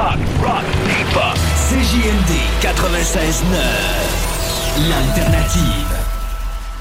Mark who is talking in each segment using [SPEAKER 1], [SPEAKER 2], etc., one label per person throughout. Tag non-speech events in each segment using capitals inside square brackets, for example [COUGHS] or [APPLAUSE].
[SPEAKER 1] Talk, rock, hip-hop. CJMD 96.9. L'alternative.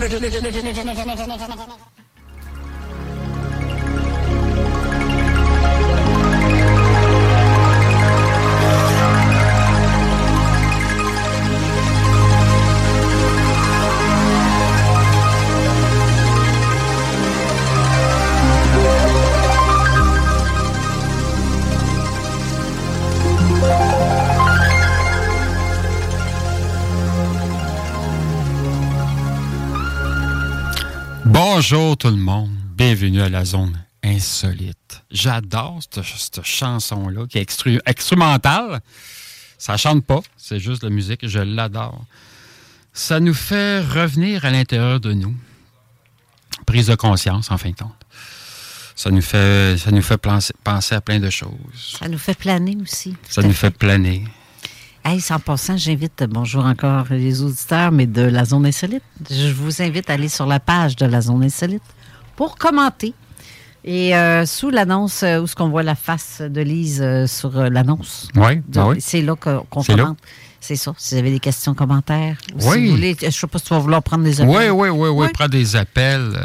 [SPEAKER 2] ハハハハハ!
[SPEAKER 3] Bonjour tout le monde, bienvenue à la zone insolite. J'adore cette, cette chanson-là qui est extru- instrumentale. Ça chante pas, c'est juste la musique, je l'adore. Ça nous fait revenir à l'intérieur de nous. Prise de conscience, en fin de compte. Ça nous fait, ça nous fait penser, penser à plein de choses.
[SPEAKER 4] Ça nous fait planer aussi.
[SPEAKER 3] Ça nous fait planer.
[SPEAKER 4] Hey, en passant, j'invite, bonjour encore les auditeurs, mais de la Zone Insolite. Je vous invite à aller sur la page de la Zone Insolite pour commenter. Et euh, sous l'annonce, euh, où est-ce qu'on voit la face de Lise euh, sur euh, l'annonce?
[SPEAKER 3] Oui, ben oui.
[SPEAKER 4] C'est là qu'on commente. C'est ça. Si vous avez des questions, commentaires. ou Si
[SPEAKER 3] Oui.
[SPEAKER 4] vous voulez, je ne sais pas si tu vas vouloir prendre des appels.
[SPEAKER 3] Oui, oui, oui, oui,
[SPEAKER 4] Oui.
[SPEAKER 3] prends des appels.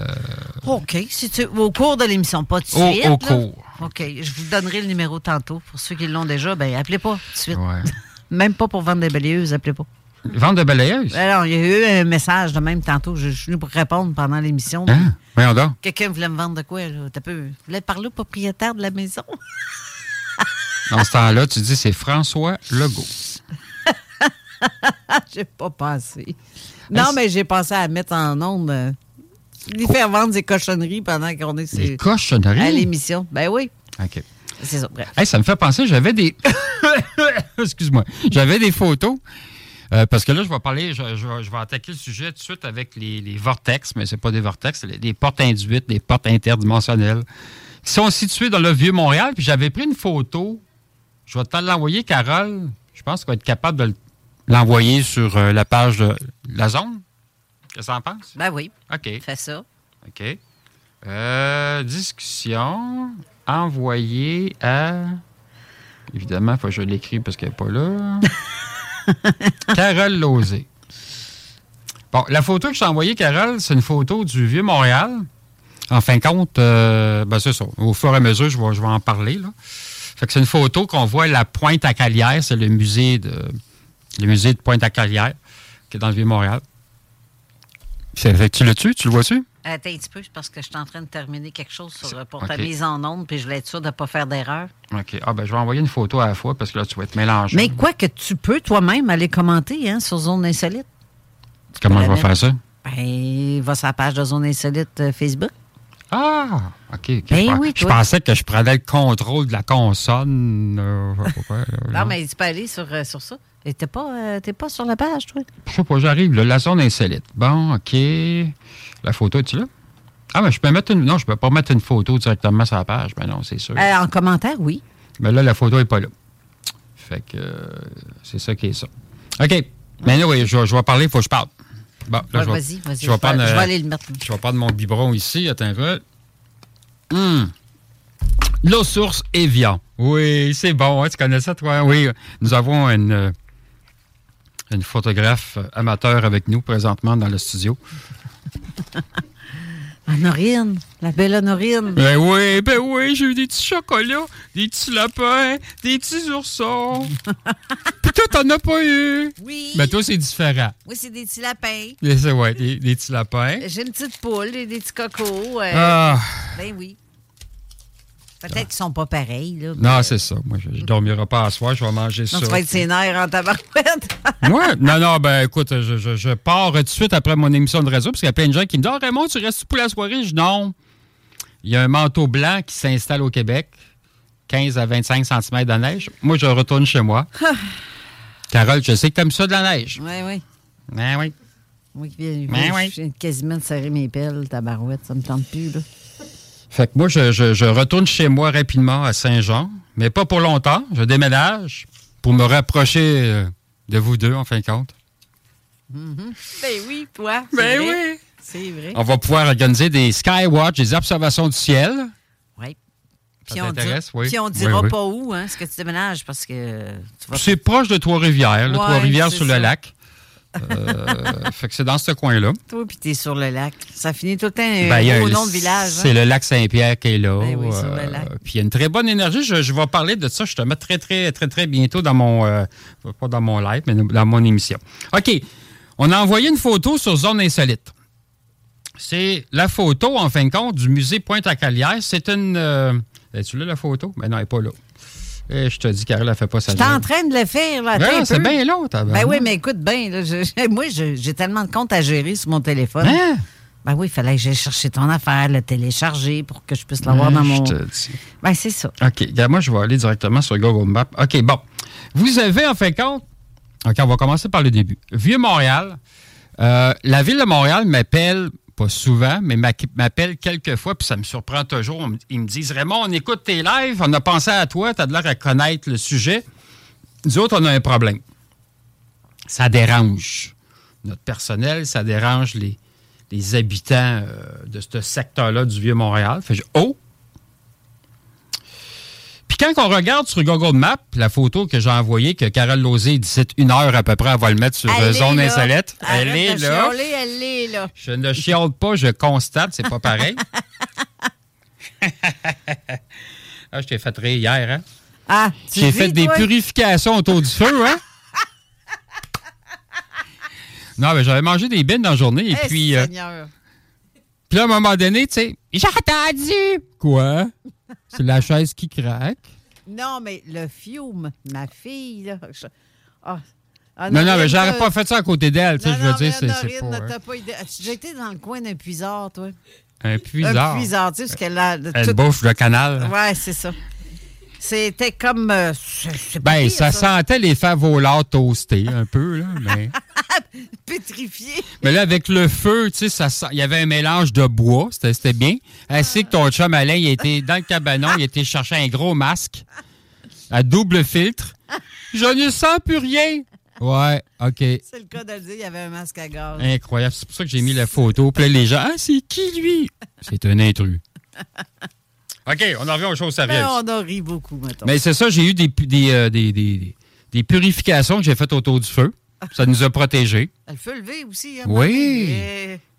[SPEAKER 4] OK. Si tu, au cours de l'émission, pas de suite.
[SPEAKER 3] au cours.
[SPEAKER 4] OK. Je vous donnerai le numéro tantôt. Pour ceux qui l'ont déjà, ben appelez pas tout de suite.
[SPEAKER 3] ouais. [LAUGHS]
[SPEAKER 4] Même pas pour vendre des balayeuses, appelez pas.
[SPEAKER 3] Vente de balayeuses?
[SPEAKER 4] Alors, il y a eu un message de même tantôt. Je, je suis venu pour répondre pendant l'émission.
[SPEAKER 3] Hein? Voyons donc.
[SPEAKER 4] Quelqu'un voulait me vendre de quoi, là? T'as peu. voulait parler au propriétaire de la maison? [LAUGHS]
[SPEAKER 3] Dans ce temps-là, tu dis c'est François Legault. [LAUGHS]
[SPEAKER 4] j'ai pas pensé. Non, mais j'ai pensé à mettre en onde. euh, lui faire vendre des cochonneries pendant qu'on est
[SPEAKER 3] Des cochonneries?
[SPEAKER 4] à l'émission. Ben oui.
[SPEAKER 3] OK.
[SPEAKER 4] C'est ça. Bref.
[SPEAKER 3] Hey, ça me fait penser, j'avais des. [LAUGHS] Excuse-moi. J'avais des photos. euh, parce que là, je vais parler, je, je- je vais attaquer le sujet tout de suite avec les, les vortex, mais c'est pas des vortex, c'est des portes induites, des portes interdimensionnelles, qui sont situées dans le Vieux-Montréal. Puis j'avais pris une photo. Je vais te l'envoyer, Carole. Je pense qu'on va être capable de l'envoyer sur euh, la page de la zone. Qu'est-ce que tu en penses?
[SPEAKER 4] Ben oui.
[SPEAKER 3] OK.
[SPEAKER 4] Fais ça.
[SPEAKER 3] OK. Euh, discussion envoyée à. Évidemment, il faut que je l'écris parce qu'elle n'est pas là. [LAUGHS] Carole Lozé. Bon, la photo que je t'ai envoyée, Carole, c'est une photo du Vieux-Montréal. En fin de compte, euh, ben c'est ça. Au fur et à mesure, je vais, je vais en parler. Là. Fait que c'est une photo qu'on voit à la Pointe à Calière. C'est le musée de le musée de Pointe à Calière, qui est dans le Vieux-Montréal. Fait que tu l'as-tu? Tu le vois-tu?
[SPEAKER 4] Attends un petit peu, c'est parce que je suis en train de terminer quelque chose sur, pour ta mise en onde, puis je voulais être sûr de ne pas faire d'erreur.
[SPEAKER 3] OK. Ah, ben, je vais envoyer une photo à la fois parce que là, tu vas être mélangé.
[SPEAKER 4] Mais quoi que tu peux toi-même aller commenter hein, sur Zone Insolite.
[SPEAKER 3] Comment
[SPEAKER 4] peux
[SPEAKER 3] je vais faire ça?
[SPEAKER 4] Ben, va sur la page de Zone Insolite euh, Facebook.
[SPEAKER 3] Ah! OK.
[SPEAKER 4] Ben
[SPEAKER 3] je,
[SPEAKER 4] oui,
[SPEAKER 3] je pensais que je prenais le contrôle de la euh, là.
[SPEAKER 4] Non, mais tu peux aller sur, euh, sur ça. T'es pas, euh, t'es pas sur la page, toi?
[SPEAKER 3] Je sais pas, j'arrive, là, la zone insolite. Bon, OK. La photo, es-tu là? Ah, mais je peux mettre une. Non, je peux pas mettre une photo directement sur la page. Ben non, c'est sûr.
[SPEAKER 4] Euh, en commentaire, oui.
[SPEAKER 3] Mais là, la photo n'est pas là. Fait que euh, c'est ça qui est ça. OK. Mais oui, je, vais- je vais parler, il faut que je parle. Bon, là,
[SPEAKER 4] Ouais,
[SPEAKER 3] je vais,
[SPEAKER 4] vas-y, vas-y.
[SPEAKER 3] Je vais, prendre,
[SPEAKER 4] je vais aller le mettre.
[SPEAKER 3] je vais prendre mon biberon ici. Attends un peu. Hum. L'eau source Evian. Oui, c'est bon. hein, tu connais ça, toi? Oui. Nous avons une, une photographe amateur avec nous présentement dans le studio. [LAUGHS]
[SPEAKER 4] Honorine, la belle Honorine.
[SPEAKER 3] Ben oui, ben oui, j'ai eu des petits chocolats, des petits lapins, des petits oursons. [LAUGHS] Puis toi, t'en as pas eu?
[SPEAKER 4] Oui.
[SPEAKER 3] Ben toi, c'est différent.
[SPEAKER 4] Oui, c'est des petits lapins.
[SPEAKER 3] Mais C'est ouais, des, des petits lapins.
[SPEAKER 4] J'ai une petite poule et des petits cocos. euh,
[SPEAKER 3] Ah,
[SPEAKER 4] Ben oui. Peut-être qu'ils sont pas pareils, là.
[SPEAKER 3] non, c'est ça. Moi, je, je dormirai pas à soir, je vais manger ça.
[SPEAKER 4] Tu vas être ses nerfs en tabarouette. [LAUGHS]
[SPEAKER 3] Moi? Non, non, ben écoute, je, je- je pars tout de suite après mon émission de réseau parce qu'il y a plein de gens qui me disent Ah, Raymond, tu restes pour la soirée? Je dis non. Il y a un manteau blanc qui s'installe au Québec, 15 à 25 cm de neige. Moi, je retourne chez moi. [SIGHS] Carole, je sais que tu aimes ça de la neige.
[SPEAKER 4] oui, oui.
[SPEAKER 3] Ben oui.
[SPEAKER 4] Moi qui viens,
[SPEAKER 3] Ben oui.
[SPEAKER 4] je viens quasiment de serrer mes pelles, tabarouette, ça me tente plus, là.
[SPEAKER 3] Fait que moi, je, je- je retourne chez moi rapidement à Saint-Jean, mais pas pour longtemps. Je déménage pour me rapprocher euh, de vous deux, en fin de compte.
[SPEAKER 4] Ben oui, toi.
[SPEAKER 3] Ben
[SPEAKER 4] vrai.
[SPEAKER 3] oui.
[SPEAKER 4] C'est vrai.
[SPEAKER 3] On va pouvoir organiser des skywatch, des observations du ciel.
[SPEAKER 4] Oui.
[SPEAKER 3] Ça
[SPEAKER 4] Puis on, dit-
[SPEAKER 3] Oui.
[SPEAKER 4] puis on dira
[SPEAKER 3] Oui, oui.
[SPEAKER 4] pas où, hein, ce que tu déménages, parce que tu vas
[SPEAKER 3] C'est proche de Trois-Rivières, le
[SPEAKER 4] Ouais,
[SPEAKER 3] Trois-Rivières sur
[SPEAKER 4] ça.
[SPEAKER 3] le lac. Euh, [LAUGHS] fait que c'est dans ce coin-là.
[SPEAKER 4] toi, puis t'es sur le lac. Ça finit tout le temps un
[SPEAKER 3] Ben,
[SPEAKER 4] nom de village.
[SPEAKER 3] C'est
[SPEAKER 4] hein.
[SPEAKER 3] le lac Saint-Pierre qui est là.
[SPEAKER 4] Ben oui, sur le
[SPEAKER 3] Euh. Puis il y a une très bonne énergie. Je, je vais parler de ça. Je te mets très, très, très, très bientôt dans mon. euh, pas dans mon live, mais dans mon émission. OK. On a envoyé une photo sur Zone Insolite. C'est la photo, en fin de compte, du musée Pointe-à-Calière. C'est une. Euh, tu là, la photo? Ben non, elle n'est pas là. Et je te dis, Carole, elle fait pas sa
[SPEAKER 4] J'étais en
[SPEAKER 3] job.
[SPEAKER 4] train de le faire, là. un
[SPEAKER 3] c'est bien long,
[SPEAKER 4] Ben oui, mais écoute bien, je- [LAUGHS] moi, je- j'ai tellement de comptes à gérer sur mon téléphone.
[SPEAKER 3] Hein?
[SPEAKER 4] Ben oui, il fallait que j'aille chercher ton affaire, le télécharger pour que je puisse l'avoir dans
[SPEAKER 3] Ouais,
[SPEAKER 4] mon.
[SPEAKER 3] je te dis.
[SPEAKER 4] Ben c'est ça.
[SPEAKER 3] OK. Moi, je vais aller directement sur Google Maps. OK, bon. Vous avez, en fin de compte, OK, on va commencer par le début. Vieux-Montréal. Euh, la ville de Montréal m'appelle, pas souvent, mais m'a- m'appelle quelques fois, puis ça me surprend toujours. Ils me disent Raymond, on écoute tes lives, on a pensé à toi, tu as de l'air à connaître le sujet. Nous autres, on a un problème. Ça dérange notre personnel, ça dérange les, les habitants euh, de ce secteur-là du Vieux-Montréal. Fait oh, puis quand on regarde sur Google Maps, la photo que j'ai envoyée, que Carole Lozé, d'ici une heure à peu près, elle va le mettre sur euh,
[SPEAKER 4] Elle est
[SPEAKER 3] Zone
[SPEAKER 4] là.
[SPEAKER 3] Insolite. Elle
[SPEAKER 4] Arrête
[SPEAKER 3] est là.
[SPEAKER 4] chialer, elle est là.
[SPEAKER 3] Je ne chiale pas, je constate, c'est pas pareil. [LAUGHS] ah, je t'ai fait rire hier, hein?
[SPEAKER 4] Ah,
[SPEAKER 3] J'ai fait des
[SPEAKER 4] toi?
[SPEAKER 3] purifications autour du feu, hein? [LAUGHS] non, mais j'avais mangé des bines dans la journée, et
[SPEAKER 4] Eh,
[SPEAKER 3] puis... euh, puis là, à un moment donné, tu sais, j'ai entendu! Quoi? C'est la chaise qui craque.
[SPEAKER 4] Non, mais le fiume, ma fille, là. je- Ah. Ah,
[SPEAKER 3] Non, non, mais
[SPEAKER 4] Honorine,
[SPEAKER 3] j'aurais pas fait ça à côté d'elle, tu sais,
[SPEAKER 4] Non,
[SPEAKER 3] je veux
[SPEAKER 4] non,
[SPEAKER 3] dire,
[SPEAKER 4] mais
[SPEAKER 3] c'est c'est
[SPEAKER 4] Honorine,
[SPEAKER 3] pas...
[SPEAKER 4] t'as pas idée. Été dans le coin d'un puisard, toi.
[SPEAKER 3] Un puisard.
[SPEAKER 4] Un puisard, tu sais, parce qu'elle a.
[SPEAKER 3] Elle
[SPEAKER 4] tout-
[SPEAKER 3] bouffe le canal.
[SPEAKER 4] Ouais, c'est ça. C'était comme. euh, c'est- c'est pas
[SPEAKER 3] Ben,
[SPEAKER 4] pire,
[SPEAKER 3] ça sentait les fèves au lard toastés un peu, là. Mais, [LAUGHS]
[SPEAKER 4] Pétrifié.
[SPEAKER 3] mais là, avec le feu, tu sais, il y avait un mélange de bois. C'était bien. Ainsi que ton chum Alain, il était dans le cabanon, il était chercher un gros masque à double filtre. Je ne sens plus rien. Ouais, OK.
[SPEAKER 4] C'est le cas de le dire, il y avait un masque à gaz.
[SPEAKER 3] Incroyable. C'est pour ça que j'ai mis la photo. Puis là, les gens, ah, c'est qui lui? C'est un intrus. OK, on en revient aux choses sérieuses.
[SPEAKER 4] on a ri beaucoup, mettons.
[SPEAKER 3] Mais c'est ça, j'ai eu des, pu- des, euh, des, des- des purifications que j'ai faites autour du feu. Ça nous a protégés.
[SPEAKER 4] Le feu levé aussi. Hein,
[SPEAKER 3] Oui.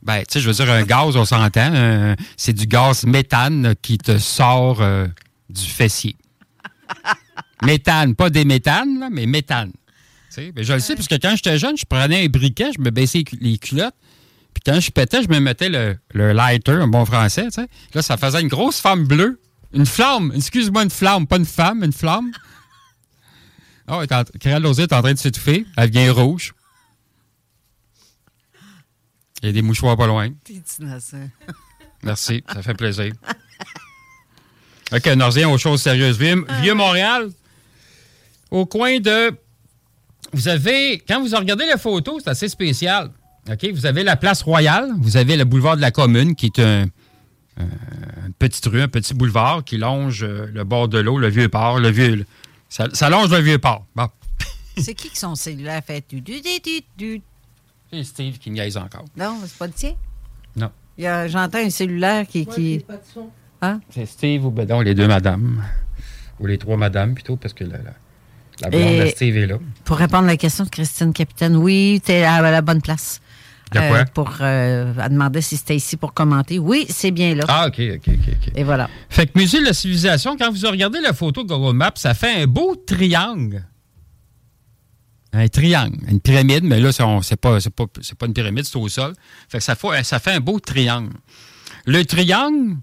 [SPEAKER 3] Ben, tu sais, je veux dire, un gaz, on s'entend, euh, c'est du gaz méthane qui te sort euh, du fessier. [LAUGHS] méthane, pas des méthanes, là, mais méthane. Ben, je le sais, parce que quand j'étais jeune, je prenais un briquet, je me baissais les cu- les culottes, puis quand je pétais, je me mettais le, le lighter, un bon français, tu sais. Là, ça faisait une grosse flamme bleue. Une flamme, excuse-moi, une flamme, pas une femme, une flamme. Ah, oh, Créa Lozé est en train de s'étouffer. Elle vient rouge. Il y a des mouchoirs pas loin.
[SPEAKER 4] T'es innocent. [LAUGHS]
[SPEAKER 3] Merci, ça fait plaisir. OK, on en revient aux choses sérieuses. Vieux, Vieux Montréal, au coin de. Vous avez. Quand vous regardez la photo, c'est assez spécial. OK, vous avez la place Royale, vous avez le boulevard de la Commune, qui est un, un- une petite rue, un petit boulevard qui longe euh, le bord de l'eau, le vieux port, le vieux. Ça, ça longe le vieux port. Bon. [LAUGHS]
[SPEAKER 4] C'est qui qui son cellulaire fait du du du du du?
[SPEAKER 3] C'est Steve qui niaise encore.
[SPEAKER 4] Non, c'est pas le tien?
[SPEAKER 3] Non.
[SPEAKER 4] Il y a- J'entends un cellulaire qui. qui... Hein?
[SPEAKER 3] C'est Steve ou ben non, les deux madames. Ou les trois madames, plutôt, parce que la, la, la blonde
[SPEAKER 4] Et-
[SPEAKER 3] de Steve est là.
[SPEAKER 4] Pour répondre à la question de Christine Capitaine, oui, tu es à la bonne place.
[SPEAKER 3] De quoi?
[SPEAKER 4] pour, euh, demandait si c'était ici pour commenter. Oui, c'est bien là.
[SPEAKER 3] Ah, OK, OK, OK.
[SPEAKER 4] Et voilà.
[SPEAKER 3] Fait que Musée de la civilisation, quand vous regardez la photo de Google Maps, ça fait un beau triangle. Un triangle, une pyramide, mais là, c'est pas, pas, pas une pyramide, c'est au sol. Fait que ça fait, ça fait un beau triangle. Le triangle,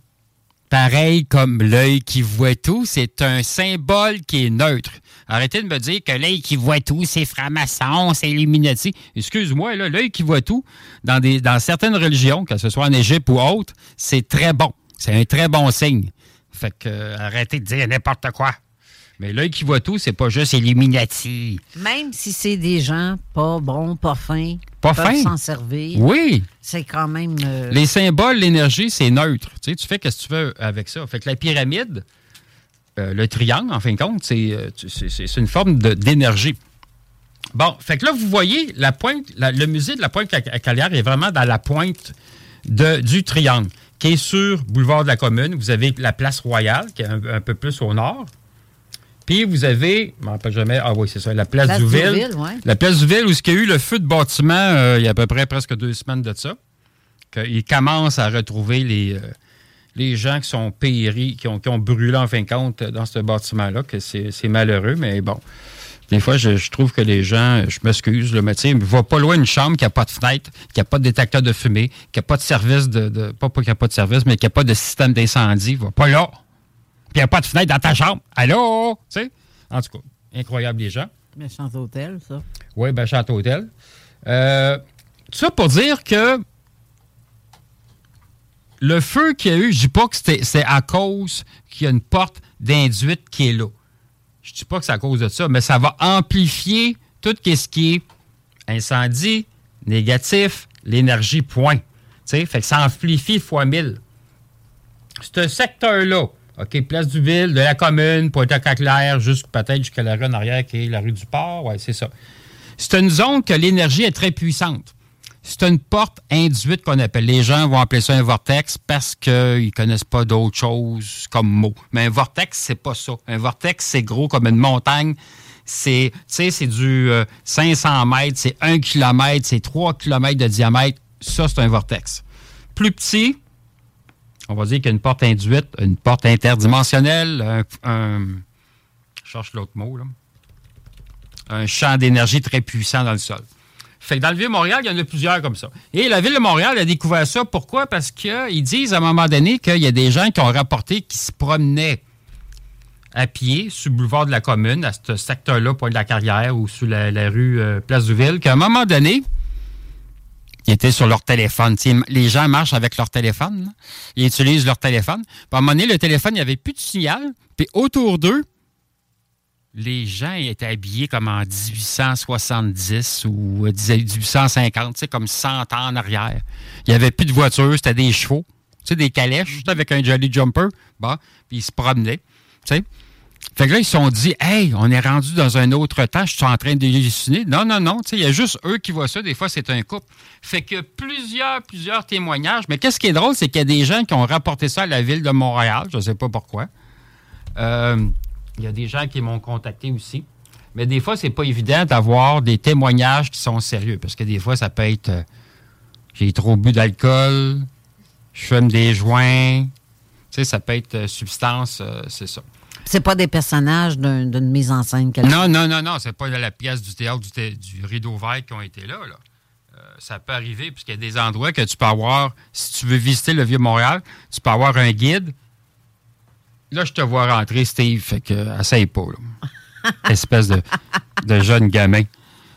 [SPEAKER 3] pareil comme l'œil qui voit tout, c'est un symbole qui est neutre. Arrêtez de me dire que l'œil qui voit tout, c'est franc-maçon, c'est Illuminati. Excuse-moi, là, l'œil qui voit tout, dans, des, dans certaines religions, que ce soit en Égypte ou autre, c'est très bon. C'est un très bon signe. Fait que euh, arrêtez de dire n'importe quoi. Mais l'œil qui voit tout, c'est pas juste Illuminati.
[SPEAKER 4] Même si c'est des gens pas bons, pas fins,
[SPEAKER 3] Pas fins?
[SPEAKER 4] s'en servir,
[SPEAKER 3] Oui.
[SPEAKER 4] c'est quand même. euh,
[SPEAKER 3] Les symboles, l'énergie, c'est neutre. Tu, sais, tu fais ce que tu veux avec ça. Fait que la pyramide, euh, le triangle, en fin de compte, c'est euh, une forme de- d'énergie. Bon, fait que là, vous voyez, la pointe, la- le musée de la pointe à Calière est vraiment dans la pointe de- du triangle, qui est sur Boulevard de la Commune. Vous avez la place Royale, qui est un, un peu plus au nord. Puis vous avez, je m'en rappelle jamais, ah oui, c'est ça, la place,
[SPEAKER 4] Place
[SPEAKER 3] Douville.
[SPEAKER 4] Douville, ouais.
[SPEAKER 3] La place Douville, où il y a eu le feu de bâtiment euh, il y a à peu près presque deux semaines de ça. Qu'ils commencent à retrouver les, euh, les gens qui sont péris, qui ont, qui ont brûlé en fin de compte dans ce bâtiment-là, que c'est malheureux, mais bon. Des fois, je, je trouve que les gens, je m'excuse, le métier, mais va pas loin une chambre qui n'a pas de fenêtre, qui n'a pas de détecteur de fumée, qui n'a pas de service de. de- pas pas qu'il n'y a pas de service, mais qui n'a pas de système d'incendie. Va pas là. Puis il n'y a pas de fenêtre dans ta chambre. Allô? Tu sais? En tout cas, incroyable les gens.
[SPEAKER 4] Méchant hôtel, ça.
[SPEAKER 3] Oui, ben Château Hôtel. Euh, tout ça pour dire que le feu qu'il y a eu, je dis pas que c'est à cause qu'il y a une porte d'induite qui est là. Je dis pas que c'est à cause de ça, mais ça va amplifier tout ce qui est incendie, négatif, l'énergie, point. Fait que ça amplifie fois 1000. Ce secteur-là, OK, Place du Ville, de la Commune, Pointe-à-Claire, jusqu'à peut-être jusqu'à la rue en arrière qui est la rue du Port, ouais, c'est ça. C'est une zone que l'énergie est très puissante. C'est une porte induite qu'on appelle. Les gens vont appeler ça un vortex parce qu'ils ne connaissent pas d'autre chose comme mot. Mais un vortex, c'est pas ça. Un vortex, c'est gros comme une montagne. C'est, c'est du euh, 500 mètres, c'est 1 km, c'est 3 km de diamètre. Ça, c'est un vortex. Plus petit, on va dire qu'il y a une porte induite, une porte interdimensionnelle, un, un- je cherche l'autre mot, là. Un champ d'énergie très puissant dans le sol. Fait que dans le Vieux-Montréal, il y en a plusieurs comme ça. Et la Ville de Montréal a découvert ça. Pourquoi? Parce qu'ils disent à un moment donné qu'il y a des gens qui ont rapporté qui se promenaient à pied sur le boulevard de la Commune, à ce secteur-là, Point de la Carrière, ou sur la, rue euh, Place du Ville, qu'à un moment donné, ils étaient sur leur téléphone. Les gens marchent avec leur téléphone. Ils utilisent leur téléphone. Puis à un moment donné, le téléphone, il n'y avait plus de signal. Puis autour d'eux, les gens étaient habillés comme en 1870 ou euh, 1850, tu sais, comme 100 ans en arrière. Il n'y avait plus de voitures, c'était des chevaux, tu sais, des calèches, juste avec un jolly jumper. Bon, puis ils se promenaient, tu sais. Fait que là, ils se sont dit, hey, on est rendu dans un autre temps, je suis en train de halluciner. Non, non, non, tu sais, il y a juste eux qui voient ça. Des fois, c'est un couple. Fait que plusieurs, plusieurs témoignages. Mais qu'est-ce qui est drôle, c'est qu'il y a des gens qui ont rapporté ça à la ville de Montréal. Je ne sais pas pourquoi. Euh, il y a des gens qui m'ont contacté aussi. Mais des fois, c'est pas évident d'avoir des témoignages qui sont sérieux. Parce que des fois, ça peut être euh, j'ai trop bu d'alcool, je fume des joints. Tu sais, ça peut être euh, substance, euh, c'est ça.
[SPEAKER 4] C'est pas des personnages d'un- d'une mise en scène. quelque-
[SPEAKER 3] Non, non, non, non, c'est pas la pièce du théâtre du, thé- du rideau vert qui ont été là. là. Ça peut arriver, puisqu'il y a des endroits que tu peux avoir, si tu veux visiter le Vieux-Montréal, tu peux avoir un guide. Là, je te vois rentrer, Steve, fait que essaye pas, là. [LAUGHS] Espèce de, de jeune gamin.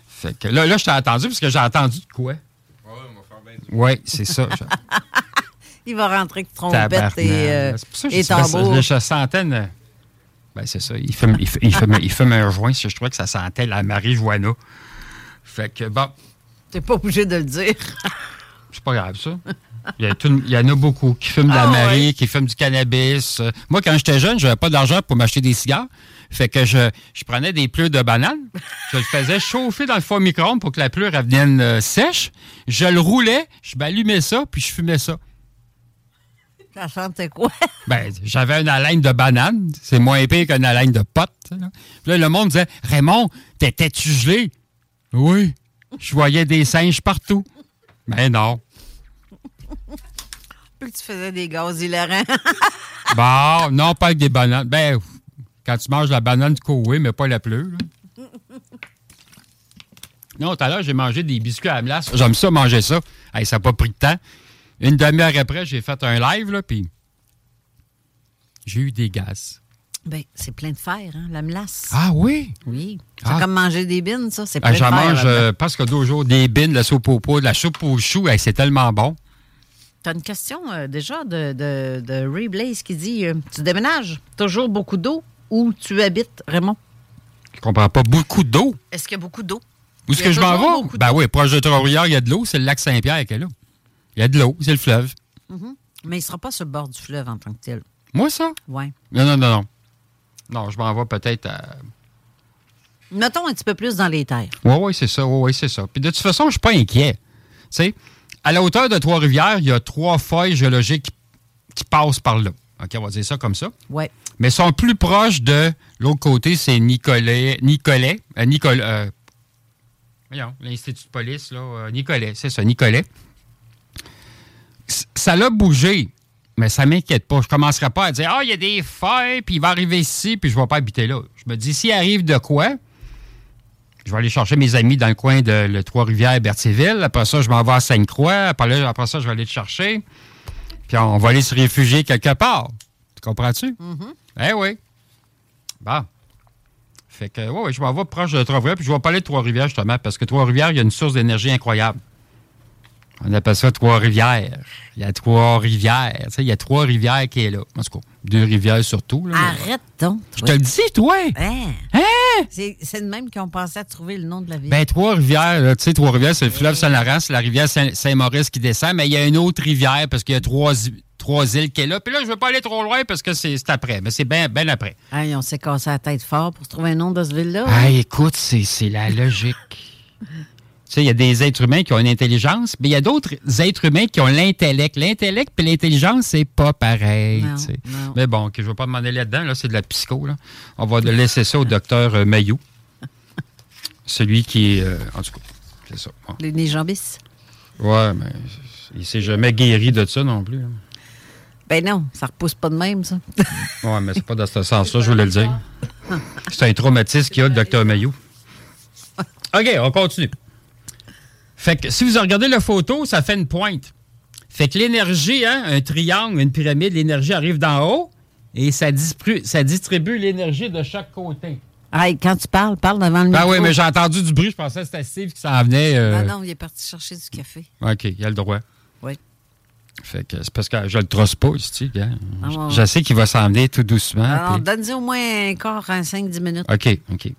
[SPEAKER 3] Fait que là, là je t'ai attendu, parce que j'ai entendu de quoi? Oui, c'est ça. [LAUGHS] Je-
[SPEAKER 4] Il va rentrer avec trompette et, euh,
[SPEAKER 3] C'est pour ça que
[SPEAKER 4] et tambour.
[SPEAKER 3] je, je sentais une- Ben, c'est ça. Il fume, il, fume- il fume- il fume un joint. Je trouvais que ça sentait la marijuana. Fait que, bon,
[SPEAKER 4] T'es pas obligé de le dire.
[SPEAKER 3] c'est pas grave, ça. [LAUGHS] Il y, a tout- il y en a beaucoup qui fument de la
[SPEAKER 4] Ah,
[SPEAKER 3] marie,
[SPEAKER 4] ouais.
[SPEAKER 3] qui fument du cannabis. Moi, quand j'étais jeune, j'avais pas d'argent pour m'acheter des cigares. Fait que je, je prenais des pleurs de banane, je le faisais chauffer dans le four micro-ondes pour que la pleure elle vienne euh, sèche. Je le roulais, je m'allumais ça, puis je fumais ça.
[SPEAKER 4] Ça sentait quoi? [LAUGHS]
[SPEAKER 3] Ben, j'avais une haleine de banane. C'est moins pire qu'une haleine de pote. Là. Puis là, le monde disait Raymond, t'étais-tu gelé? Oui. Je voyais des singes partout. Mais non. [LAUGHS]
[SPEAKER 4] Plus que tu faisais des gaz hilarants. [LAUGHS]
[SPEAKER 3] Bon, non, pas avec des bananes. Ben, quand tu manges la banane, tu oui, mais pas la pleure. Non, tout à l'heure, j'ai mangé des biscuits à la glace. J'aime ça, manger ça. Hey, ça n'a pas pris de temps. Une demi-heure après, j'ai fait un live, là, puis j'ai eu des gaz.
[SPEAKER 4] ben, c'est plein de fer, hein, la melasse.
[SPEAKER 3] Ah oui?
[SPEAKER 4] Oui. C'est
[SPEAKER 3] Ah.
[SPEAKER 4] comme manger des bines, ça. C'est plein
[SPEAKER 3] Ah,
[SPEAKER 4] de fer.
[SPEAKER 3] J'en mange euh, presque deux jours des bines, de la soupe au pot, de la soupe aux choux. Hey, c'est tellement bon.
[SPEAKER 4] T'as une question euh, déjà de, de, de Ray Blaze qui dit euh, Tu déménages toujours beaucoup d'eau où tu habites, Raymond?
[SPEAKER 3] Je comprends pas. Beaucoup d'eau?
[SPEAKER 4] Est-ce qu'il y a beaucoup d'eau?
[SPEAKER 3] Où est-ce que je m'en vais? Ben oui, proche de Trois-Rivières, il y a de l'eau. C'est le lac Saint-Pierre qui est là. Il y a de l'eau, c'est le fleuve.
[SPEAKER 4] Mais il ne sera pas sur le bord du fleuve en tant que tel.
[SPEAKER 3] Moi, ça?
[SPEAKER 4] Ouais.
[SPEAKER 3] Non, non, non, non. Non, je m'en vais peut-être à.
[SPEAKER 4] Mettons un petit peu plus dans les terres.
[SPEAKER 3] Oui, oui, c'est ça. Oui, oui, c'est ça. Puis de toute façon, je suis pas inquiet. Tu sais, à la hauteur de Trois-Rivières, il y a trois feuilles géologiques qui, passent par là. OK, on va dire ça comme ça.
[SPEAKER 4] Ouais.
[SPEAKER 3] Mais sont plus proches de l'autre côté, c'est Nicolet. Nicolet. Euh, Nicol- euh, voyons, l'Institut de police, là. euh, Nicolet, c'est ça, Nicolet. C- Ça l'a bougé, mais ça m'inquiète pas. Je commencerai pas à dire Ah, il y a des feuilles, puis il va arriver ici, puis je vais pas habiter là. Je me dis, s'il arrive de quoi, je vais aller chercher mes amis dans le coin de le Trois-Rivières, Berthierville. Après ça, je m'en vais à Sainte-Croix. Après, là, après ça, je vais aller te chercher. Puis on va aller se réfugier quelque part. Tu comprends-tu? Eh oui. Bon. Fait que, ouais, ouais, je m'en vais proche de Trois-Rivières, puis je vais parler de Trois-Rivières, justement, parce que Trois-Rivières, il y a une source d'énergie incroyable. On appelle ça Trois-Rivières. Il y a Trois-Rivières. Tu sais, il y a Trois-Rivières qui est là. En tout cas, deux rivières surtout. là.
[SPEAKER 4] Arrête donc.
[SPEAKER 3] Je te le dis, toi!
[SPEAKER 4] Hein?
[SPEAKER 3] Hein?
[SPEAKER 4] C'est le même qui ont pensé à trouver le nom de la ville.
[SPEAKER 3] Ben, Trois-Rivières, tu sais, Trois-Rivières, c'est le fleuve Saint-Laurent, c'est la rivière Saint- Saint-Maurice qui descend, mais il y a une autre rivière parce qu'il y a trois, trois îles qui est là. Puis là, je ne veux pas aller trop loin parce que c'est après, mais c'est bien ben après.
[SPEAKER 4] On s'est cassé la tête fort pour trouver un nom de ce ville-là.
[SPEAKER 3] Ah, écoute, c'est la logique. [LAUGHS] tu sais, il y a des êtres humains qui ont une intelligence, mais il y a d'autres êtres humains qui ont l'intellect. L'intellect et l'intelligence, c'est pas pareil.
[SPEAKER 4] Non.
[SPEAKER 3] Mais bon, je ne vais pas m'en aller là-dedans. Là, c'est de la psycho. Là. On va laisser ça au docteur euh, Mayou. [LAUGHS] Celui qui est. euh, en tout cas, c'est ça. Bon.
[SPEAKER 4] Les Nijambis.
[SPEAKER 3] Ouais, mais il s'est jamais guéri de ça non plus. hein.
[SPEAKER 4] Ben non, ça repousse pas de même, ça.
[SPEAKER 3] Ouais, mais c'est pas dans ce [LAUGHS] sens-là, je voulais le dire. C'est un traumatisme qu'il y a, le docteur Mayou. OK, on continue. Fait que si vous regardez la photo, ça fait une pointe. Fait que l'énergie, hein, un triangle, une pyramide, l'énergie arrive d'en haut et ça, ça distribue l'énergie de chaque côté.
[SPEAKER 4] Hey, quand tu parles, parle devant le micro.
[SPEAKER 3] Ah oui, mais j'ai entendu du bruit, je pensais que c'était Steve qui s'en venait. euh,
[SPEAKER 4] Non, non, il est parti chercher du café.
[SPEAKER 3] OK, il a le droit.
[SPEAKER 4] Oui.
[SPEAKER 3] Fait que c'est parce que je le trosse pas, ici.
[SPEAKER 4] Ah, ouais, ouais.
[SPEAKER 3] Je sais qu'il va s'en venir tout doucement.
[SPEAKER 4] Alors,
[SPEAKER 3] puis-
[SPEAKER 4] donne-y au moins un quart, un 5-10 minutes.
[SPEAKER 3] OK, OK.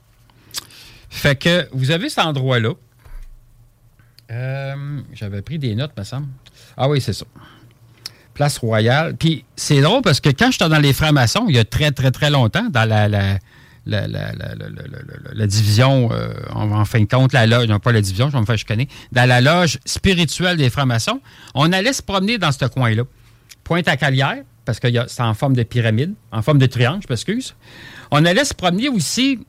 [SPEAKER 3] Fait que vous avez cet endroit-là. Euh, J'avais pris des notes, me semble. Ah oui, c'est ça. Place Royale. Puis c'est drôle parce que quand j'étais dans les francs-maçons, il y a très, très, très longtemps, dans la, division, euh, en, fin de compte, la loge, non pas la division, je vais me faire chicaner, dans la loge spirituelle des francs-maçons, on allait se promener dans ce coin-là. Pointe à Calière, parce que c'est en forme de pyramide, en forme de triangle, je m'excuse. On allait se promener aussi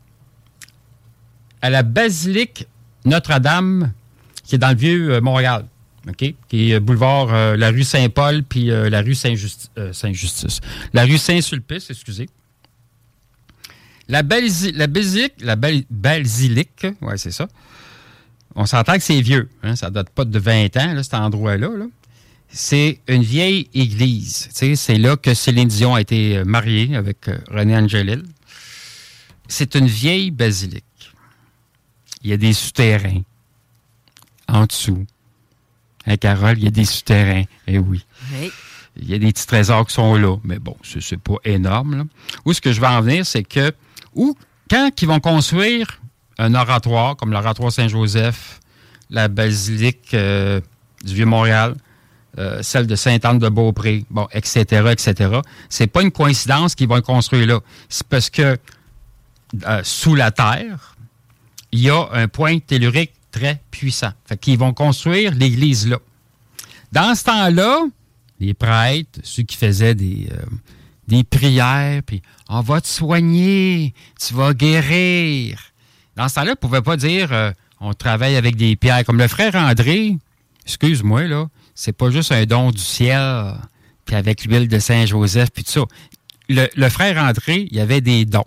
[SPEAKER 3] à la basilique Notre-Dame, qui est dans le vieux euh, Montréal. OK? Qui est boulevard, euh, la rue Saint-Paul, puis euh, la rue Saint-Justice. La rue Saint-Sulpice, excusez. La, basi- la basilique, la ouais, c'est ça. On s'entend que c'est vieux. Hein? Ça date pas de 20 ans, là, cet endroit-là. là. C'est une vieille église. C'est là que Céline Dion a été euh, mariée avec euh, René Angelil. C'est une vieille basilique. Il y a des souterrains en dessous. Hein, Carole, il y a des souterrains. Eh oui.
[SPEAKER 4] Oui.
[SPEAKER 3] Il y a des petits trésors qui sont là. Mais bon, c'est c'est pas énorme. là. Où ce que je veux en venir, c'est que où, quand ils vont construire un oratoire comme l'oratoire Saint-Joseph, la basilique euh, du Vieux-Montréal, euh, celle de Sainte-Anne-de-Beaupré, bon, etc., etc., c'est pas une coïncidence qu'ils vont le construire là. C'est parce que euh, sous la terre, il y a un point tellurique très puissant. Fait qu'ils vont construire l'église là. Dans ce temps-là, les prêtres, ceux qui faisaient des, euh, des prières, puis on va te soigner, tu vas guérir. Dans ce temps-là, ils ne pouvaient pas dire euh, on travaille avec des pierres. Comme le frère André, excuse-moi, là, c'est pas juste un don du ciel, puis avec l'huile de Saint-Joseph, puis tout ça. Le, le frère André, il y avait des dons,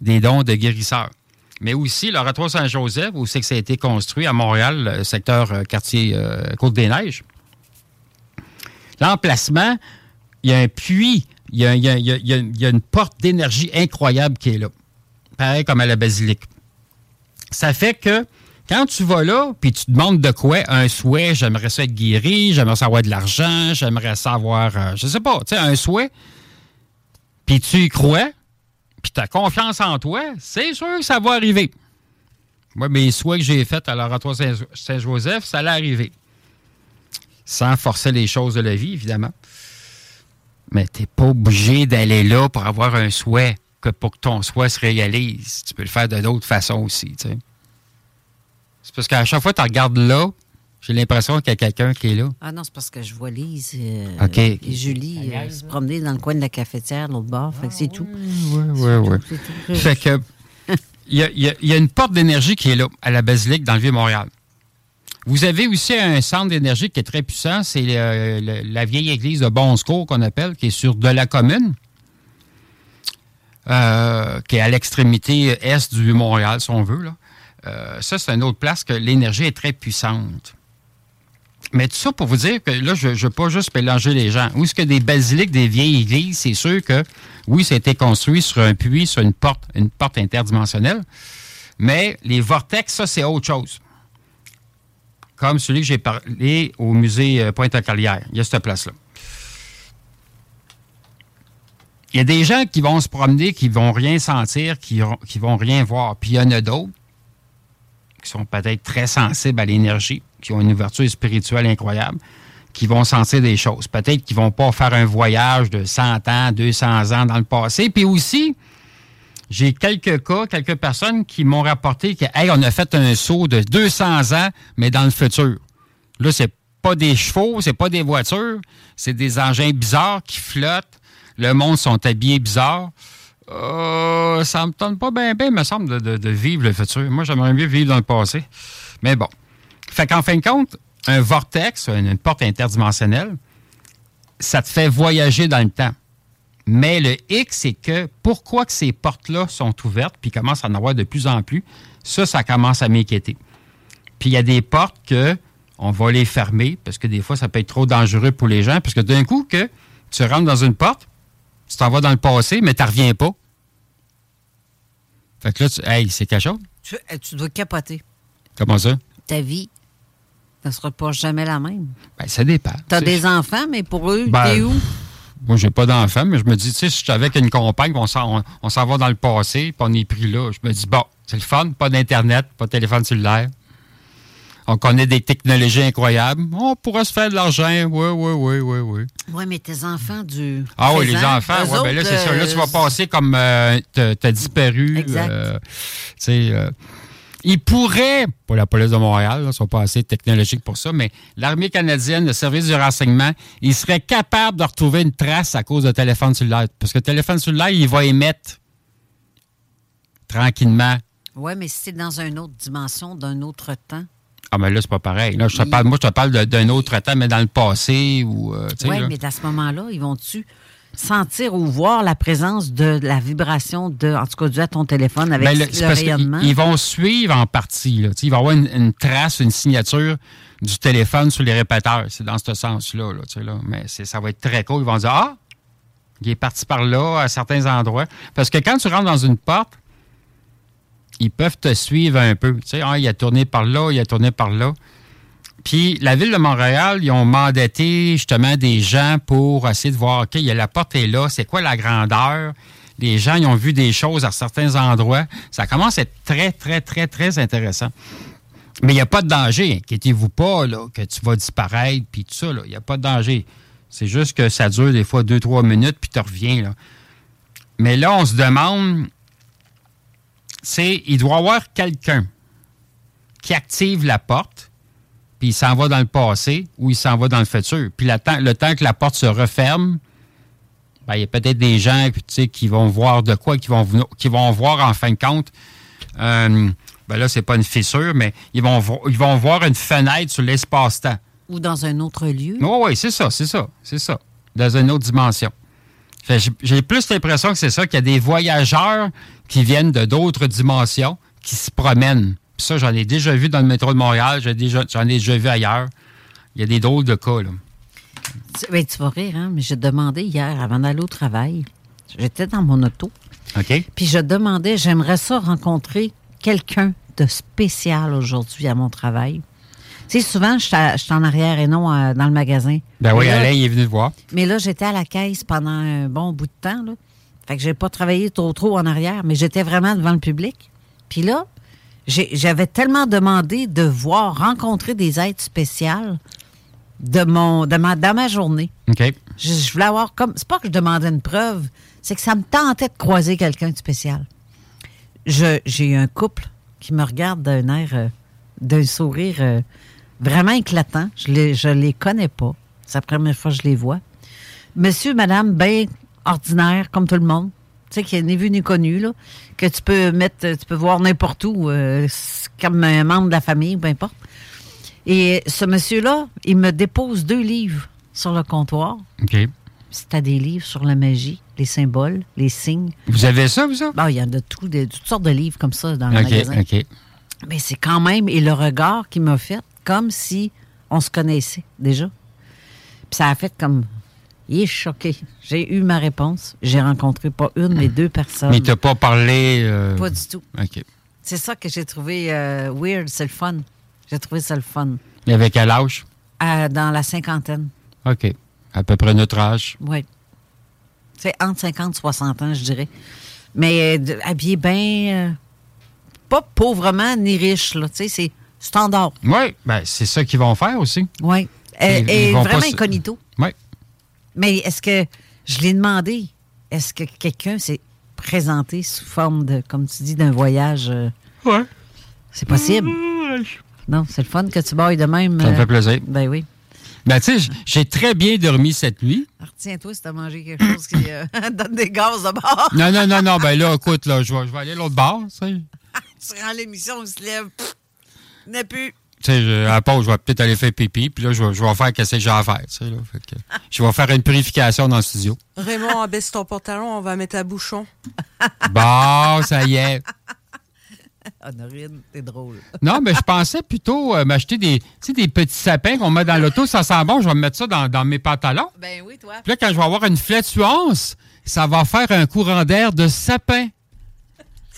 [SPEAKER 3] des dons de guérisseur. Mais aussi, l'oratoire Saint-Joseph, où c'est que ça a été construit à Montréal, secteur euh, quartier euh, Côte-des-Neiges, l'emplacement, il y a un puits, il y a, une porte d'énergie incroyable qui est là. Pareil comme à la basilique. Ça fait que quand tu vas là, puis tu demandes de quoi, un souhait, j'aimerais ça être guéri, j'aimerais ça avoir de l'argent, j'aimerais savoir, euh, je sais pas, tu sais, un souhait, puis tu y crois, puis tu as confiance en toi, c'est sûr que ça va arriver. Moi, mes souhaits que j'ai faits à l'oratoire Saint- Saint-Joseph, ça allait arriver sans forcer les choses de la vie, évidemment. Mais tu n'es pas obligé d'aller là pour avoir un souhait, que pour que ton souhait se réalise. Tu peux le faire de d'autres façons aussi. C'est parce qu'à chaque fois que tu regardes là, j'ai l'impression qu'il y a quelqu'un qui est là.
[SPEAKER 4] Ah non, c'est parce que je vois Lise euh, et Julie euh, se promener dans le coin de la cafetière, l'autre bord. Fait que c'est tout.
[SPEAKER 3] Oui, oui.
[SPEAKER 4] Tout.
[SPEAKER 3] Fait que il y a, y y une porte d'énergie qui est là, à la basilique, dans le Vieux-Montréal. Vous avez aussi un centre d'énergie qui est très puissant, c'est le- le- la vieille église de Bon Secours qu'on appelle, qui est sur de la commune, euh, qui est à l'extrémité est du Vieux-Montréal, si on veut. Là. Euh, ça, c'est une autre place que l'énergie est très puissante. Mais tout ça pour vous dire que là, je ne veux pas juste mélanger les gens. Où est-ce que des basiliques, des vieilles églises, c'est sûr que, oui, ça a été construit sur un puits, sur une porte, une porte interdimensionnelle. Mais les vortex, ça, c'est autre chose. Comme celui que j'ai parlé au musée euh, Pointe-à-Calière. Il y a cette place-là. Il y a des gens qui vont se promener, qui vont rien sentir, qui, qui vont rien voir. Puis il y en a d'autres qui sont peut-être très sensibles à l'énergie, qui ont une ouverture spirituelle incroyable, qui vont sentir des choses. Peut-être qu'ils vont pas faire un voyage de 100 ans, 200 ans dans le passé. Puis aussi, j'ai quelques cas, quelques personnes qui m'ont rapporté que, a fait un saut de 200 ans, mais dans le futur. Là, c'est pas des chevaux, c'est pas des voitures, c'est des engins bizarres qui flottent. Le monde sont habillés bizarres. Euh, ça me tente pas bien, bien, me semble, de, de- vivre le futur. Moi, j'aimerais mieux vivre dans le passé. Mais bon. Fait qu'en fin de compte, un vortex, une, porte interdimensionnelle, ça te fait voyager dans le temps. Mais le X, c'est que pourquoi que ces portes-là sont ouvertes, puis commencent à en avoir de plus en plus, ça, ça commence à m'inquiéter. Puis il y a des portes que on va les fermer, parce que des fois, ça peut être trop dangereux pour les gens, parce que d'un coup, que tu rentres dans une porte, tu t'en vas dans le passé, mais tu reviens pas. Fait que là, tu, hey, c'est quelque chose.
[SPEAKER 4] Tu, euh, tu dois capoter.
[SPEAKER 3] Comment ça?
[SPEAKER 4] Ta vie ne sera pas jamais la même.
[SPEAKER 3] Ben, ça dépend.
[SPEAKER 4] Tu as des enfants, mais pour eux,
[SPEAKER 3] Ben,
[SPEAKER 4] t'es où?
[SPEAKER 3] Moi, j'ai pas d'enfant, mais je me dis, tu sais, si je suis avec une compagne, on s'en, on, on s'en va dans le passé, puis on est pris là, je me dis, bon, c'est le fun, pas d'Internet, pas de téléphone cellulaire. On connaît des technologies incroyables. On pourra se faire de l'argent. Oui, oui, oui, oui, oui.
[SPEAKER 4] Oui, mais tes enfants du.
[SPEAKER 3] Ah oui, les enfants, ouais, ben là,
[SPEAKER 4] autres,
[SPEAKER 3] c'est ça. Là, tu vas
[SPEAKER 4] euh,
[SPEAKER 3] passer comme euh, t'as disparu.
[SPEAKER 4] Exact.
[SPEAKER 3] euh, tu sais, euh, ils pourraient, pour la police de Montréal, ils sont pas assez technologiques pour ça, mais l'armée canadienne, le service du renseignement, ils seraient capables de retrouver une trace à cause de téléphone cellulaire. Parce que le téléphone cellulaire, il va émettre tranquillement
[SPEAKER 4] Oui, mais si c'est dans une autre dimension, d'un autre temps.
[SPEAKER 3] Ah, mais là, c'est pas pareil. Là, je te parle, moi, je te parle d'un autre temps, mais dans le passé ou. euh,
[SPEAKER 4] Oui, mais à ce moment-là, ils vont-tu sentir ou voir la présence de la vibration de, en tout cas, dû à ton téléphone avec
[SPEAKER 3] Ben,
[SPEAKER 4] le, rayonnement?
[SPEAKER 3] ils vont suivre en partie. Là. Il va y avoir une, une trace, une signature du téléphone sur les répéteurs. C'est dans ce sens-là. Là, tu sais, là. Mais ça va être très cool. Ils vont dire Ah, il est parti par là à certains endroits. Parce que quand tu rentres dans une porte, ils peuvent te suivre un peu. Tu sais, ah, il a tourné par là, il a tourné par là. Puis la ville de Montréal, ils ont mandaté justement des gens pour essayer de voir, OK, la porte est là, c'est quoi la grandeur? Les gens, ils ont vu des choses à certains endroits. Ça commence à être très, très, très, très intéressant. Mais il n'y a pas de danger. Inquiétez-vous pas là, que tu vas disparaître, puis tout ça. Il n'y a pas de danger. C'est juste que ça dure des fois deux, trois minutes, puis tu reviens. Là. Mais là, on se demande, c'est, il doit y avoir quelqu'un qui active la porte, puis il s'en va dans le passé ou il s'en va dans le futur. Puis le temps, le temps que la porte se referme, ben, il y a peut-être des gens tu sais, qui vont voir de quoi, qui vont, veno- qui vont voir en fin de compte. euh, ben là, c'est pas une fissure, mais ils vont, vo- ils vont voir une fenêtre sur l'espace-temps.
[SPEAKER 4] Ou dans un autre lieu?
[SPEAKER 3] Oui, oui, c'est ça, c'est ça, c'est ça. Dans une autre dimension. J'ai- plus l'impression que c'est ça, qu'il y a des voyageurs qui viennent de d'autres dimensions, qui se promènent. Puis ça, j'en ai déjà vu dans le métro de Montréal, j'ai déjà- j'en ai déjà vu ailleurs. Il y a des drôles de cas, là.
[SPEAKER 4] Tu, ben, tu vas rire, hein? Mais j'ai demandé hier, avant d'aller au travail, j'étais dans mon auto,
[SPEAKER 3] OK?
[SPEAKER 4] puis je demandais, j'aimerais ça rencontrer quelqu'un de spécial aujourd'hui à mon travail. Tu sais, souvent, je suis en arrière et non euh, dans le magasin.
[SPEAKER 3] Ben oui,
[SPEAKER 4] là-
[SPEAKER 3] Alain, il est venu te voir.
[SPEAKER 4] Mais là, j'étais à la caisse pendant un bon bout de temps. Là. Fait que j'ai pas travaillé trop trop en arrière, mais j'étais vraiment devant le public. Puis là, j'avais tellement demandé de voir, rencontrer des êtres spéciales de mon, de ma, dans ma journée.
[SPEAKER 3] OK.
[SPEAKER 4] Je, je voulais avoir comme. C'est pas que je demandais une preuve, c'est que ça me tentait de croiser quelqu'un de spécial. J'ai eu un couple qui me regarde d'un air, euh, d'un sourire euh, vraiment éclatant. Je les, je les connais pas. C'est la première fois que je les vois. Monsieur, madame, bien ordinaire, comme tout le monde. Tu sais, qui est ni vu ni connu, là. Que tu peux mettre, tu peux voir n'importe où, euh, comme un membre de la famille, peu importe. Et ce monsieur-là, il me dépose deux livres sur le comptoir.
[SPEAKER 3] OK.
[SPEAKER 4] C'était des livres sur la magie, les symboles, les signes.
[SPEAKER 3] Vous avez ça, vous, ça?
[SPEAKER 4] Bon, il y en a de, tout, de toutes sortes de livres comme ça dans le
[SPEAKER 3] OK,
[SPEAKER 4] magasin.
[SPEAKER 3] OK.
[SPEAKER 4] Mais c'est quand même, et le regard qu'il m'a fait, comme si on se connaissait déjà. Puis ça a fait comme, il est choqué. J'ai eu ma réponse. J'ai rencontré pas une, mais deux personnes.
[SPEAKER 3] Mais il t'a pas parlé. euh,
[SPEAKER 4] Pas du tout.
[SPEAKER 3] OK.
[SPEAKER 4] C'est ça que j'ai trouvé euh, weird, c'est le fun. J'ai trouvé ça le fun.
[SPEAKER 3] Il avait quel âge?
[SPEAKER 4] À- dans la cinquantaine,
[SPEAKER 3] OK. À peu près notre âge.
[SPEAKER 4] oui. C'est entre 50 et 60 ans, je dirais. Mais euh, habillé bien, pas pauvrement ni riche, là. Tu sais, c'est standard.
[SPEAKER 3] Oui, ben, c'est ça qu'ils vont faire aussi.
[SPEAKER 4] Oui.
[SPEAKER 3] Ils-
[SPEAKER 4] Et,
[SPEAKER 3] ils
[SPEAKER 4] et
[SPEAKER 3] vont
[SPEAKER 4] vraiment incognito.
[SPEAKER 3] Oui.
[SPEAKER 4] Mais est-ce que, je l'ai demandé, est-ce que quelqu'un s'est présenté sous forme de, comme tu dis, d'un voyage? euh,
[SPEAKER 3] Ouais.
[SPEAKER 4] C'est possible? Non, c'est le fun que tu bailles de même.
[SPEAKER 3] Ça me
[SPEAKER 4] euh,
[SPEAKER 3] fait plaisir.
[SPEAKER 4] Ben oui.
[SPEAKER 3] Ben, tu sais, j'ai très bien dormi cette nuit.
[SPEAKER 4] Alors, Retiens-toi si t'as mangé quelque chose qui euh, [LAUGHS] donne des gaz de bord.
[SPEAKER 3] Non, non, non, non. Ben là, écoute, là, je vais, je vais aller à l'autre bord. Tu sais, [LAUGHS]
[SPEAKER 4] Tu rends l'émission, on se lève. pff, N'est plus.
[SPEAKER 3] Tu sais, à la pause, je vais peut-être aller faire pipi. Puis là, je vais, je vais faire qu'est-ce que j'ai à faire. tu sais, là. Fait que [LAUGHS] je vais faire une purification dans le studio.
[SPEAKER 5] Raymond, abaisse ton pantalon, on va mettre à bouchon. [LAUGHS]
[SPEAKER 3] Bon, ça y est. [LAUGHS]
[SPEAKER 4] Honorine, t'es drôle.
[SPEAKER 3] Non, mais je pensais plutôt euh, m'acheter des, tu sais, des petits sapins qu'on met dans l'auto. Ça sent bon. Je vais me mettre ça dans, dans mes pantalons.
[SPEAKER 4] Ben oui, toi.
[SPEAKER 3] Puis là, quand je vais avoir une flatulence, ça va faire un courant d'air de sapin.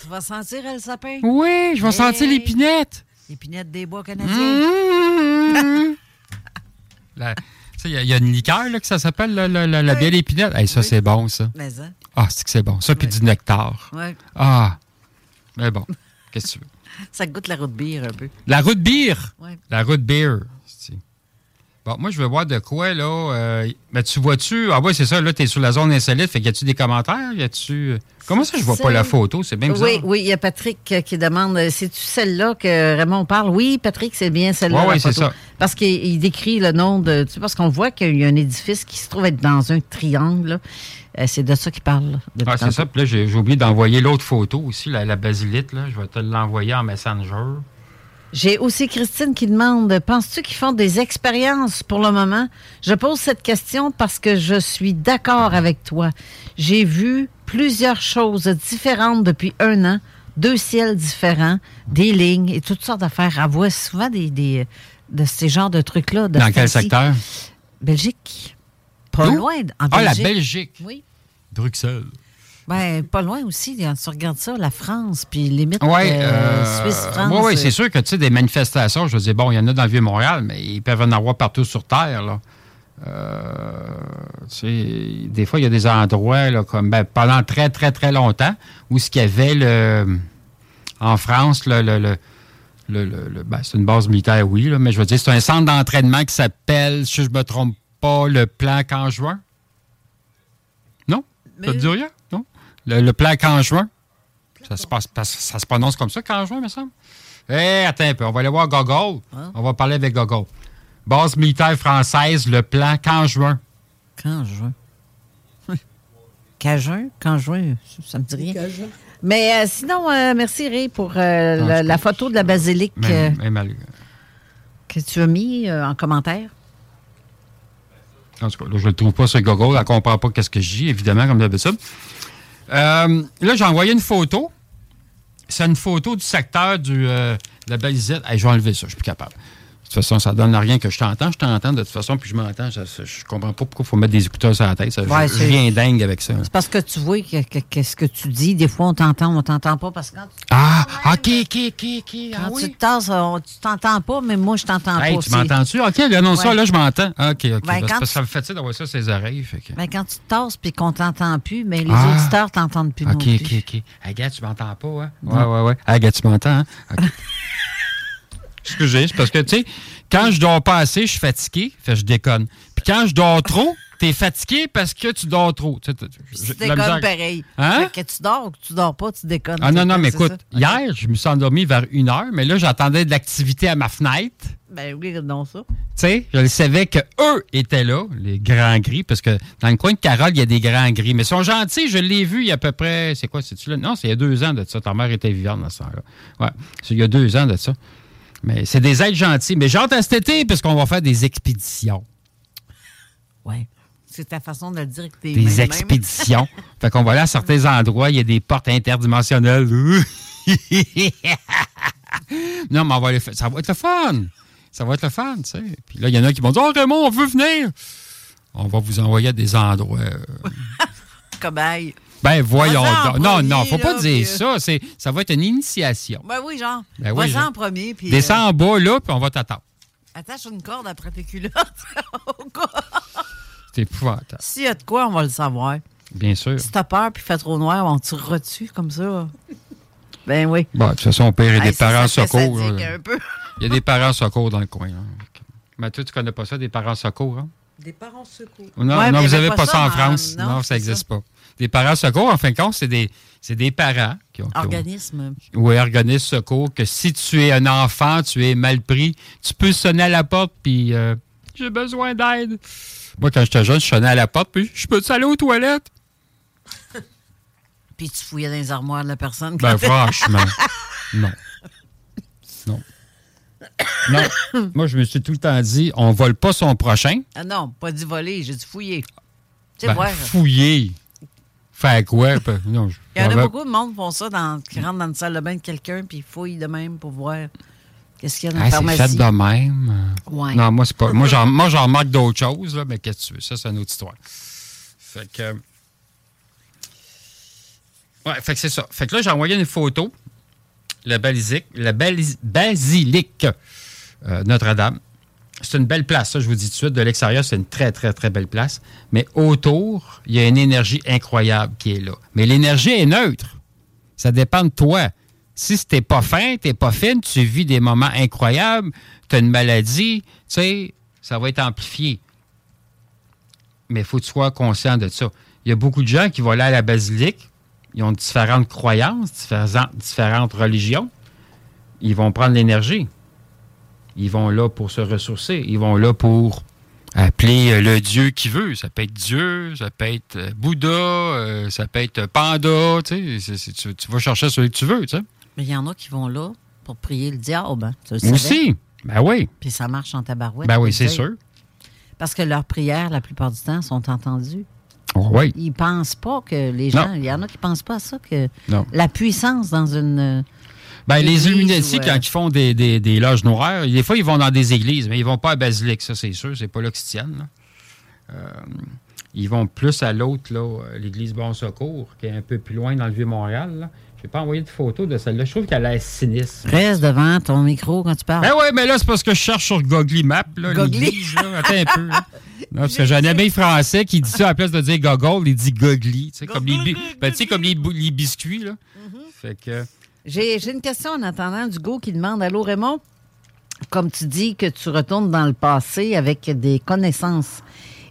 [SPEAKER 4] Tu vas sentir le sapin?
[SPEAKER 3] Oui, je vais
[SPEAKER 4] Hey.
[SPEAKER 3] sentir l'épinette.
[SPEAKER 4] L'épinette des bois canadiens.
[SPEAKER 3] Mmh. [LAUGHS] La- Il y, a- il y a une liqueur là, que ça s'appelle la, la, la- la belle épinette? Hey, ça, c'est bon, ça.
[SPEAKER 4] Mais hein?
[SPEAKER 3] Ah, c'est que c'est bon. Ça, puis du nectar. Ah. Mais bon, qu'est-ce que tu veux? [LAUGHS]
[SPEAKER 4] Ça goûte la route bière un peu.
[SPEAKER 3] La route bière.
[SPEAKER 4] Ouais.
[SPEAKER 3] La route beer. Bon, moi, je veux voir de quoi, là. euh, mais tu vois-tu. Ah, oui, c'est ça, là, tu es sur la zone insolite. Fait y a-tu des commentaires? Y a-tu. Comment ça, je vois pas la photo? C'est bien bizarre.
[SPEAKER 4] Oui, oui, il y a Patrick euh, qui demande euh, c'est-tu celle-là que Raymond parle? Oui, Patrick, c'est bien celle-là.
[SPEAKER 3] Ouais,
[SPEAKER 4] la
[SPEAKER 3] ouais, c'est
[SPEAKER 4] photo.
[SPEAKER 3] ça.
[SPEAKER 4] Parce qu'il il décrit le nom de. Tu sais, parce qu'on voit qu'il y a un édifice qui se trouve être dans un triangle. Euh, c'est de ça qu'il parle. là,
[SPEAKER 3] Ah, c'est ça. Puis là, j'ai j'ai oublié d'envoyer l'autre photo aussi, la, la basilite. Là. Je vais te l'envoyer en Messenger.
[SPEAKER 4] J'ai aussi Christine qui demande Penses-tu qu'ils font des expériences pour le moment? Je pose cette question parce que je suis d'accord avec toi. J'ai vu plusieurs choses différentes depuis un an, deux ciels différents, des lignes et toutes sortes d'affaires. Elle voit souvent des, des- de ces genres de trucs-là. de
[SPEAKER 3] Dans quel secteur?
[SPEAKER 4] Belgique. Pas loin, en
[SPEAKER 3] Ah, la
[SPEAKER 4] Belgique.
[SPEAKER 3] Belgique.
[SPEAKER 4] Oui.
[SPEAKER 3] Bruxelles.
[SPEAKER 4] Ben, pas loin aussi, quand tu regardes ça, la France, puis limite
[SPEAKER 3] Oui,
[SPEAKER 4] euh, Suisse, France.
[SPEAKER 3] oui,
[SPEAKER 4] euh,
[SPEAKER 3] c'est sûr que tu sais, des manifestations, je veux dire, bon, il y en a dans le Vieux-Montréal, mais ils peuvent en avoir partout sur Terre. Là. Euh, tu sais, des fois, il y a des endroits, là, comme ben, pendant très, très, très longtemps, où ce qu'il y avait le, en France, le, le, le- le- le- le- ben, c'est une base militaire, oui, là, mais je veux dire, c'est un centre d'entraînement qui s'appelle, si je ne me trompe pas, le plan Canjuin. Non? Ça te dit rien? Le, le plan Canjuin? Ça se, passe, ça se prononce comme ça, Canjuin, me semble? Eh, attends un peu, on va aller voir Gogol. On va parler avec Gogol. Base militaire française, le plan Canjuin.
[SPEAKER 4] Quand juin. Cajun, quand juin, ça me dit rien. Mais euh, sinon, euh, merci Ray pour euh, la, photo de la basilique euh,
[SPEAKER 3] Même, même mal-
[SPEAKER 4] que tu as mis euh, en commentaire.
[SPEAKER 3] En tout cas, là, je ne le trouve pas sur Google. Elle ne comprend pas qu'est-ce que je dis, évidemment, comme d'habitude. Euh, là, j'ai envoyé une photo. C'est une photo du secteur du, euh, de la balisette. Hey, je vais enlever ça, je suis plus capable. De toute façon, ça ne donne rien que je t'entends. Je t'entends de toute façon, puis je m'entends. Je ne comprends pas pourquoi il faut mettre des écouteurs sur la tête. Ça, je-
[SPEAKER 4] Ouais,
[SPEAKER 3] je,
[SPEAKER 4] c'est-
[SPEAKER 3] viens dingue avec ça.
[SPEAKER 4] C'est parce que tu vois que, que- que ce que tu dis, des fois, on t'entend, on t'entend pas. Parce que quand tu,
[SPEAKER 3] Ah, OK, OK, OK, OK.
[SPEAKER 4] quand
[SPEAKER 3] Ah,
[SPEAKER 4] tu
[SPEAKER 3] oui.
[SPEAKER 4] te tasses, on- tu t'entends pas, mais moi, je t'entends
[SPEAKER 3] Hey,
[SPEAKER 4] pas
[SPEAKER 3] tu m'entends-tu? OK, là, non, ça, là, je m'entends. OK, OK.
[SPEAKER 4] Ben,
[SPEAKER 3] Ben,
[SPEAKER 4] quand
[SPEAKER 3] parce que
[SPEAKER 4] tu-
[SPEAKER 3] ça me fait ça d'avoir ça sur les oreilles. Fait que...
[SPEAKER 4] Mais quand tu te tasses puis qu'on t'entend plus, mais les
[SPEAKER 3] Ah.
[SPEAKER 4] auditeurs t'entendent plus non
[SPEAKER 3] OK,
[SPEAKER 4] plus.
[SPEAKER 3] OK, OK. Gars, tu m'entends pas, hein? Ouais, ouais, ouais. Gars, tu m'entends, hein? OK. [LAUGHS] Excusez, c'est parce que, tu sais, quand je dors pas assez, je suis fatigué, fait je déconne. Puis quand je dors trop, t'es fatigué parce que tu dors trop. Tu
[SPEAKER 4] déconnes pareil.
[SPEAKER 3] Hein?
[SPEAKER 4] Fait que tu dors ou que tu dors pas, tu déconnes.
[SPEAKER 3] Ah non, non, mais écoute,
[SPEAKER 4] ça?
[SPEAKER 3] hier, je me suis endormi vers une heure, mais là, j'attendais de l'activité à ma fenêtre.
[SPEAKER 4] Ben oui, non, ça.
[SPEAKER 3] Tu sais, je le savais que eux étaient là, les grands gris, parce que dans le coin de Carole, il y a des grands gris. Mais ils sont gentils, je l'ai vu il y a à peu près. C'est quoi, c'est-tu là? Non, c'est il y a deux ans de ça. Ta mère était vivante dans ce temps-là. Ouais. C'est il y a deux ans de ça. Mais c'est des êtres gentils. Mais j'ai hâte à cet été, parce qu'on va faire des expéditions.
[SPEAKER 4] Ouais. C'est ta façon de le dire que t'es
[SPEAKER 3] Des
[SPEAKER 4] même-
[SPEAKER 3] expéditions. [LAUGHS] fait qu'on va aller à certains endroits, il y a des portes interdimensionnelles. [LAUGHS] non, mais on va aller faire. Ça va être le fun. Ça va être le fun, tu sais. Puis là, il y en a qui vont dire Oh, Raymond, on veut venir. On va vous envoyer à des endroits. euh, [LAUGHS]
[SPEAKER 4] Cobaye.
[SPEAKER 3] Ben, voyons donc. Non,
[SPEAKER 4] premier,
[SPEAKER 3] non, faut pas
[SPEAKER 4] là,
[SPEAKER 3] dire
[SPEAKER 4] puis, euh,
[SPEAKER 3] ça. C'est, ça va être une initiation.
[SPEAKER 4] Ben oui, genre.
[SPEAKER 3] Ben oui,
[SPEAKER 4] Vas-y
[SPEAKER 3] genre.
[SPEAKER 4] en premier. Puis,
[SPEAKER 3] Descends
[SPEAKER 4] euh,
[SPEAKER 3] en bas, là, puis on va t'attendre.
[SPEAKER 4] attache une corde après tes culottes. [LAUGHS] Au cas-
[SPEAKER 3] C'est épouvantable.
[SPEAKER 4] S'il y a de quoi, on va le savoir.
[SPEAKER 3] Bien sûr.
[SPEAKER 4] Si t'as peur puis fait trop noir, on te reçu comme ça. Ben oui.
[SPEAKER 3] Bon, de toute façon, on père et des parents secours.
[SPEAKER 4] sadique
[SPEAKER 3] là.
[SPEAKER 4] un peu. [LAUGHS]
[SPEAKER 3] Il y a des parents secours dans le coin. là. Mais toi, tu connais pas ça, des parents secours, hein?
[SPEAKER 5] Des parents secours.
[SPEAKER 3] Non,
[SPEAKER 4] Ouais,
[SPEAKER 3] non
[SPEAKER 4] mais
[SPEAKER 3] vous n'avez
[SPEAKER 4] pas
[SPEAKER 3] pas
[SPEAKER 4] ça
[SPEAKER 3] en
[SPEAKER 4] en-
[SPEAKER 3] France.
[SPEAKER 4] non,
[SPEAKER 3] Non, ça n'existe pas. Des parents secours, en fin de compte, c'est des, c'est des parents qui ont. qui ont-
[SPEAKER 4] Organisme.
[SPEAKER 3] Oui, organisme secours, que si tu es un enfant, tu es mal pris, tu peux sonner à la porte, puis euh, j'ai besoin d'aide. Moi, quand j'étais jeune, je sonnais à la porte, puis je peux aller aux toilettes?
[SPEAKER 4] Puis tu fouillais dans les armoires de la personne.
[SPEAKER 3] Ben, franchement, [LAUGHS] non. Non. Non. Moi, je me suis tout le temps dit, on vole pas son prochain.
[SPEAKER 4] Ah non, pas dit voler, j'ai dit fouiller. Tu sais,
[SPEAKER 3] Ben, fouiller. Faire quoi? [LAUGHS] Non, je-
[SPEAKER 4] Il y en a beaucoup de monde qui font ça, dans, qui rentrent dans une salle de bain de quelqu'un puis ils fouillent de même pour voir qu'est-ce qu'il y a dans la
[SPEAKER 3] Ah, c'est
[SPEAKER 4] pharmacie.
[SPEAKER 3] fait de même?
[SPEAKER 4] Ouais.
[SPEAKER 3] Non, moi, c'est pas. Moi, j'en, moi, j'en remarque d'autres choses, là, mais qu'est-ce que tu veux? Ça, c'est une autre histoire. Fait que. Ouais, fait que c'est ça. Fait que là, j'ai envoyé une photo. La basilique, la balis- basilique euh, Notre-Dame. C'est une belle place, ça, je vous dis tout de suite. De l'extérieur, c'est une très, très, très belle place. Mais autour, il y a une énergie incroyable qui est là. Mais l'énergie est neutre. Ça dépend de toi. Si t'es pas fin, t'es pas fine, tu vis des moments incroyables, tu as une maladie, tu sais, ça va être amplifié. Mais il faut que tu sois conscient de ça. Il y a beaucoup de gens qui vont aller à la basilique, ils ont différentes croyances, différentes, différentes religions. Ils vont prendre l'énergie. Ils vont là pour se ressourcer. Ils vont là pour appeler euh, le Dieu qui veut. Ça peut être Dieu, ça peut être euh, Bouddha, euh, ça peut être Panda. Tu, sais, tu, tu vas chercher celui que tu veux. Tu sais.
[SPEAKER 4] Mais il y en a qui vont là pour prier le diable. hein. Le?
[SPEAKER 3] Aussi. Ben oui.
[SPEAKER 4] Puis ça marche en tabarouette.
[SPEAKER 3] Ben oui, c'est sûr.
[SPEAKER 4] Parce que leurs prières, la plupart du temps, sont entendues.
[SPEAKER 3] Oui.
[SPEAKER 4] Ils pensent pas que les gens. Il y en a qui pensent pas à ça, que
[SPEAKER 3] Non.
[SPEAKER 4] la puissance dans une.
[SPEAKER 3] Ben, les Illuminati,
[SPEAKER 4] ou, euh,
[SPEAKER 3] quand ils font des, des, des loges noires, des fois, ils vont dans des églises, mais ils vont pas à Basilique, ça, c'est sûr. C'est pas là qu'ils se tiennent. là. Euh, ils vont plus à l'autre, là, l'église Bon Secours, qui est un peu plus loin dans le Vieux-Montréal. Je vais pas envoyer de photos de celle-là. Je trouve qu'elle a l'air sinistre.
[SPEAKER 4] Reste devant ton micro quand tu parles.
[SPEAKER 3] Ben oui, mais là, c'est parce que je cherche sur Google Maps, là, l'église, là. Attends un peu. là. [LAUGHS] Non, parce que j'ai un ami français qui dit ça à la place de dire goggle, il dit gogly. Tu sais, comme les, ben, tu sais, comme les, bou- les biscuits, là. Fait que.
[SPEAKER 4] J'ai une question en attendant du go qui demande Allô Raymond, comme tu dis que tu retournes dans le passé avec des connaissances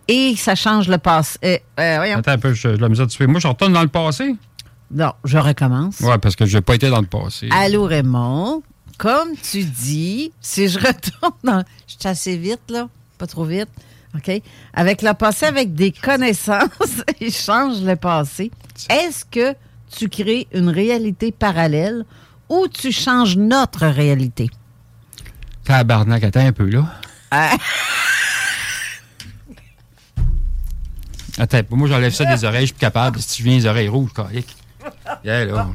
[SPEAKER 4] et ça change le passé. euh, euh.
[SPEAKER 3] Attends un peu, je, la misère de. Moi, je retourne dans le passé?
[SPEAKER 4] Non, je recommence.
[SPEAKER 3] Ouais, parce que je n'ai pas été dans le passé.
[SPEAKER 4] Allô Raymond, comme tu dis, si je [LAUGHS] retourne dans. Je suis assez vite, là, pas trop vite. OK? Avec le passé, avec des connaissances, [LAUGHS] il change le passé. Est-ce que tu crées une réalité parallèle ou tu changes notre réalité?
[SPEAKER 3] Tabarnak, attends un peu, là.
[SPEAKER 4] Ah.
[SPEAKER 3] Attends, moi, j'enlève ça des oreilles, je suis plus capable. Si tu viens les oreilles rouges, calique. Yeah, là.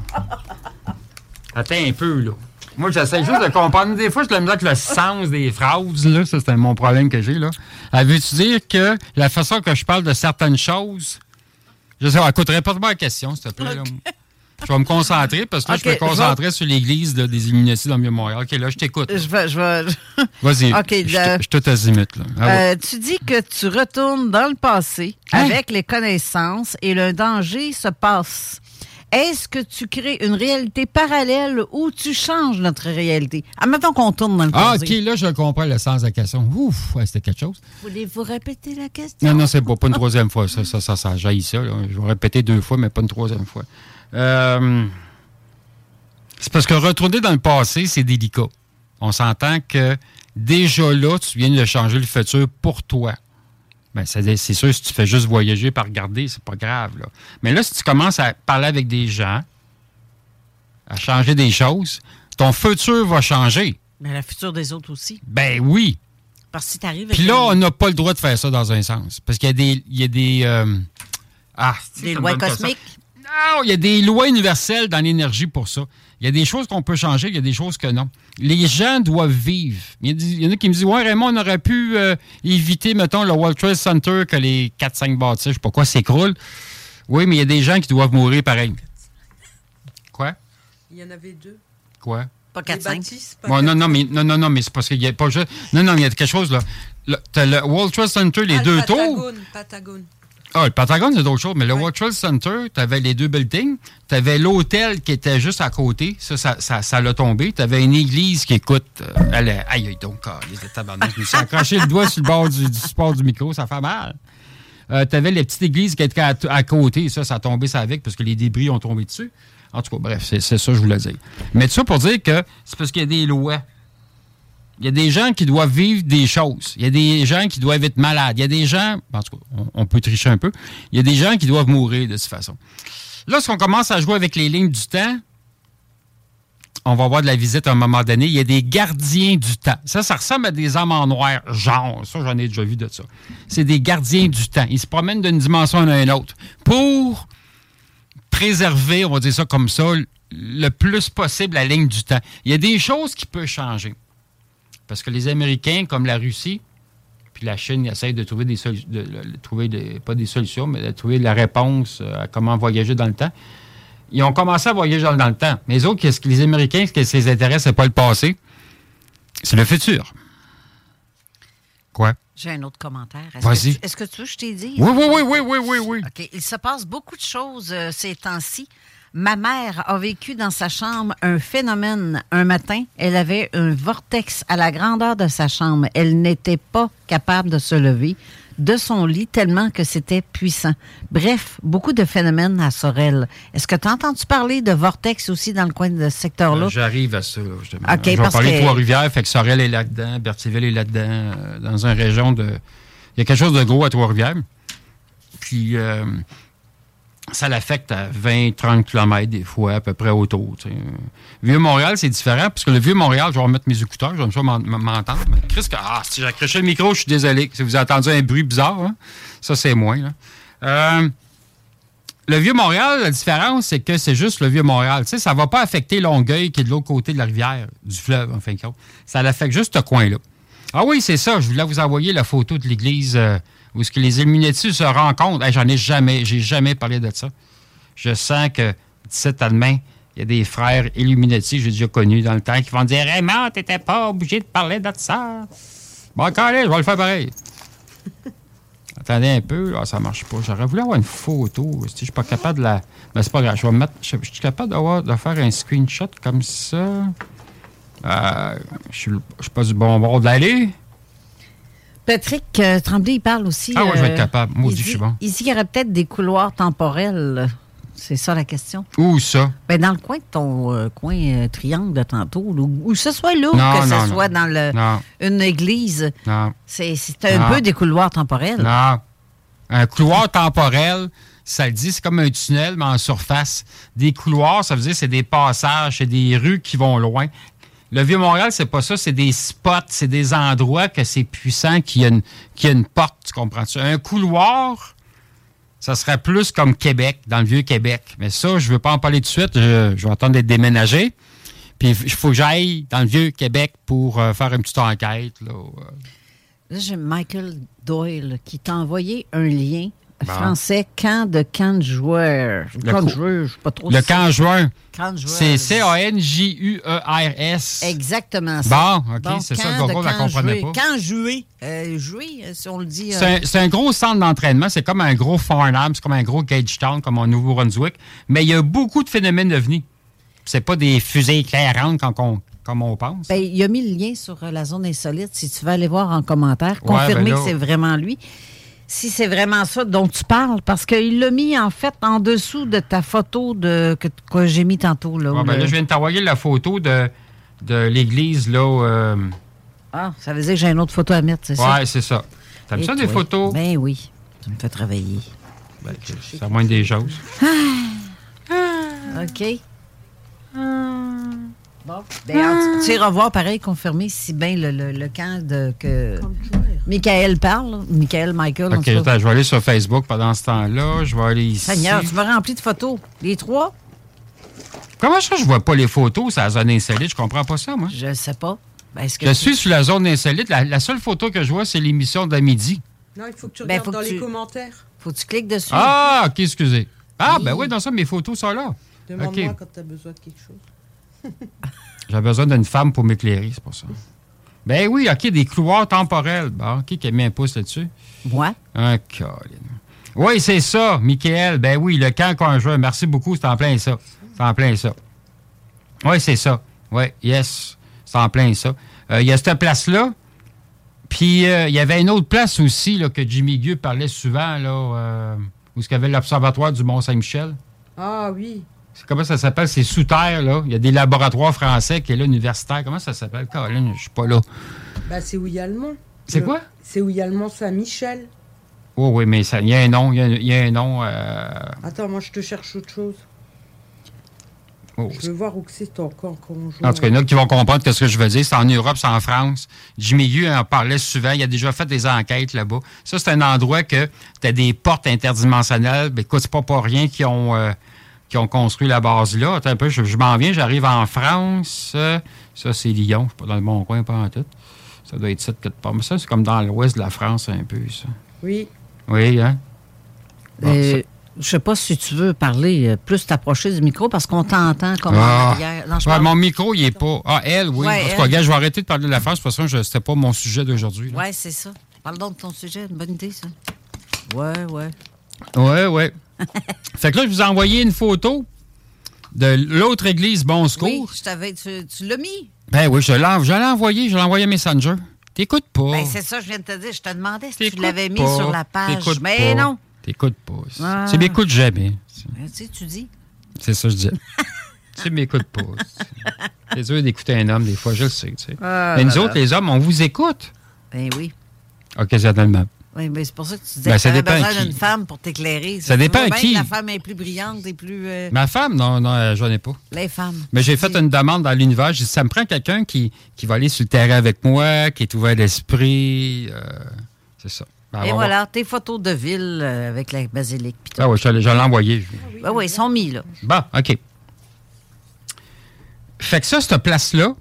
[SPEAKER 3] Attends un peu, là. Moi, j'essaie juste de comprendre. Des fois, je me avec le sens des phrases, là. Ça, c'est mon problème que j'ai, là. Veux-tu dire que la façon que je parle de certaines choses. Je sais pas, écoute, répète-moi la question, s'il te plaît, là. [LAUGHS] Je vais me concentrer parce que là, je me
[SPEAKER 4] je vais-
[SPEAKER 3] concentrais sur l'église des Illuminati dans le Vieux-Montréal. OK, là, je t'écoute.
[SPEAKER 4] Je vais. Je vais
[SPEAKER 3] Vas-y. [LAUGHS]
[SPEAKER 4] OK,
[SPEAKER 3] je, tout azimut, là. Ah ouais.
[SPEAKER 4] Euh, tu dis que tu retournes dans le passé
[SPEAKER 3] Hein?
[SPEAKER 4] avec les connaissances et le danger se passe. Est-ce que tu crées une réalité parallèle ou tu changes notre réalité? Admettons qu'on tourne dans le
[SPEAKER 3] Ah. OK, là, je comprends le sens de la question. Ouf, ouais, c'était quelque chose.
[SPEAKER 4] Voulez-vous répéter la question?
[SPEAKER 3] Non, non, c'est pas, pas une troisième fois. Ça, ça, ça, ça jaillit ça. là. Je vais répéter deux fois, mais pas une troisième fois. Euh, c'est parce que retourner dans le passé, c'est délicat. On s'entend que déjà là, tu viens de changer le futur pour toi. Ben, c'est sûr, si tu fais juste voyager par regarder, c'est pas grave. Là. Mais là, si tu commences à parler avec des gens, à changer des choses, ton futur va changer.
[SPEAKER 4] Mais la future des autres aussi.
[SPEAKER 3] Ben oui.
[SPEAKER 4] Parce que si t'arrives
[SPEAKER 3] Puis là,
[SPEAKER 4] une-
[SPEAKER 3] on n'a pas le droit de faire ça dans un sens. Parce qu'il y a des. Il y a des euh, ah,
[SPEAKER 4] des lois cosmiques.
[SPEAKER 3] Il y a des lois universelles dans l'énergie pour ça. Il y a des choses qu'on peut changer, il y a des choses que non. Les gens doivent vivre. Il y, a des- il y en a qui me disent Ouais, Raymond, on aurait pu euh, éviter, mettons, le World Trade Center que les 4-5 bâtisses, je sais pas quoi, s'écroulent. Oui, mais il y a des gens qui doivent mourir pareil. Quoi?
[SPEAKER 5] Il y en avait deux.
[SPEAKER 3] Quoi?
[SPEAKER 4] Pas
[SPEAKER 5] Les
[SPEAKER 4] 4-5.
[SPEAKER 5] bâtisses, pas
[SPEAKER 3] Bon, non, non, mais, non, non, non, mais c'est parce qu'il n'y a pas juste. Non, non, mais il y a quelque chose, là. Le- T'as le World Trade Center, les
[SPEAKER 5] Ah, le
[SPEAKER 3] deux tours.
[SPEAKER 5] Patagone, Patagone.
[SPEAKER 3] Ah, le Pentagone, c'est d'autres choses, mais le World Trade Center, tu avais les deux buildings, tu avais l'hôtel qui était juste à côté, ça, ça, ça, ça l'a tombé, tu avais une église qui écoute, euh, elle est, aïe, aïe, donc, ah, les tabarnak, je me suis accroché le doigt sur le bord du, du support du micro, ça fait mal. Euh, tu avais les petites églises qui étaient à, à côté, ça, ça a tombé ça avec parce que les débris ont tombé dessus. En tout cas, bref, c'est c'est ça que je voulais dire. Mais tout ça pour dire que c'est parce qu'il y a des lois. Il y a des gens qui doivent vivre des choses. Il y a des gens qui doivent être malades. Il y a des gens, en tout cas, on, peut tricher un peu. Il y a des gens qui doivent mourir de cette façon. Lorsqu'on commence à jouer avec les lignes du temps, on va avoir de la visite à un moment donné. Il y a des gardiens du temps. Ça, ça ressemble à des hommes en noir, genre. Ça, j'en ai déjà vu de ça. C'est des gardiens du temps. Ils se promènent d'une dimension à une autre pour préserver, on va dire ça comme ça, le plus possible la ligne du temps. Il y a des choses qui peuvent changer. Parce que les Américains, comme la Russie, puis la Chine, essayent de trouver des solutions, de, de trouver des, pas des solutions, mais de trouver la réponse euh, à comment voyager dans le temps. Ils ont commencé à voyager dans, dans le temps. Mais les autres, qu'est-ce que les Américains, ce qui les intéresse, c'est pas le passé, c'est le futur. Quoi?
[SPEAKER 4] J'ai un autre commentaire. Est-ce
[SPEAKER 3] Vas-y.
[SPEAKER 4] que Est-ce que tu veux que je t'ai dit?
[SPEAKER 3] Oui, oui, oui, oui, oui, oui, oui.
[SPEAKER 4] OK. Il se passe beaucoup de choses euh, ces temps-ci. Ma mère a vécu dans sa chambre un phénomène. Un matin, elle avait un vortex à la grandeur de sa chambre. Elle n'était pas capable de se lever de son lit tellement que c'était puissant. Bref, beaucoup de phénomènes à Sorel. Est-ce que tu as entendu parler de vortex aussi dans le coin de ce secteur-là?
[SPEAKER 3] Euh, J'arrive à ça, là, justement. Je vais
[SPEAKER 4] parce
[SPEAKER 3] parler de Trois-Rivières, fait que Sorel est là-dedans, Berthierville est là-dedans, euh, dans une région de... Il y a quelque chose de gros à Trois-Rivières. Puis, euh, ça l'affecte à 20-30 km des fois, à peu près autour. Vieux-Montréal, c'est différent, parce que le Vieux-Montréal, je vais remettre mes écouteurs, je vais me m'en- m'entendre. Chris, ah, si j'ai accroché le micro, je suis désolé. Si vous entendu un bruit bizarre, hein, ça, c'est là. Euh, le Vieux-Montréal, la différence, c'est que c'est juste le Vieux-Montréal. Ça ne va pas affecter Longueuil, qui est de l'autre côté de la rivière, du fleuve, en fin de compte. Ça l'affecte juste ce coin-là. Ah oui, c'est ça. Je voulais vous envoyer la photo de l'église euh, où ce que les Illuminati se rencontrent? Hey, J'en ai jamais, j'ai jamais parlé de ça. Je sens que à demain, il y a des frères Illuminati j'ai déjà connus dans le temps qui vont dire Raymond, t'étais pas obligé de parler de ça. Bon, allez, je vais le faire pareil. [LAUGHS] Attendez un peu, là, ça marche pas. J'aurais voulu avoir une photo. Je suis pas capable de la. Mais c'est pas grave. Je vais mettre. Je, suis capable d'avoir, de faire un screenshot comme ça. Euh, je suis pas du bon bord de l'aller.
[SPEAKER 4] Patrick euh, Tremblay, il parle aussi.
[SPEAKER 3] Ah ouais, je vais être
[SPEAKER 4] euh,
[SPEAKER 3] capable. Maudit,
[SPEAKER 4] il
[SPEAKER 3] je suis bon.
[SPEAKER 4] Il dit qu'il y aurait peut-être des couloirs temporels. C'est ça la question.
[SPEAKER 3] Où ça?
[SPEAKER 4] Ben, dans le coin de ton euh, coin euh, triangle de tantôt, là, où ce soit là ou que
[SPEAKER 3] non,
[SPEAKER 4] ce
[SPEAKER 3] non.
[SPEAKER 4] soit dans le,
[SPEAKER 3] Non.
[SPEAKER 4] une église,
[SPEAKER 3] Non.
[SPEAKER 4] c'est c'est un peu des couloirs temporels.
[SPEAKER 3] Non. Un couloir temporel, ça le dit, c'est comme un tunnel, mais en surface. Des couloirs, ça veut dire c'est des passages, c'est des rues qui vont loin. Le Vieux-Montréal, c'est pas ça, c'est des spots, c'est des endroits que c'est puissant, qu'il y, a une- qu'il y a une porte, tu comprends-tu? Un couloir, ça serait plus comme Québec, dans le Vieux-Québec. Mais ça, je veux pas en parler tout de suite, je, je vais attendre d'être déménagé. Puis il faut que j'aille dans le Vieux-Québec pour euh, faire une petite enquête. Là, euh.
[SPEAKER 4] Là, j'ai Michael Doyle qui t'a envoyé un lien
[SPEAKER 3] Bon.
[SPEAKER 4] français camp de camp de joueurs.
[SPEAKER 3] Le
[SPEAKER 4] Camp de joueurs, je sais pas trop
[SPEAKER 3] Le
[SPEAKER 4] si-
[SPEAKER 3] camp
[SPEAKER 4] de joueurs.
[SPEAKER 3] C'est C-A-N-J-U-E-R-S.
[SPEAKER 4] Exactement ça.
[SPEAKER 3] Bon, OK, c'est ça,
[SPEAKER 4] de
[SPEAKER 3] je la
[SPEAKER 4] joué.
[SPEAKER 3] pas.
[SPEAKER 4] Camp joué. Euh, joué, euh, si on le dit. euh,
[SPEAKER 3] C'est un, gros centre d'entraînement. C'est comme un gros Farnham, c'est comme un gros Gagetown, comme au Nouveau-Brunswick. Mais il y a beaucoup de phénomènes d'ovnis. C'est pas des fusées éclairantes comme on, comme on pense.
[SPEAKER 4] Ben, il a mis le lien sur la zone insolite. Si tu veux aller voir en commentaire,
[SPEAKER 3] Ouais,
[SPEAKER 4] confirmer
[SPEAKER 3] ben là-
[SPEAKER 4] que c'est vraiment lui. Si c'est vraiment ça dont tu parles, parce qu'il l'a mis en fait en dessous de ta photo de, que, que j'ai mis tantôt. Là,
[SPEAKER 3] Ouais, ben
[SPEAKER 4] le-
[SPEAKER 3] là, je viens de t'envoyer la photo de, de l'église, là. euh,
[SPEAKER 4] Ah, ça veut dire que j'ai une autre photo à mettre, c'est ça?
[SPEAKER 3] ouais, c'est ça. T'aimes ça, des
[SPEAKER 4] toi?
[SPEAKER 3] photos?
[SPEAKER 4] Ben oui. Tu me fais travailler.
[SPEAKER 3] Ben, c'est à moins des choses.
[SPEAKER 4] OK. Bon. Ben, en- tu iras voir, pareil, confirmer si bien le, le, le camp de, que Michael parle. Michael, Michael,
[SPEAKER 3] OK, attends, je vais aller sur Facebook pendant ce temps-là. Je vais aller ici.
[SPEAKER 4] Seigneur, tu m'as rempli de photos. Les trois?
[SPEAKER 3] Comment ça, je vois pas les photos, c'est la zone insolite? Je comprends pas ça, moi.
[SPEAKER 4] Je sais pas. Ben, est-ce que
[SPEAKER 3] Je
[SPEAKER 4] tu-
[SPEAKER 3] suis sur la zone insolite. La, la seule photo que je vois, c'est l'émission de midi.
[SPEAKER 5] Non, il faut que tu
[SPEAKER 4] Ben, faut
[SPEAKER 5] dans
[SPEAKER 4] tu-
[SPEAKER 5] les commentaires.
[SPEAKER 4] Faut que tu cliques dessus.
[SPEAKER 3] Ah, OK, excusez. Ah, ben oui, dans ça, mes photos sont là.
[SPEAKER 5] Demande-moi quand tu as besoin de quelque chose. [LAUGHS]
[SPEAKER 3] J'ai besoin d'une femme pour m'éclairer, c'est pour ça. Ben oui, OK, des couloirs temporels. Bon, OK, qui a mis un pouce là-dessus?
[SPEAKER 4] Moi?
[SPEAKER 3] Colin. Oui, c'est ça, Michael. Ben oui, le camp conjoint. Merci beaucoup, c'est en plein ça. C'est en plein ça. Oui, c'est ça. Oui, yes. C'est en plein ça. Euh, Il y a cette place-là. Puis euh, il y avait une autre place aussi là, que Jimmy Gueux parlait souvent, là, euh, où il y avait l'Observatoire du Mont-Saint-Michel.
[SPEAKER 5] Ah oui.
[SPEAKER 3] Comment ça s'appelle? C'est sous terre, là. Il y a des laboratoires français qui est là, universitaires. Comment ça s'appelle? Colin, je suis pas là.
[SPEAKER 5] Bah, c'est où il y a le mont.
[SPEAKER 3] C'est quoi?
[SPEAKER 5] C'est où il y a le mont Saint-Michel.
[SPEAKER 3] Oh oui, mais il y a un nom. Il y a, il y a un nom. euh,
[SPEAKER 5] Attends, moi, je te cherche autre chose.
[SPEAKER 3] oh,
[SPEAKER 5] Je veux voir où c'est ton camp conjoint.
[SPEAKER 3] En tout cas, il y en a qui vont comprendre ce que je veux dire. C'est en Europe, c'est en France. Jimmy Gu en parlait souvent. Il a déjà fait des enquêtes là-bas. Ça, c'est un endroit que tu as des portes interdimensionnelles. Ben, écoute, c'est pas pour rien qu'ils ont, euh, qu'ils ont construit la base là. Attends un peu, je, je m'en viens, j'arrive en France. Euh, Ça, c'est Lyon. Je suis pas dans le bon coin, pas en tout. Ça doit être ça quelque part. Mais ça, c'est comme dans l'ouest de la France, un peu, ça.
[SPEAKER 5] Oui.
[SPEAKER 3] Oui, hein? Bon,
[SPEAKER 4] Euh, je sais pas si tu veux parler euh, plus t'approcher du micro parce qu'on t'entend comme
[SPEAKER 3] Ah.
[SPEAKER 4] arrière. Non, je
[SPEAKER 3] Ouais,
[SPEAKER 4] parle-
[SPEAKER 3] mon micro, il est pas. Ah, elle, oui.
[SPEAKER 4] Ouais,
[SPEAKER 3] en tout
[SPEAKER 4] elle.
[SPEAKER 3] cas, gars, je vais arrêter de parler de la France parce que c'était pas mon sujet d'aujourd'hui.
[SPEAKER 4] Ouais, c'est ça. Parle donc de ton sujet, une bonne idée, ça. Ouais, ouais.
[SPEAKER 3] Ouais, ouais. [LAUGHS] fait que là, je vous ai envoyé une photo de l'autre église Bon Secours.
[SPEAKER 4] Oui, je t'avais, tu, tu l'as mis?
[SPEAKER 3] Ben oui, je l'ai je l'ai envoyé, je l'ai envoyé à Messenger. T'écoutes pas.
[SPEAKER 4] Ben, c'est ça, je viens de te dire. Je te demandais si tu l'avais mis sur la page. Mais
[SPEAKER 3] pas.
[SPEAKER 4] non.
[SPEAKER 3] T'écoutes pas.
[SPEAKER 4] Ah.
[SPEAKER 3] Tu m'écoutes jamais.
[SPEAKER 4] Tu sais, tu dis.
[SPEAKER 3] C'est ça que je dis. [LAUGHS] tu m'écoutes pas. C'est dur d'écouter un homme, des fois, je le sais. tu sais.
[SPEAKER 4] Ah
[SPEAKER 3] Mais nous
[SPEAKER 4] là
[SPEAKER 3] autres,
[SPEAKER 4] là.
[SPEAKER 3] les hommes, on vous écoute.
[SPEAKER 4] Ben oui.
[SPEAKER 3] Occasionnellement.
[SPEAKER 4] Oui, mais c'est pour ça que tu disais
[SPEAKER 3] Ben,
[SPEAKER 4] que tu besoin d'une femme pour t'éclairer.
[SPEAKER 3] Ça dépend à qui.
[SPEAKER 4] que La femme est plus brillante et plus. euh,
[SPEAKER 3] Ma femme, non, non, euh, j'en ai pas.
[SPEAKER 4] les femmes.
[SPEAKER 3] Mais j'ai fait une demande dans l'univers. J'ai dit, ça me prend quelqu'un qui, qui va aller sur le terrain avec moi, qui est ouvert d'esprit. euh, c'est ça. Ben,
[SPEAKER 4] Et voilà, tes photos de ville euh, avec la basilique.
[SPEAKER 3] Ah oui, je, l'ai- je l'ai envoyé.
[SPEAKER 4] Ben oui, ils sont mis, là.
[SPEAKER 3] Bon, OK. Fait que ça, cette place-là,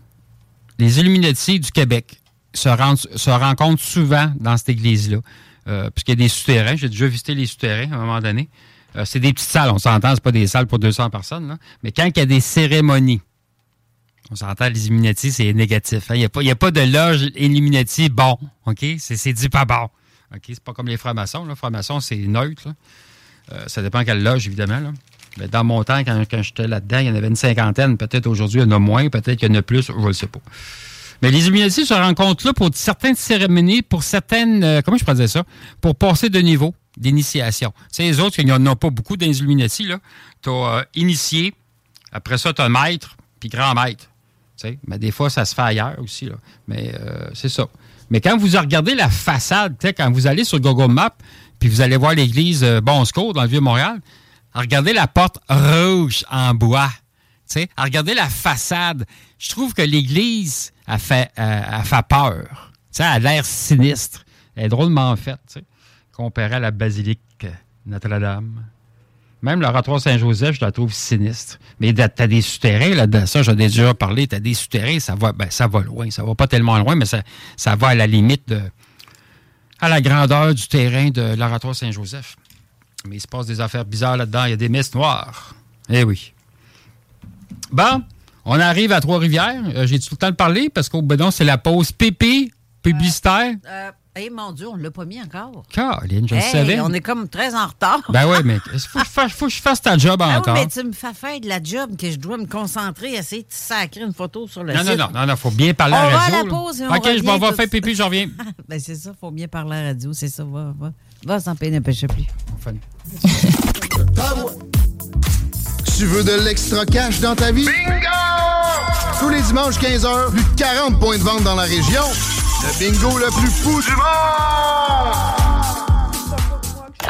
[SPEAKER 3] les Illuminati du Québec se, rendent- se rencontrent souvent dans cette église-là. Euh, puisqu'il y a des souterrains. J'ai déjà visité les souterrains à un moment donné. Euh, c'est des petites salles, on s'entend, c'est pas des salles pour 200 personnes. là. Mais quand il y a des cérémonies, on s'entend, les Illuminati, c'est négatif. hein. Il n'y a, a pas de loge Illuminati bon. OK? C'est dit pas bon. OK? C'est pas comme les francs-maçons. là. Francs-maçons, c'est neutre. Euh, ça dépend quelle loge, évidemment. Là. Mais dans mon temps, quand, quand j'étais là-dedans, il y en avait une cinquantaine. Peut-être aujourd'hui, il y en a moins. Peut-être qu'il y en a plus. Je ne sais pas. Mais les Illuminati se rencontrent là pour certaines cérémonies, pour certaines. euh, comment je dire ça? Pour passer de niveau d'initiation. Sais, les autres, il n'y en a pas beaucoup dans les Illuminati. Tu as initié, après ça, tu as maître, puis grand maître. Tu sais, Mais des fois, ça se fait ailleurs aussi. Là. Mais euh, c'est ça. Mais quand vous regardez la façade, quand vous allez sur Google Maps, puis vous allez voir l'église euh, Bon Secours dans le Vieux-Montréal, regardez la porte rouge en bois. Tu sais, regardez la façade. Je trouve que l'église a fait, fait peur. Tu sais, elle a l'air sinistre. Elle est drôlement faite, comparée à la basilique Notre-Dame. Même l'oratoire Saint-Joseph, je la trouve sinistre. Mais t'as des souterrains là-dedans. Ça, j'en ai déjà parlé. T'as des souterrains, ça va, ben, ça va loin. Ça va pas tellement loin, mais ça, ça va à la limite de. à la grandeur du terrain de l'oratoire Saint-Joseph. Mais il se passe des affaires bizarres là-dedans. Il y a des messes noires. Eh oui. Bon, on arrive à Trois-Rivières. Euh, J'ai tout le temps de parler parce qu'au bedon, c'est la pause pipi publicitaire.
[SPEAKER 4] Euh, eh, mon Dieu, on ne l'a pas mis encore.
[SPEAKER 3] Caroline, je le
[SPEAKER 4] Hey,
[SPEAKER 3] savais.
[SPEAKER 4] on est comme très en retard.
[SPEAKER 3] Ben oui, mais il faut, que je fasse- faut que je fasse ta job
[SPEAKER 4] Ah oui,
[SPEAKER 3] encore.
[SPEAKER 4] mais tu me fais faire de la job que je dois me concentrer, essayer de sacrer une photo sur le
[SPEAKER 3] Non, non,
[SPEAKER 4] site.
[SPEAKER 3] non, non, non, faut bien parler
[SPEAKER 4] On
[SPEAKER 3] à la
[SPEAKER 4] va à
[SPEAKER 3] radio.
[SPEAKER 4] la pause et on
[SPEAKER 3] OK, je m'en vais faire pipi, je reviens. [LAUGHS]
[SPEAKER 4] ben c'est ça, faut bien parler à la radio, c'est ça, va, va. Va sans peine, ne pêche plus.
[SPEAKER 3] Fun.
[SPEAKER 6] Tu veux de l'extra cash dans ta vie? Bingo! Tous les dimanches 15h, plus de 40 points de vente dans la région. Le bingo le plus fou du monde!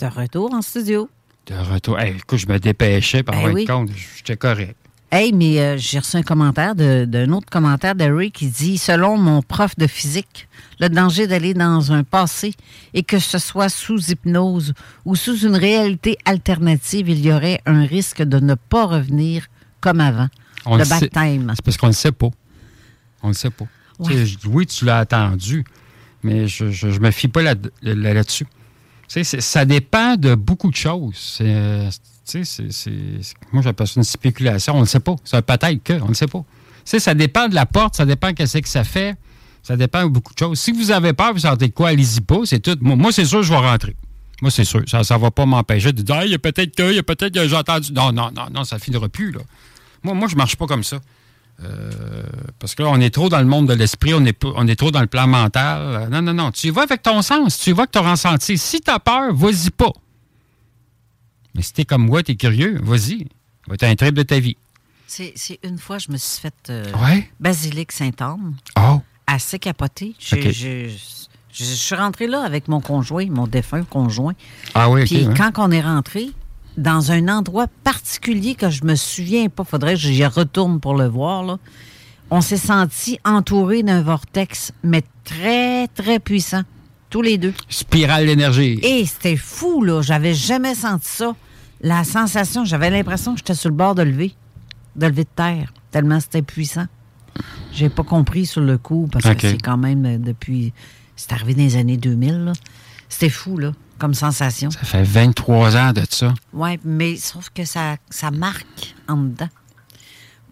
[SPEAKER 4] De retour en studio.
[SPEAKER 3] De retour. Hey, écoute, je me dépêchais par
[SPEAKER 4] Ben oui.
[SPEAKER 3] compte. J'étais correct.
[SPEAKER 4] Hey, mais euh, j'ai reçu un commentaire de- d'un autre commentaire d'Harry qui dit Selon mon prof de physique, le danger d'aller dans un passé et que ce soit sous hypnose ou sous une réalité alternative, il y aurait un risque de ne pas revenir comme avant.
[SPEAKER 3] On
[SPEAKER 4] le
[SPEAKER 3] le
[SPEAKER 4] time.
[SPEAKER 3] C'est parce qu'on ne sait pas. On ne le sait pas.
[SPEAKER 4] Ouais.
[SPEAKER 3] Tu sais, je- Oui, tu l'as attendu, mais je ne me fie pas là- là- là-dessus. Ça dépend de beaucoup de choses. Euh, moi, j'appelle ça une spéculation. On ne le sait pas. C'est peut-être que, on ne le sait pas. Ça dépend de la porte, ça dépend qu'est-ce que ça fait. Ça dépend de beaucoup de choses. Si vous avez peur, vous sentez de quoi, allez-y pas. C'est tout. Moi, c'est sûr, je vais rentrer. Moi, c'est sûr. Ça ne va pas m'empêcher de dire, Ah, il y a peut-être que, il y a peut-être que j'ai entendu. Non, non, non, non, ça finira plus, là. Moi, moi je marche pas comme ça. Euh, parce que là, on est trop dans le monde de l'esprit, on est, pas- on est trop dans le plan mental. Euh, Non, non, non. Tu y vas avec ton sens, tu y vas avec ton ressenti. Si tu as peur, vas-y pas. Mais si t'es comme moi, t'es curieux, vas-y. Va être un trip de ta vie.
[SPEAKER 4] C'est une fois, je me suis fait euh,
[SPEAKER 3] Ouais?
[SPEAKER 4] Basilique Sainte-Anne,
[SPEAKER 3] Oh!
[SPEAKER 4] assez capoté. J'ai-
[SPEAKER 3] OK.
[SPEAKER 4] j'ai- Je je suis rentrée là avec mon conjoint, mon défunt conjoint.
[SPEAKER 3] Ah oui.
[SPEAKER 4] Puis quand on est rentré, dans un endroit particulier que je me souviens pas, faudrait que j'y retourne pour le voir, là. on s'est senti entouré d'un vortex, mais très, très puissant. Tous les deux.
[SPEAKER 3] Spirale d'énergie.
[SPEAKER 4] Et c'était fou, là. J'avais jamais senti ça. La sensation, j'avais l'impression que j'étais sur le bord de lever, de lever de terre, tellement c'était puissant. J'ai pas compris sur le coup, parce que c'est quand même euh, depuis. C'est arrivé dans les années 2000, là. C'était fou, là, comme sensation.
[SPEAKER 3] Ça fait 23 ans de ça.
[SPEAKER 4] Oui, mais sauf que ça, ça marque en dedans.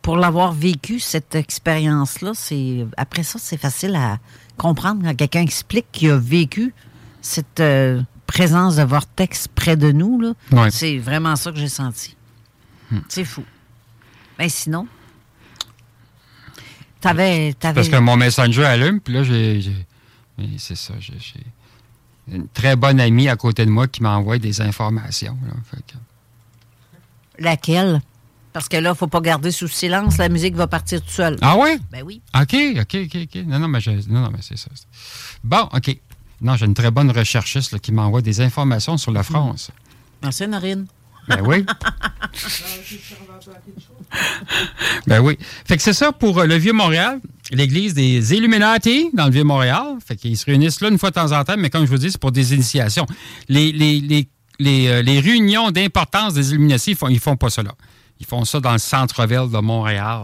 [SPEAKER 4] Pour l'avoir vécu, cette expérience-là, c'est après ça, c'est facile à comprendre quand quelqu'un explique qu'il a vécu cette euh, présence de vortex près de nous. là.
[SPEAKER 3] Ouais.
[SPEAKER 4] C'est vraiment ça que j'ai senti. C'est fou. Mais sinon, t'avais... t'avais-
[SPEAKER 3] Parce que mon Messenger allume, puis là, j'ai. j'ai- mais C'est ça, j'ai j'ai une très bonne amie à côté de moi qui m'envoie des informations. là. Fait que-
[SPEAKER 4] Laquelle? Parce que là, il faut pas garder sous silence, la musique va partir toute seule.
[SPEAKER 3] Ah ouais?
[SPEAKER 4] Ben oui.
[SPEAKER 3] OK, OK, OK, OK. Non, non, mais, je- non, non, mais c'est ça. Bon, OK. Non, j'ai une très bonne recherchiste là, qui m'envoie des informations sur la France.
[SPEAKER 4] Merci, Norine.
[SPEAKER 3] Ben oui. [LAUGHS] Ben oui. Fait que c'est ça pour euh, le Vieux-Montréal, l'église des Illuminati dans le Vieux-Montréal. Fait qu'ils se réunissent là une fois de temps en temps, mais comme je vous dis, c'est pour des initiations. Les, les, les, les, euh, les réunions d'importance des Illuminati, ils font, ils font pas là. Ils font ça dans le centre-ville de Montréal,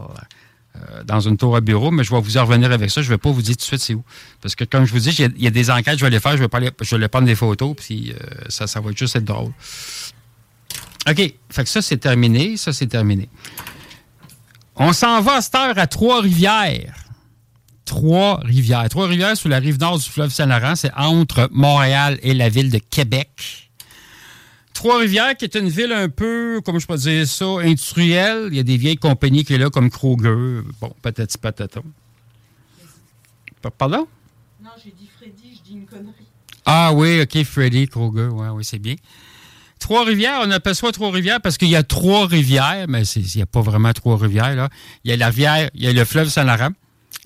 [SPEAKER 3] euh, dans une tour à bureau, mais je vais vous en revenir avec ça. Je vais pas vous dire tout de suite c'est où. Parce que comme je vous dis, il y a- des enquêtes, je vais les faire, je vais, je vais les prendre des photos, puis euh, ça, ça va juste être drôle. OK. Fait que ça, c'est terminé. Ça, c'est terminé. On s'en va à cette heure à Trois-Rivières. Trois-Rivières. Trois-Rivières, sur la rive nord du fleuve Saint-Laurent, c'est entre Montréal et la ville de Québec. Trois-Rivières, qui est une ville un peu, comment je peux dire ça, industrielle. Il y a des vieilles compagnies qui sont là, comme Kroger. Bon, patati patata. Pa- Pardon?
[SPEAKER 5] Non, j'ai dit Freddy, je dis une connerie.
[SPEAKER 3] Ah oui, OK, Freddy ouais, oui, c'est bien. Trois-Rivières, on appelle ça Trois-Rivières parce qu'il y a trois rivières, mais c'est- il n'y a pas vraiment trois rivières. Là. Il y a la rivière, il y a le fleuve Saint-Laurent,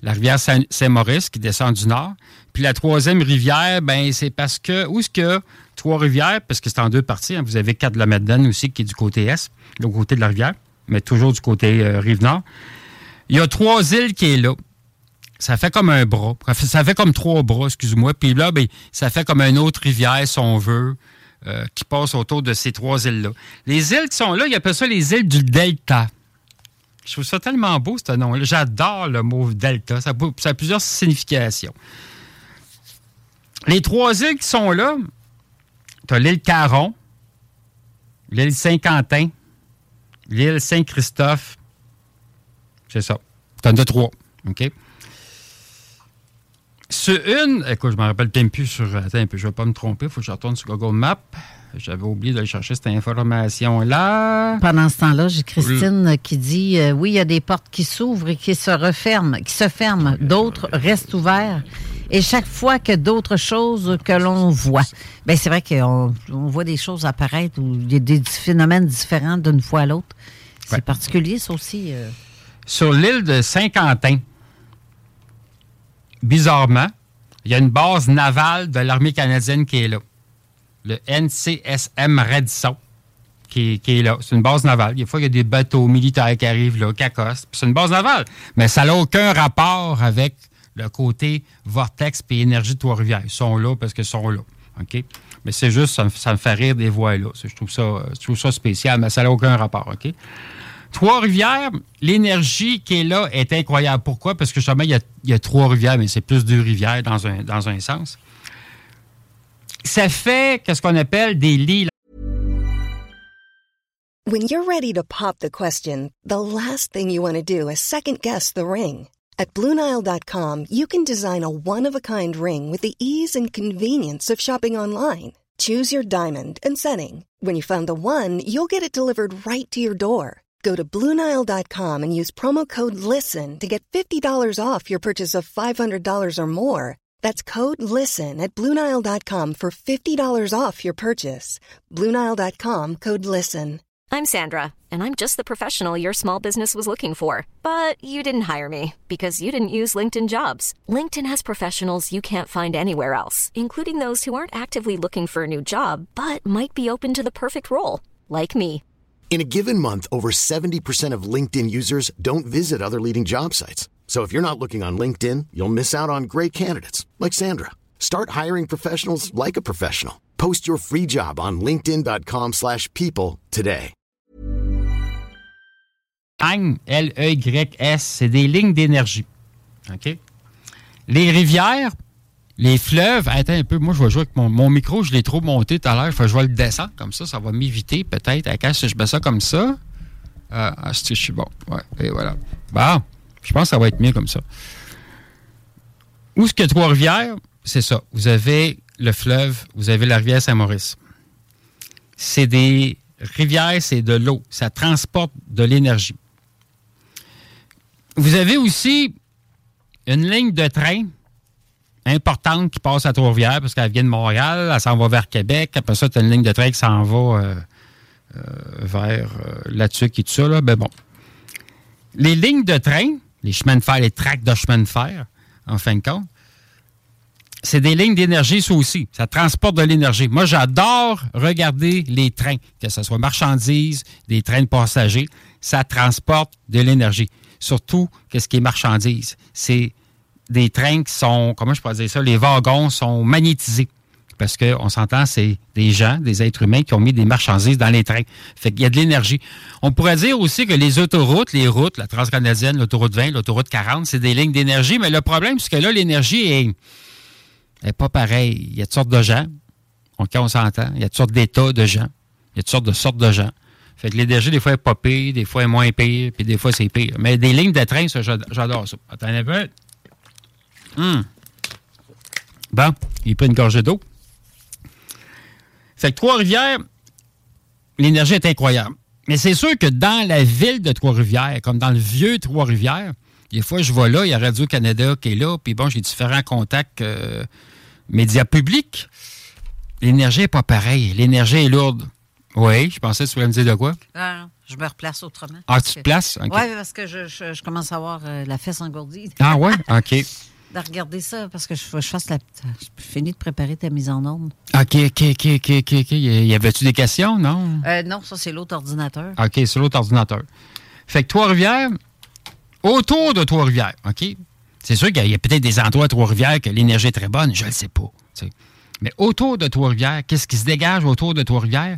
[SPEAKER 3] la rivière Saint- Saint-Maurice qui descend du nord. Puis la troisième rivière, ben c'est parce que, où est-ce que Trois-Rivières, parce que c'est en deux parties, hein, vous avez quatre de la Madeleine aussi qui est du côté est, l'autre côté de la rivière, mais toujours du côté euh, rive nord. Il y a trois îles qui est là. Ça fait comme un bras. Ça fait- Ça fait comme trois bras, excuse-moi. Puis là, ben, ça fait comme une autre rivière, si on veut, euh, qui passe autour de ces trois îles-là. Les îles qui sont là, ils appellent ça les îles du Delta. Je trouve ça tellement beau, ce nom-là. J'adore le mot Delta. Ça, ça a plusieurs significations. Les trois îles qui sont là, tu as l'île Caron, l'île Saint-Quentin, l'île Saint-Christophe. C'est ça. Tu en as trois. OK? Sur une, écoute, je me rappelle même plus sur. Attends un peu, je ne vais pas me tromper, il faut que je retourne sur Google Maps. J'avais oublié d'aller chercher cette information-là.
[SPEAKER 4] Pendant ce temps-là, j'ai Christine qui dit euh, oui, il y a des portes qui s'ouvrent et qui se referment, qui se ferment, d'autres restent ouvertes. Et chaque fois que d'autres choses que l'on voit, ben c'est vrai qu'on on voit des choses apparaître y a des phénomènes différents d'une fois à l'autre. C'est
[SPEAKER 3] Ouais.
[SPEAKER 4] particulier, ça aussi. euh.
[SPEAKER 3] Sur l'île de Saint-Quentin, bizarrement, il y a une base navale de l'armée canadienne qui est là. Le NCSM Radisson, qui, est là. C'est une base navale. Des fois, il y a des bateaux militaires qui arrivent là, qui accostent. C'est une base navale. Mais ça n'a aucun rapport avec le côté vortex et énergie de Trois-Rivières. Ils sont là parce qu'ils sont là. OK? Mais c'est juste, ça me, ça me fait rire des voix là. Je trouve ça, je trouve ça spécial, mais ça n'a aucun rapport. OK? Trois-Rivières, l'énergie qui est là est incroyable. Pourquoi? Parce que justement, il y a, il y a trois rivières, mais c'est plus deux rivières dans un, dans un sens. Ça fait qu'est-ce qu'on appelle des lits.
[SPEAKER 7] When you're ready to pop the question, the last thing you want to do is second guess the ring. At Bluenile.com, you can design a one of a kind ring with the ease and convenience of shopping online. Choose your diamond and setting. When you find the one, you'll get it delivered right to your door. Go to Bluenile.com and use promo code LISTEN to get $50 off your purchase of $500 or more. That's code LISTEN at Bluenile.com for $50 off your purchase. Bluenile.com code LISTEN.
[SPEAKER 8] I'm Sandra, and I'm just the professional your small business was looking for. But you didn't hire me because you didn't use LinkedIn jobs. LinkedIn has professionals you can't find anywhere else, including those who aren't actively looking for a new job but might be open to the perfect role, like me.
[SPEAKER 9] In a given month, over 70% of LinkedIn users don't visit other leading job sites. So if you're not looking on LinkedIn, you'll miss out on great candidates like Sandra. Start hiring professionals like a professional. Post your free job on linkedin.com/people slash people today.
[SPEAKER 3] L-E-Y-S, c'est des lignes d'énergie. OK? Les rivières, les fleuves, attends un peu, moi je vais jouer avec mon, mon micro, je l'ai trop monté tout à l'heure, je vais le descendre comme ça, ça va m'éviter peut-être. À si je mets ça comme ça, ah, ah, je suis bon. Ouais, et voilà. Bon, je pense que ça va être mieux comme ça. Où est-ce que Trois-Rivières? C'est ça. Vous avez le fleuve, vous avez la rivière Saint-Maurice. C'est des rivières, c'est de l'eau. Ça transporte de l'énergie. Vous avez aussi une ligne de train importante qui passe à Trois-Rivières parce qu'elle vient de Montréal, elle s'en va vers Québec. Après ça, tu as une ligne de train qui s'en va euh, euh, vers euh, là-dessus et tout ça. Là. Ben bon. Les lignes de train, les chemins de fer, les tracts de chemin de fer, en fin de compte, c'est des lignes d'énergie, ça aussi. Ça transporte de l'énergie. Moi, j'adore regarder les trains, que ce soit marchandises, des trains de passagers. Ça transporte de l'énergie. Surtout, qu'est-ce qui est marchandises? C'est des trains qui sont, comment je pourrais dire ça, les wagons sont magnétisés. Parce qu'on s'entend, c'est des gens, des êtres humains qui ont mis des marchandises dans les trains. Fait qu'il y a de l'énergie. On pourrait dire aussi que les autoroutes, les routes, la transcanadienne, l'autoroute 20, l'autoroute 40, c'est des lignes d'énergie. Mais le problème, c'est que là, l'énergie est, pas pareille. Il y a toutes sortes de gens. OK, on s'entend. Il y a toutes sortes d'états de gens. Il y a toutes sortes de sortes de gens. Fait que l'énergie, des fois, est pas pire, des fois, est moins pire, puis des fois, c'est pire. Mais des lignes de train, ça, j'adore ça. Attendez un peu. Hum. Bon, il prend une gorgée d'eau. Fait que Trois-Rivières, l'énergie est incroyable. Mais c'est sûr que dans la ville de Trois-Rivières, comme dans le vieux Trois-Rivières, des fois, je vois là, il y a Radio-Canada qui est là, puis bon, j'ai différents contacts euh, médias publics. L'énergie n'est pas pareille. L'énergie est lourde. Oui, je pensais que tu voulais me dire de quoi?
[SPEAKER 4] Je me replace autrement.
[SPEAKER 3] Ah, tu te places?
[SPEAKER 4] Oui, parce que je, je, commence à avoir euh, la fesse engourdie.
[SPEAKER 3] Ah, ouais? OK. [LAUGHS]
[SPEAKER 4] de regarder ça parce que je, je fasse la. Je finis de préparer ta mise en ordre.
[SPEAKER 3] OK, OK, OK, OK, OK. Y avait-tu des questions, non?
[SPEAKER 4] Euh, non, ça, c'est l'autre ordinateur.
[SPEAKER 3] OK, c'est l'autre ordinateur. Fait que Trois-Rivières, autour de Trois-Rivières, OK? C'est sûr qu'il y a, peut-être des endroits à Trois-Rivières que l'énergie est très bonne, je ne le sais pas. Mais autour de Trois-Rivières, qu'est-ce qui se dégage autour de Trois-Rivières?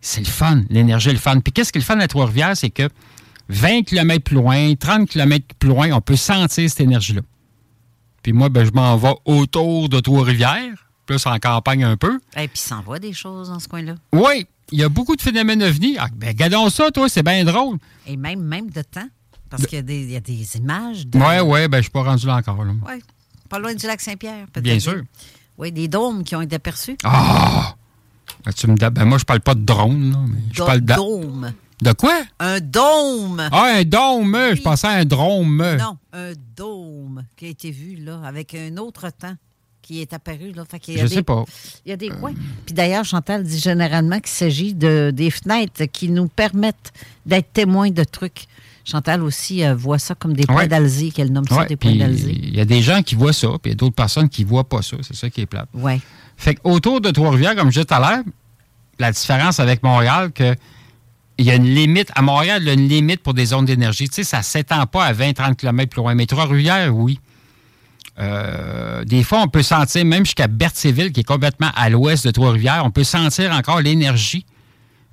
[SPEAKER 3] C'est le fun, l'énergie est le fun. Puis qu'est-ce qui est le fun à Trois-Rivières, c'est que 20 km plus loin, 30 km plus loin, on peut sentir cette énergie-là. Puis moi, ben, je m'en vais autour de Trois-Rivières, plus en campagne un peu.
[SPEAKER 4] Et puis, s'en va des choses dans ce coin-là.
[SPEAKER 3] Oui, il y a beaucoup de phénomènes ovnis. Ah, ben, regardons ça, toi, c'est bien drôle.
[SPEAKER 4] Et même, même de temps, parce qu'il y, a des images.
[SPEAKER 3] Oui, oui, ben, je suis pas rendu là encore.
[SPEAKER 4] Oui, pas loin du lac Saint-Pierre, peut-être.
[SPEAKER 3] Bien sûr.
[SPEAKER 4] Oui, des dômes qui ont été aperçus.
[SPEAKER 3] Ah! Ben, tu me ben, moi, je parle pas de drone, là, mais je parle de...
[SPEAKER 4] dôme.
[SPEAKER 3] De quoi?
[SPEAKER 4] Un dôme.
[SPEAKER 3] Ah, un dôme. Je pensais à un drôme.
[SPEAKER 4] Non, un dôme qui a été vu là, avec un autre temps qui est apparu. Là.
[SPEAKER 3] Fait y a Je sais pas.
[SPEAKER 4] Il y a des coins. Puis d'ailleurs, Chantal dit généralement qu'il s'agit de, des fenêtres qui nous permettent d'être témoins de trucs. Chantal aussi euh, voit ça comme des points d'Alzé, qu'elle nomme ça des points d'Alzé.
[SPEAKER 3] Il y a des gens qui voient ça, puis il y a d'autres personnes qui ne voient pas ça. C'est ça qui est plate.
[SPEAKER 4] Oui.
[SPEAKER 3] Fait qu'autour de Trois-Rivières, comme je disais tout à l'heure, la différence avec Montréal, que il y a une limite. À Montréal, il y a une limite pour des zones d'énergie. Tu sais, ça ne s'étend pas à 20-30 km plus loin. Mais Trois-Rivières, oui. Euh, des fois, on peut sentir, même jusqu'à Berthierville, qui est complètement à l'ouest de Trois-Rivières, on peut sentir encore l'énergie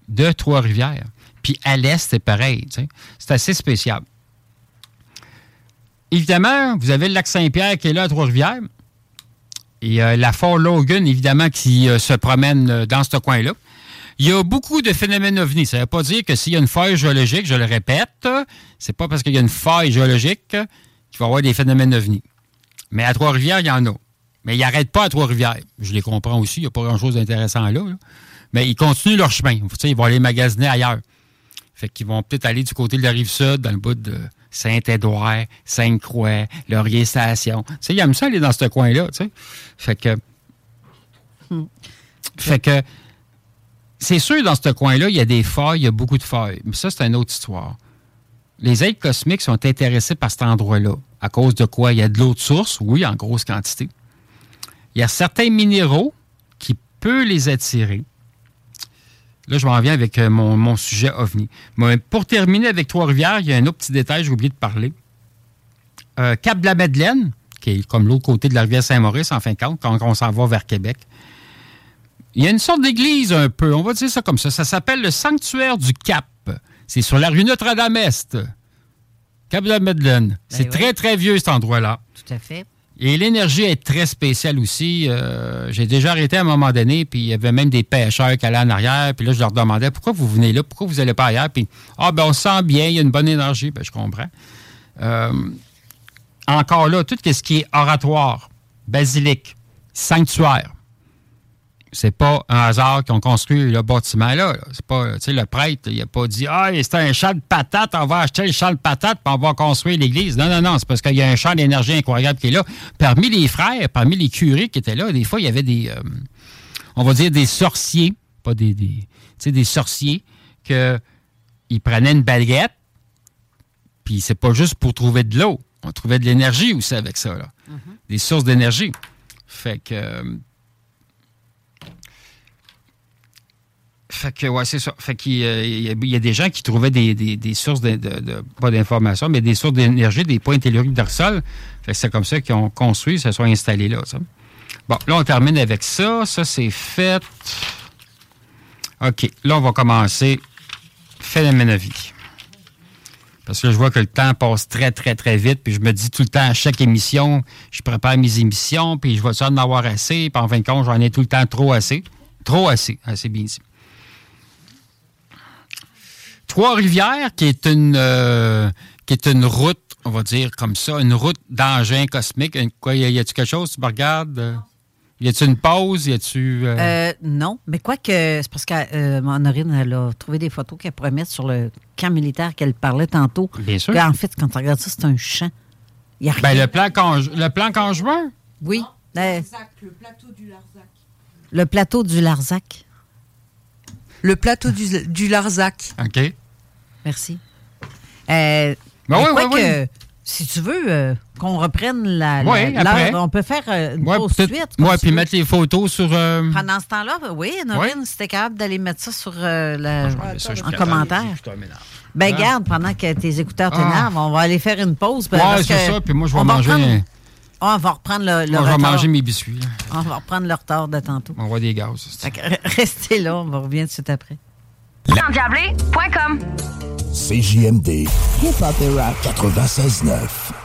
[SPEAKER 3] de Trois-Rivières. Puis à l'est, c'est pareil. C'est assez spécial. Évidemment, vous avez le lac Saint-Pierre qui est là à Trois-Rivières. Et euh, la Fort Logan, évidemment, qui euh, se promène dans ce coin-là. Il y a beaucoup de phénomènes ovnis. Ça ne veut pas dire que s'il y a une faille géologique, je le répète, c'est pas parce qu'il y a une faille géologique qu'il va y avoir des phénomènes ovnis. Mais à Trois-Rivières, il y en a. Mais ils n'arrêtent pas à Trois-Rivières. Je les comprends aussi, il n'y a pas grand-chose d'intéressant là, Mais ils continuent leur chemin. Ils vont aller magasiner ailleurs. Fait qu'ils vont peut-être aller du côté de la rive sud, dans le bout de Saint-Édouard, Sainte-Croix, Laurier-Station. Tu sais, ils aiment ça aller dans ce coin-là, tu sais. Fait que... Hmm. Fait que c'est sûr, dans ce coin-là, il y a des failles, il y a beaucoup de failles. Mais ça, c'est une autre histoire. Les êtres cosmiques sont intéressés par cet endroit-là. À cause de quoi? Il y a de l'eau de source, oui, en grosse quantité. Il y a certains minéraux qui peuvent les attirer. Là, je m'en viens avec euh, mon, sujet OVNI. Pour terminer avec Trois-Rivières, il y a un autre petit détail, j'ai oublié de parler. euh, Cap de la Madeleine, qui est comme l'autre côté de la rivière Saint-Maurice, en fin de compte, quand on s'en va vers Québec. Il y a une sorte d'église un peu, on va dire ça comme ça. Ça s'appelle le Sanctuaire du Cap. C'est sur la rue Notre-Dame-Est. Cap de la Madeleine. c'est
[SPEAKER 4] oui.
[SPEAKER 3] très, très vieux cet endroit-là.
[SPEAKER 4] Tout à fait.
[SPEAKER 3] Et l'énergie est très spéciale aussi. Euh, J'ai déjà arrêté à un moment donné, puis il y avait même des pêcheurs qui allaient en arrière. Puis là, je leur demandais pourquoi vous venez là, pourquoi vous n'allez pas ailleurs? Puis, ah, ben on se sent bien, il y a une bonne énergie. Ben, je comprends. Euh, encore là, tout ce qui est oratoire, basilique, sanctuaire, c'est pas un hasard qu'ils ont construit le bâtiment là. là. C'est pas, tu sais, le prêtre, il a pas dit Ah, c'est un champ de patates, on va acheter le champ de patates puis on va construire l'église. Non, non, non, c'est parce qu'il y a un champ d'énergie incroyable qui est là. Parmi les frères, parmi les curés qui étaient là, des fois, il y avait des, euh, on va dire des sorciers, pas des, des tu sais, des sorciers, que ils prenaient une baguette, puis c'est pas juste pour trouver de l'eau. On trouvait de l'énergie aussi avec ça, là. Des sources d'énergie. Fait que. Fait que, ouais, c'est ça. Fait qu'il il y, a- des gens qui trouvaient des, des- des sources, de, pas d'information, mais des sources d'énergie, des points telluriques dans le sol. Fait que c'est comme ça qu'ils ont construit, se sont installés là, ça. Bon, là, on termine avec ça. Ça, c'est fait. OK. Là, on va commencer. Phénomène de vie. Parce que je vois que le temps passe très, très, très vite. Puis je me dis tout le temps, à chaque émission, je prépare mes émissions, puis je vais ça en avoir assez? Puis en fin de compte, j'en ai tout le temps trop assez. Trop assez. Assez bien dit. Trois-Rivières, qui est une euh, qui est une route, on va dire comme ça, une route d'engin cosmique. Une- Quoi, y a- y a-tu quelque chose, tu me regardes? Y a-tu une pause? Y a-tu. euh,
[SPEAKER 4] Euh, non, mais quoi que c'est parce que euh, Honorine, elle a trouvé des photos qu'elle pourrait mettre sur le camp militaire qu'elle parlait tantôt.
[SPEAKER 3] Bien sûr.
[SPEAKER 4] En fait, quand tu regardes ça, c'est un champ. Il y a rien.
[SPEAKER 3] ben, le plan, conj- le plan conjoint?
[SPEAKER 4] Oui. euh,
[SPEAKER 5] Larzac, le plateau du Larzac.
[SPEAKER 4] le plateau du Larzac.
[SPEAKER 10] Le plateau du, du Larzac.
[SPEAKER 3] OK.
[SPEAKER 4] Merci. Euh,
[SPEAKER 3] Ben
[SPEAKER 4] mais
[SPEAKER 3] oui, oui,
[SPEAKER 4] que,
[SPEAKER 3] oui.
[SPEAKER 4] si tu veux euh, qu'on reprenne la, la-
[SPEAKER 3] Oui,
[SPEAKER 4] l'heure,
[SPEAKER 3] après.
[SPEAKER 4] on peut faire euh, une
[SPEAKER 3] Ouais,
[SPEAKER 4] pause suite. tu
[SPEAKER 3] puis mettre les photos sur. euh,
[SPEAKER 4] Pendant ce temps-là, oui, Norine, si t'es capable d'aller mettre ça sur euh, la-
[SPEAKER 3] ça, je
[SPEAKER 4] en commentaire. Ben,
[SPEAKER 3] Hein?
[SPEAKER 4] garde, pendant que tes écouteurs
[SPEAKER 3] Ah.
[SPEAKER 4] t'énervent, on va aller faire une pause. ben, parce
[SPEAKER 3] c'est ça, puis moi, je vais
[SPEAKER 4] on va
[SPEAKER 3] manger
[SPEAKER 4] reprendre- Ah, on va reprendre le, le
[SPEAKER 3] Moi, je vais
[SPEAKER 4] retard.
[SPEAKER 3] manger mes biscuits.
[SPEAKER 4] On va reprendre le retard de tantôt.
[SPEAKER 3] On voit des gaz. [LAUGHS]
[SPEAKER 4] Restez là, on va revenir tout de suite après.
[SPEAKER 11] Endiablé.com
[SPEAKER 1] CJMD. Hip-hop et rap 96.9.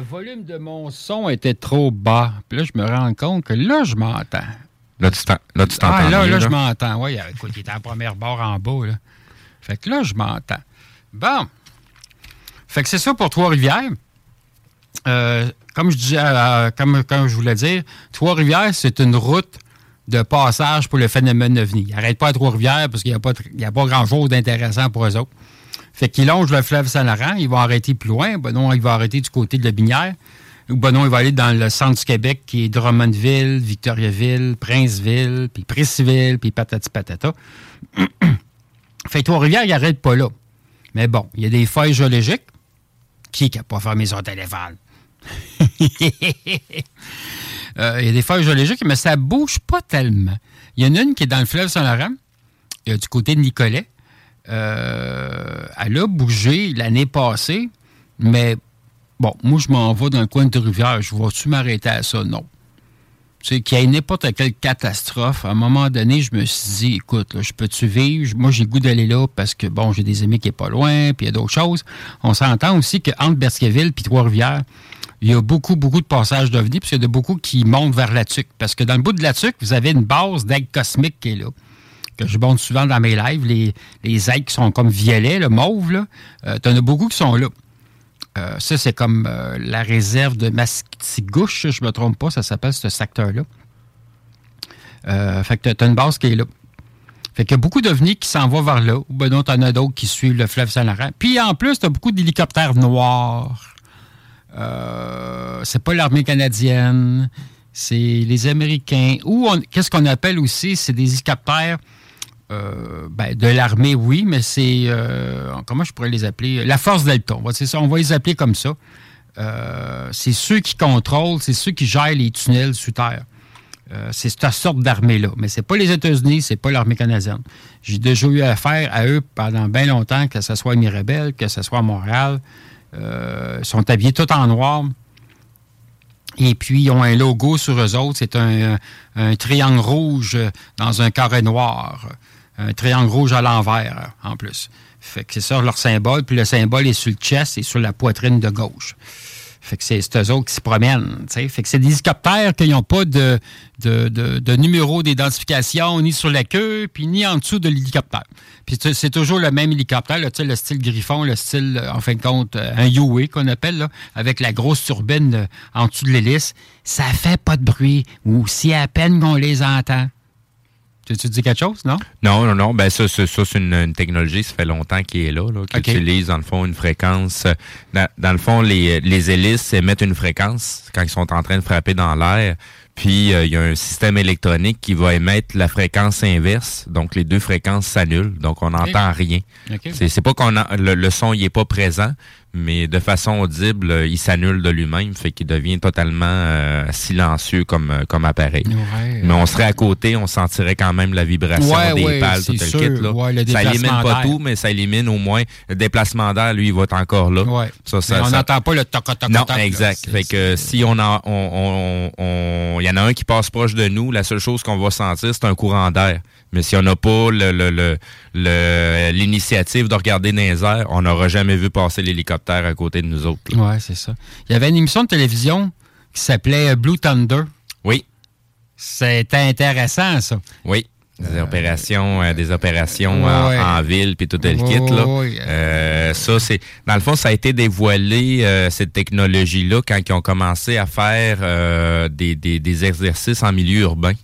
[SPEAKER 3] Le volume de mon son était trop bas. Puis là, je me rends compte que là, je m'entends.
[SPEAKER 12] Là, tu t'entends.
[SPEAKER 3] Ah, là, là,
[SPEAKER 12] là.
[SPEAKER 3] je m'entends. Oui, écoute, il était en première barre en bas. Là. Fait que là, je m'entends. Bon. Fait que c'est ça pour Trois-Rivières. Euh, comme je disais, euh, comme, comme je voulais dire, Trois-Rivières, c'est une route de passage pour le phénomène ovni. Ils n'arrêtent pas à Trois-Rivières parce qu'il n'y a pas, tr- il y a pas grand-chose d'intéressant pour eux autres. Fait qu'ils longent le fleuve Saint-Laurent, ils vont arrêter plus loin. Ben non, il va arrêter du côté de la Binière. Ou non, il va aller dans le centre du Québec, qui est Drummondville, Victoriaville, Princeville, puis Préciville, puis patati patata. [CLEARS THROAT] fait que Trois-Rivières, il n'arrête pas là. Mais bon, il y a des feuilles géologiques. Qui n'a pas fermé son téléphone? Il y a des feuilles géologiques, mais ça bouge pas tellement. Il y en a une qui est dans le fleuve Saint-Laurent, du côté de Nicolet. Euh, elle a bougé l'année passée, mais bon, moi, je m'en vais dans le coin de rivière. Je vais-tu m'arrêter à ça? Non. Sais, qu'il y ait n'importe quelle catastrophe, à un moment donné, je me suis dit, écoute, je peux-tu vivre? Moi, j'ai goût d'aller là parce que, bon, j'ai des amis qui sont pas loin, puis il y a d'autres choses. On s'entend aussi qu'entre Berthierville et Trois-Rivières, il y a beaucoup, beaucoup de passages d'OVNI, puis il y a de beaucoup qui montent vers la tuque. Parce que dans le bout de la tuque, vous avez une base d'aigle cosmique qui est là. Que je montre souvent dans mes lives, les, les aigles qui sont comme violets, le mauve, là. Euh, T'en as beaucoup qui sont là. Euh, ça, c'est comme euh, la réserve de Mastigouche, je me trompe pas, ça s'appelle ce secteur-là. Fait que t'as- t'as une base qui est là. Fait qu'il y a beaucoup d'ovnis qui s'en vont vers là, ou ben non, t'en as d'autres qui suivent le fleuve Saint-Laurent. Puis en plus, t'as beaucoup d'hélicoptères noirs. C'est pas l'armée canadienne, c'est les Américains. Ou qu'est-ce qu'on appelle aussi, c'est des hélicoptères euh, ben, de l'armée, oui, mais c'est euh, comment je pourrais les appeler? La Force Delta. On va, ça, on les appeler comme ça. Euh, c'est ceux qui contrôlent, c'est ceux qui gèrent les tunnels sous terre. C'est cette sorte d'armée-là. Mais c'est pas les États-Unis, c'est pas l'armée canadienne. J'ai déjà eu affaire à eux pendant bien longtemps, que ce soit Mirabel, que ce soit à Montréal. Ils sont habillés tout en noir. Et puis, ils ont un logo sur eux autres. C'est un triangle rouge dans un carré noir. Un triangle rouge à l'envers, en plus. Fait que c'est ça leur symbole. Puis le symbole est sur le chest et sur la poitrine de gauche. Fait que c'est eux autres qui se promènent. Fait que c'est des hélicoptères qui n'ont pas de, numéro d'identification ni sur la queue, puis ni en dessous de l'hélicoptère. Puis c'est toujours le même hélicoptère, le style Griffon, le style, euh, en fin de compte, euh, un UA qu'on appelle, avec la grosse turbine euh, en dessous de l'hélice. Ça fait pas de bruit, ou si à peine qu'on les entend. Tu, dis quelque chose, non?
[SPEAKER 12] Non, non, non. Ben ça, ça, ça, c'est une, une technologie, ça fait longtemps qu'il est là, là qui utilise, dans le fond, une fréquence. euh, Dans, dans le fond, les, les hélices émettent une fréquence quand ils sont en train de frapper dans l'air. Puis, euh, il y a un système électronique qui va émettre la fréquence inverse. Donc, les deux fréquences s'annulent. Donc, on n'entend rien.
[SPEAKER 3] OK.
[SPEAKER 12] C'est pas qu'on a- le, le son il est pas présent, mais de façon audible, euh, il s'annule de lui-même, fait qu'il devient totalement euh, silencieux comme, euh, comme appareil.
[SPEAKER 3] Ouais,
[SPEAKER 12] mais on serait à côté, on sentirait quand même la vibration
[SPEAKER 3] Ouais,
[SPEAKER 12] des
[SPEAKER 3] ouais,
[SPEAKER 12] pales, tout le kit. Là.
[SPEAKER 3] Ouais, le
[SPEAKER 12] ça élimine pas tout, mais ça élimine au moins le déplacement d'air, lui, il va être encore là.
[SPEAKER 3] Ouais.
[SPEAKER 12] Ça, ça-
[SPEAKER 3] Mais on
[SPEAKER 12] ça-
[SPEAKER 3] n'entend pas le toc toc
[SPEAKER 12] non,
[SPEAKER 3] toc,
[SPEAKER 12] exact. Fait que si on en, on, on- on- il y en a un qui passe proche de nous, la seule chose qu'on va sentir, c'est un courant d'air. Mais si on n'a pas le, le- le- le- l'initiative de regarder les airs, on n'aura jamais vu passer l'hélicoptère à côté de nous autres.
[SPEAKER 3] Ouais, c'est ça. Il y avait une émission de télévision qui s'appelait Blue Thunder.
[SPEAKER 12] Oui.
[SPEAKER 3] C'était intéressant, ça.
[SPEAKER 12] Oui. Des opérations, euh, des opérations
[SPEAKER 3] Ouais,
[SPEAKER 12] en, ville puis tout le kit là.
[SPEAKER 3] ouais.
[SPEAKER 12] Euh, ça c'est dans le fond ça a été dévoilé euh, cette technologie là quand ils ont commencé à faire euh, des, des, des exercices en milieu urbain.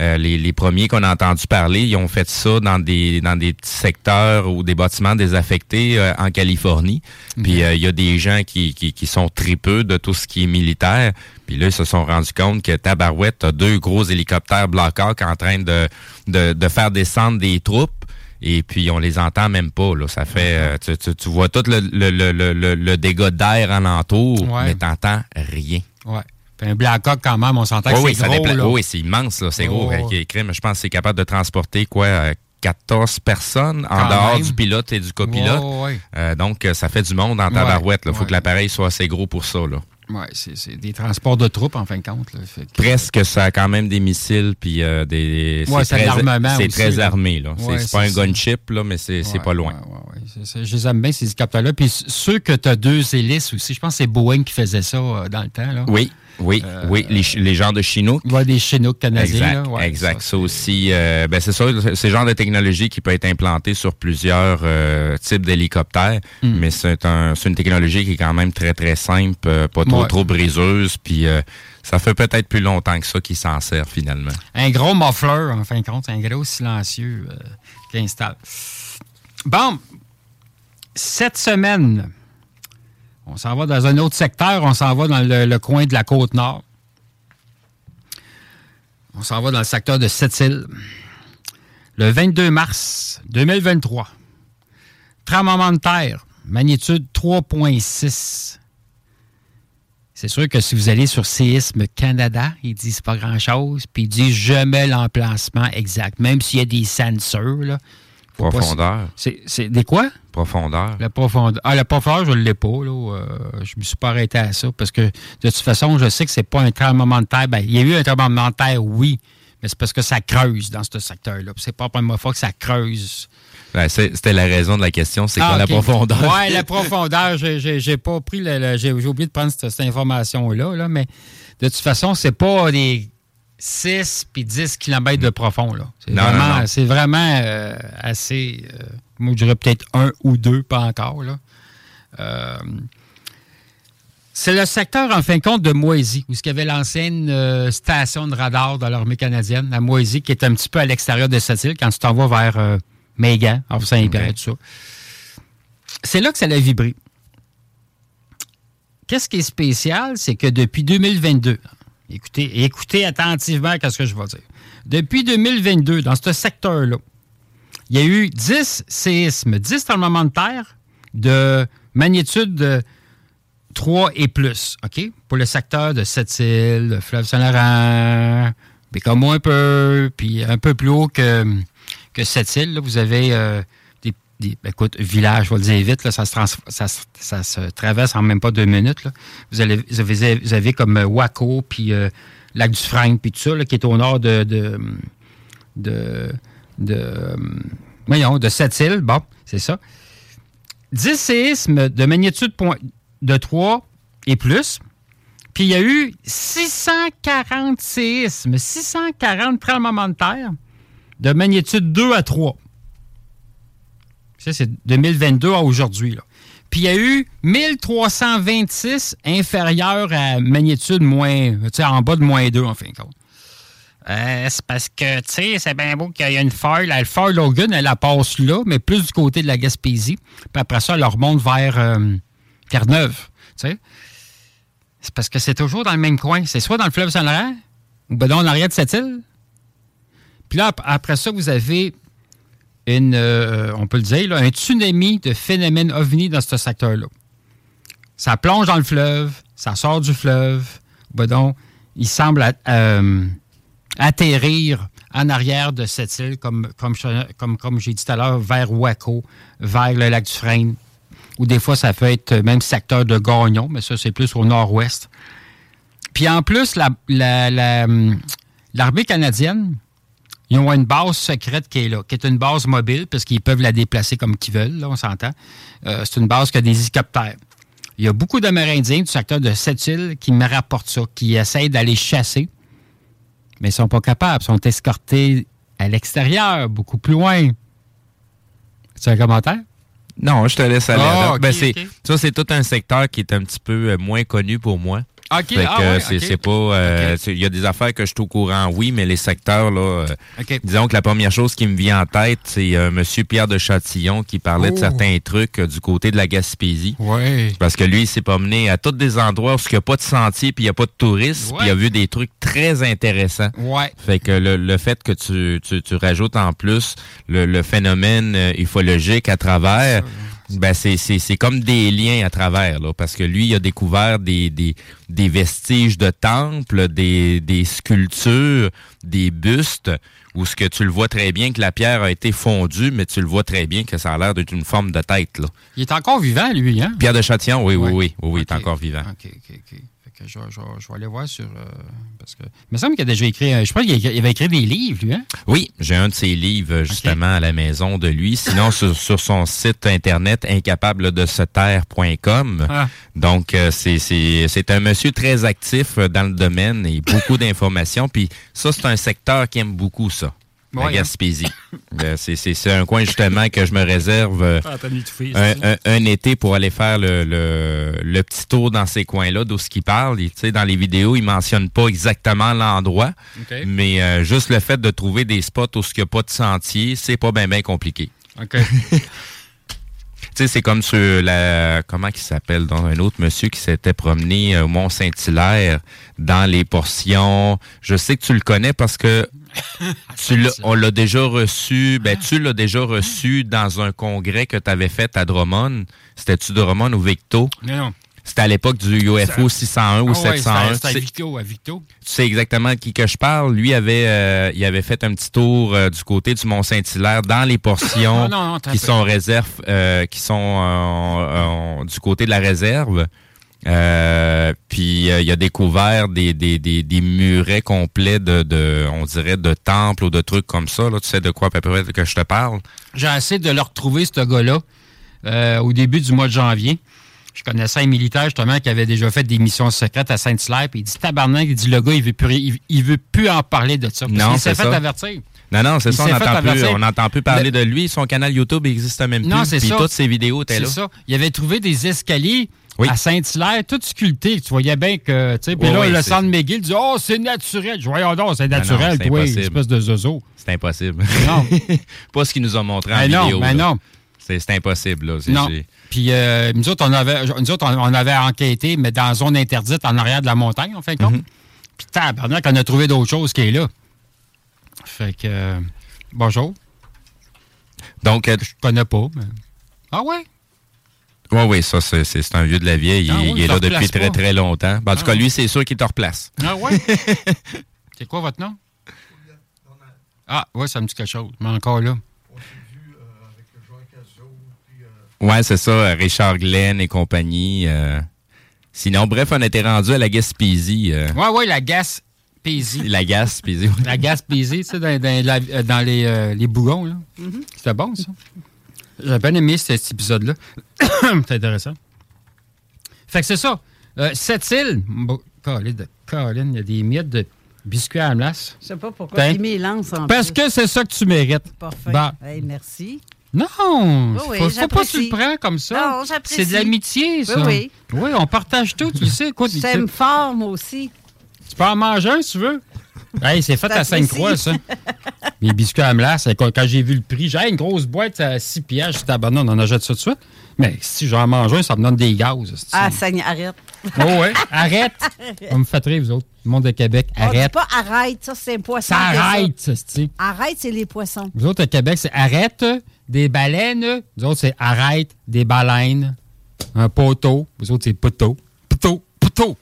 [SPEAKER 12] Euh, les, les premiers qu'on a entendu parler, ils ont fait ça dans des dans des petits secteurs ou des bâtiments désaffectés euh, en Californie. Puis euh, il y a des gens qui, qui, qui sont tripeux de tout ce qui est militaire. Puis là, ils se sont rendus compte que Tabarouette a deux gros hélicoptères Black Hawk en train de, de, de faire descendre des troupes. Et puis, on les entend même pas. Là. Ça fait... euh, tu, tu, tu vois tout le, le, le, le, le- le dégât d'air alentour,
[SPEAKER 3] Ouais.
[SPEAKER 12] mais t'entends rien.
[SPEAKER 3] Ouais. Un Blackhawk, quand même, on s'entend
[SPEAKER 12] Oui,
[SPEAKER 3] que
[SPEAKER 12] oui,
[SPEAKER 3] c'est
[SPEAKER 12] ça
[SPEAKER 3] gros, là.
[SPEAKER 12] oui, c'est immense, là, c'est
[SPEAKER 3] Oh,
[SPEAKER 12] gros.
[SPEAKER 3] ouais.
[SPEAKER 12] Avec les crimes, je pense que c'est capable de transporter quoi, euh, 14 personnes en
[SPEAKER 3] Quand
[SPEAKER 12] dehors
[SPEAKER 3] même.
[SPEAKER 12] du pilote et du copilote.
[SPEAKER 3] Ouais, ouais.
[SPEAKER 12] Euh, donc, euh, ça fait du monde en tabarouette. Il faut que l'appareil soit assez gros pour ça. Là.
[SPEAKER 3] Ouais, c'est des transports de troupes, en fin de compte. Là. Fait que-
[SPEAKER 12] Presque, ça a quand même des missiles, puis euh, des...
[SPEAKER 3] Ouais, c'est
[SPEAKER 12] très, très armé. là. C'est pas un gunship, là, mais c'est pas loin.
[SPEAKER 3] Je les aime bien, ces hélicoptères-là. Puis ceux que tu as deux hélices aussi, je pense que c'est Boeing qui faisait ça euh, dans le temps. Là.
[SPEAKER 12] Oui, oui, oui. Les, les genres de Chinook.
[SPEAKER 3] Ouais, des Chinook canadiens.
[SPEAKER 12] Exact,
[SPEAKER 3] là. Ouais,
[SPEAKER 12] exact. Ça, aussi, euh, ben c'est ça, c'est le genre de technologie qui peut être implantée sur plusieurs euh, types d'hélicoptères,
[SPEAKER 3] Hmm.
[SPEAKER 12] mais c'est un, c'est une technologie qui est quand même très très simple, euh, pas trop
[SPEAKER 3] Ouais.
[SPEAKER 12] trop briseuse, puis euh, ça fait peut-être plus longtemps que ça qu'ils s'en servent finalement.
[SPEAKER 3] Un gros muffler, en fin de compte, un gros silencieux euh, qui installe. Bon, cette semaine, on s'en va dans un autre secteur, on s'en va dans le, coin de la côte nord. On s'en va dans le secteur de Sept-Îles. Le 22 mars 2023, tremblement de terre, magnitude 3.6. C'est sûr que si vous allez sur Séisme Canada, ils disent pas grand-chose, puis ils disent jamais l'emplacement exact, même s'il y a des pas-
[SPEAKER 12] Profondeur.
[SPEAKER 3] C'est des quoi?
[SPEAKER 12] Profondeur.
[SPEAKER 3] La profondeur. Ah, la profondeur, je ne l'ai pas. Là. Euh, je me suis pas arrêté à ça parce que de toute façon, je sais que c'est pas un tremblement de terre. Ben, il y a eu un tremblement de terre, oui, mais c'est parce que ça creuse dans ce secteur-là. C'est pas la première fois que ça creuse.
[SPEAKER 12] Ben, C'était la raison de la question, c'est
[SPEAKER 3] Ah,
[SPEAKER 12] quoi la profondeur?
[SPEAKER 3] Oui, la profondeur. J'ai- pas pris J'ai j'ai oublié de prendre cette, cette information-là, là, mais de toute façon, c'est pas des 6 puis 10 km de profond. là. C'est vraiment, c'est vraiment euh, assez. euh, moi, je dirais peut-être un ou deux, pas encore. Là. Euh, C'est le secteur, en fin de compte, de Moisy, où il y avait l'ancienne station de radar de l'armée canadienne, la Moisy, qui est un petit peu à l'extérieur de cette île, quand tu t'en vas vers Mégan, Saint-Pierre, tout ça. C'est là que ça a vibré. Qu'est-ce qui est spécial, c'est que depuis 2022, écoutez, écoutez attentivement ce que je vais dire. Depuis 2022, dans ce secteur-là, il y a eu 10 séismes, 10 tremblements de terre de magnitude de 3 et plus? Pour le secteur de Sept-Îles, le fleuve Saint-Laurent, comme un peu, puis un peu plus haut que, que Sept-Îles. Vous avez euh, ben, écoute, village, je vais le dire vite, ça, se traverse en même pas deux minutes. Vous, avez, comme euh, Waco, puis euh, Lac du Franc, puis tout ça, qui est au nord de, de, de, voyons, de Sept-Îles. Bon, c'est ça. 10 séismes de magnitude de 3 et plus. Puis il y a eu 640 séismes, 640 tremblements de terre de magnitude 2 à 3. Ça, c'est 2022 à aujourd'hui. Puis il y a eu 1326 inférieurs à magnitude moins, en bas de moins 2, en fin de compte. Euh, c'est parce que, tu sais, c'est bien beau qu'il y a une faille. La faille Logan, elle la passe là, mais plus du côté de la Gaspésie. Puis après ça, elle remonte vers euh, Terre-Neuve. C'est parce que c'est toujours dans le même coin. C'est soit dans le fleuve Saint-Laurent, ou ben dans l'arrière de cette île. Puis là, après ça, vous avez euh, on peut le dire, un tsunami de phénomènes ovni dans ce secteur-là. Ça plonge dans le fleuve, ça sort du fleuve. Ben donc, il semble atterrir en arrière de cette île, comme, comme, comme, j'ai dit tout à l'heure, vers Waco, vers le lac du Frein, ou des fois, ça peut être même secteur de Gagnon, mais ça, c'est plus au nord-ouest. Puis en plus, l'armée la, canadienne, ils ont une base secrète qui est là, qui est une base mobile, parce qu'ils peuvent la déplacer comme qu'ils veulent, là, on s'entend. Euh, c'est une base qui a des hélicoptères. Il y a beaucoup d'Amérindiens du secteur de cette île qui me rapportent ça, qui essayent d'aller chasser mais ils ne sont pas capables, ils sont escortés à l'extérieur, beaucoup plus loin. C'est un commentaire?
[SPEAKER 12] Non, je te laisse aller. Ben, ça, c'est tout un secteur qui est un petit peu euh, moins connu pour moi.
[SPEAKER 3] OK.
[SPEAKER 12] Ah c'est pas. Euh, il y a des affaires que je suis au courant, oui, mais les secteurs, là. Euh, disons que la première chose qui me vient en tête, c'est euh, M. Pierre de Châtillon qui parlait de oh. certains trucs du côté de la Gaspésie.
[SPEAKER 3] Oui.
[SPEAKER 12] Parce que lui, il s'est promené à tous des endroits où il n'y a pas de sentier puis il n'y a pas de touristes. Puis il a vu des trucs très intéressants.
[SPEAKER 3] Ouais.
[SPEAKER 12] Fait que le, fait que tu, tu, rajoutes en plus le, phénomène ufologique à travers. Ben c'est comme des liens à travers, là, parce que lui, il a découvert des, des, des vestiges de temples, des, des sculptures, des bustes, où ce que tu le vois très bien que la pierre a été fondue, mais tu le vois très bien que ça a l'air d'être une forme de tête. Là.
[SPEAKER 3] Il est encore vivant, lui, hein?
[SPEAKER 12] Pierre de Châtillon, oui, oui, oui, oui, il est encore vivant.
[SPEAKER 3] OK je, vais aller voir sur. Euh, parce que. Il me semble qu'il a déjà écrit. Euh, je pense qu'il avait écrit des livres, lui, hein?
[SPEAKER 12] Oui, j'ai un de ses livres, justement, à la maison de lui. Sinon, sur, son site internet incapable de se taire.com. Ah. Donc, euh, c'est un monsieur très actif dans le domaine et beaucoup d'informations. Puis ça, c'est un secteur qui aime beaucoup ça la. Gaspésie. [LAUGHS] Ben, c'est un coin justement que je me réserve euh, ah, un, été pour aller faire le, le, petit tour dans ces coins-là d'où ce qu'il parle. dans les vidéos, il mentionne pas exactement l'endroit, mais euh, juste le fait de trouver des spots où il n'y a pas de sentier, c'est pas bien bien compliqué.
[SPEAKER 3] OK. [LAUGHS]
[SPEAKER 12] c'est comme sur la. Comment il s'appelle? Un autre monsieur qui s'était promené au Mont-Saint-Hilaire dans les portions. Je sais que tu le connais parce que [LAUGHS] tu on l'a déjà reçu, ben tu l'as déjà reçu dans un congrès que tu avais fait à Drummond. C'était-tu Drummond ou Victo?
[SPEAKER 3] Non,
[SPEAKER 12] C'était à l'époque du UFO 601 ou 701.
[SPEAKER 3] C'était à Victo, à Victo.
[SPEAKER 12] Tu sais exactement de qui que je parle. Lui avait, euh, il avait fait un petit tour euh, du côté du Mont-Saint-Hilaire dans les portions qui sont réserves, euh, qui sont du côté de la réserve. Euh, puis euh, il a découvert des, des, des, des murets complets de, de, on dirait, de temples ou de trucs comme ça. Là. Tu sais de quoi à peu près que je te parle?
[SPEAKER 3] J'ai essayé de le retrouver, ce gars-là, euh, au début du mois de janvier. Je connaissais un militaire, justement, qui avait déjà fait des missions secrètes à Saint-Hilaire. Puis il dit, tabarnak, il dit, le gars, il veut plus, il, veut plus en parler de ça.
[SPEAKER 12] non,
[SPEAKER 3] il s'est fait avertir.
[SPEAKER 12] Non, non, c'est ça, on n'entend plus, parler de lui. Son canal YouTube n'existe même plus. Non, c'est ça. Puis toutes ses vidéos étaient là. C'est ça.
[SPEAKER 3] Il avait trouvé des escaliers à Saint-Hilaire, tout sculpté. Tu voyais bien que. Puis
[SPEAKER 12] Oui,
[SPEAKER 3] là,
[SPEAKER 12] oui,
[SPEAKER 3] le centre McGill dit Oh, c'est naturel. Je Voyons donc, c'est
[SPEAKER 12] Ah non,
[SPEAKER 3] naturel,
[SPEAKER 12] c'est
[SPEAKER 3] toi, espèce de zozo.
[SPEAKER 12] C'est impossible.
[SPEAKER 3] Non. [LAUGHS]
[SPEAKER 12] pas ce qu'ils nous ont montré en
[SPEAKER 3] non,
[SPEAKER 12] vidéo. là.
[SPEAKER 3] non.
[SPEAKER 12] C'est impossible. Là.
[SPEAKER 3] Non. Puis euh, nous autres, on avait, nous autres, on, on avait enquêté, mais dans la zone interdite, en arrière de la montagne, en fin de compte.
[SPEAKER 12] Mhm.
[SPEAKER 3] Puis tabarnak, on a trouvé d'autres choses qui est là. Fait que. euh, bonjour.
[SPEAKER 12] Donc, euh,
[SPEAKER 3] Je connais pas, mais. Ah ouais?
[SPEAKER 12] Oui, oui, ça, c'est un vieux de la vieille. Il,
[SPEAKER 3] Ah oui,
[SPEAKER 12] il est là depuis très, très longtemps. Ben, en tout
[SPEAKER 3] Ah
[SPEAKER 12] cas,
[SPEAKER 3] ouais.
[SPEAKER 12] lui, c'est sûr qu'il te replace.
[SPEAKER 3] Ah ouais? [LAUGHS] C'est quoi votre nom? Ah, ouais, ça me dit quelque chose. Mais encore là.
[SPEAKER 12] Ouais, c'est ça, Richard Glenn et compagnie. euh. Sinon, bref, on était rendu à la Gaspésie. euh.
[SPEAKER 3] Ouais, ouais, la Gaspésie.
[SPEAKER 12] La Gaspésie. oui.
[SPEAKER 3] La Gaspésie, tu sais, dans, dans la- euh, dans les, euh, les bougons, là.
[SPEAKER 4] Mhm.
[SPEAKER 3] C'était bon, ça. J'ai bien aimé cet, épisode-là. [COUGHS] C'est intéressant. Fait que c'est ça. Euh, cette île, bon, Colin, il y a des miettes de biscuits à la glace.
[SPEAKER 4] Je sais pas pourquoi
[SPEAKER 3] Ben,
[SPEAKER 4] en
[SPEAKER 3] Parce
[SPEAKER 4] plus.
[SPEAKER 3] que c'est ça que tu mérites.
[SPEAKER 4] Parfait.
[SPEAKER 3] Ben,
[SPEAKER 4] Hey, merci.
[SPEAKER 3] non!
[SPEAKER 4] Oui, oui,
[SPEAKER 3] faut, faut pas que tu le prends comme ça.
[SPEAKER 4] Non, j'apprécie.
[SPEAKER 3] C'est de l'amitié, ça.
[SPEAKER 4] Oui,
[SPEAKER 3] Oui, on partage tout, tu le sais. Quoi, tu,
[SPEAKER 4] J'aime fort, moi aussi.
[SPEAKER 3] tu peux en manger un si tu veux. Hey, c'est fait à
[SPEAKER 4] T'apprécies.
[SPEAKER 3] 5-3, ça. Les biscuits à glace, quand, quand j'ai vu le prix, j'ai une grosse boîte à 6 piastres. J'étais abandonné, on en achète ça tout de suite. Mais si j'en mange un, ça me donne des gaz.
[SPEAKER 4] Ah, ça arrête.
[SPEAKER 3] Oh ouais, arrête. On me fait rire, vous autres. Le monde de Québec,
[SPEAKER 4] On dit
[SPEAKER 3] arrête.
[SPEAKER 4] pas arrête, ça, c'est un poisson.
[SPEAKER 3] Ça arrête, ça, c'est
[SPEAKER 4] Arrête, c'est les poissons.
[SPEAKER 3] Vous autres, à Québec, c'est arrête des baleines. Vous autres, c'est arrête des baleines. Un poteau. Vous autres, c'est poteau. Poteau, poteau.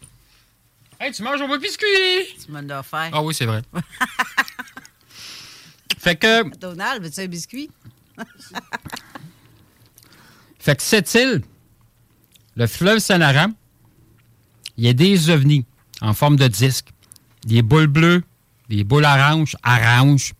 [SPEAKER 3] Hey, tu manges au biscuit!
[SPEAKER 4] Tu m'en as offert.
[SPEAKER 3] Ah oui, c'est vrai. [LAUGHS] fait que,
[SPEAKER 4] Donald, veux-tu un biscuit? [LAUGHS]
[SPEAKER 3] fait que cette île, le fleuve Saint-Laurent, il y a des ovnis en forme de disque. Des boules bleues, des boules oranges, orange,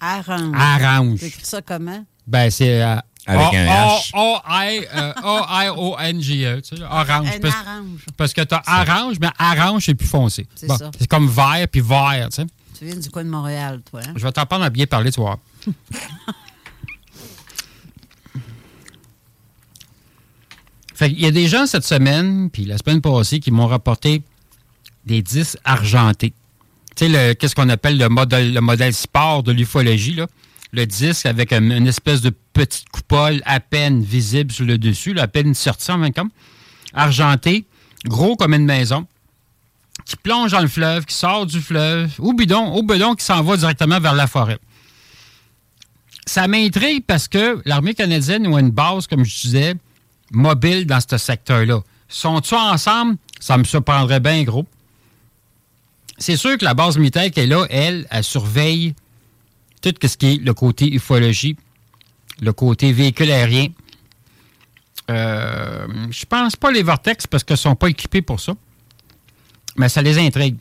[SPEAKER 4] Arrange.
[SPEAKER 3] Orange.
[SPEAKER 4] Tu écris ça comment?
[SPEAKER 3] Ben, c'est. euh,
[SPEAKER 12] Avec
[SPEAKER 3] O-
[SPEAKER 12] un
[SPEAKER 3] O-
[SPEAKER 12] H.
[SPEAKER 3] O-I- euh, O-I-O-N-G-E. tu sais, orange.
[SPEAKER 4] Un
[SPEAKER 3] Parce,
[SPEAKER 4] orange.
[SPEAKER 3] parce que t'as orange, mais orange, c'est plus foncé.
[SPEAKER 4] C'est
[SPEAKER 3] Bon,
[SPEAKER 4] ça.
[SPEAKER 3] C'est comme vert puis vert, tu sais.
[SPEAKER 4] Tu viens du coin de Montréal, toi. Hein?
[SPEAKER 3] Je vais t'apprendre à bien parler, tu vois. [LAUGHS] fait qu'il y a des gens cette semaine, puis la semaine passée, qui m'ont rapporté des disques argentés. Tu sais, le- qu'est-ce qu'on appelle le modèle, le modèle sport de l'ufologie, là? Le disque avec un- une espèce de petite coupole à peine visible sur le dessus, à peine sortie en même temps. Argenté, gros comme une maison, qui plonge dans le fleuve, qui sort du fleuve, au bidon, au bidon, qui s'en va directement vers la forêt. Ça m'intrigue parce que l'armée canadienne a une base, comme je disais, mobile dans ce secteur-là. Sont-ils ensemble? Ça me surprendrait bien gros. C'est sûr que la base militaire qui est là, elle, elle surveille tout ce qui est le côté ufologie, le côté véhicule aérien. Euh, je pense pas les Vortex parce qu'ils ne sont pas équipés pour ça. Mais ça les intrigue.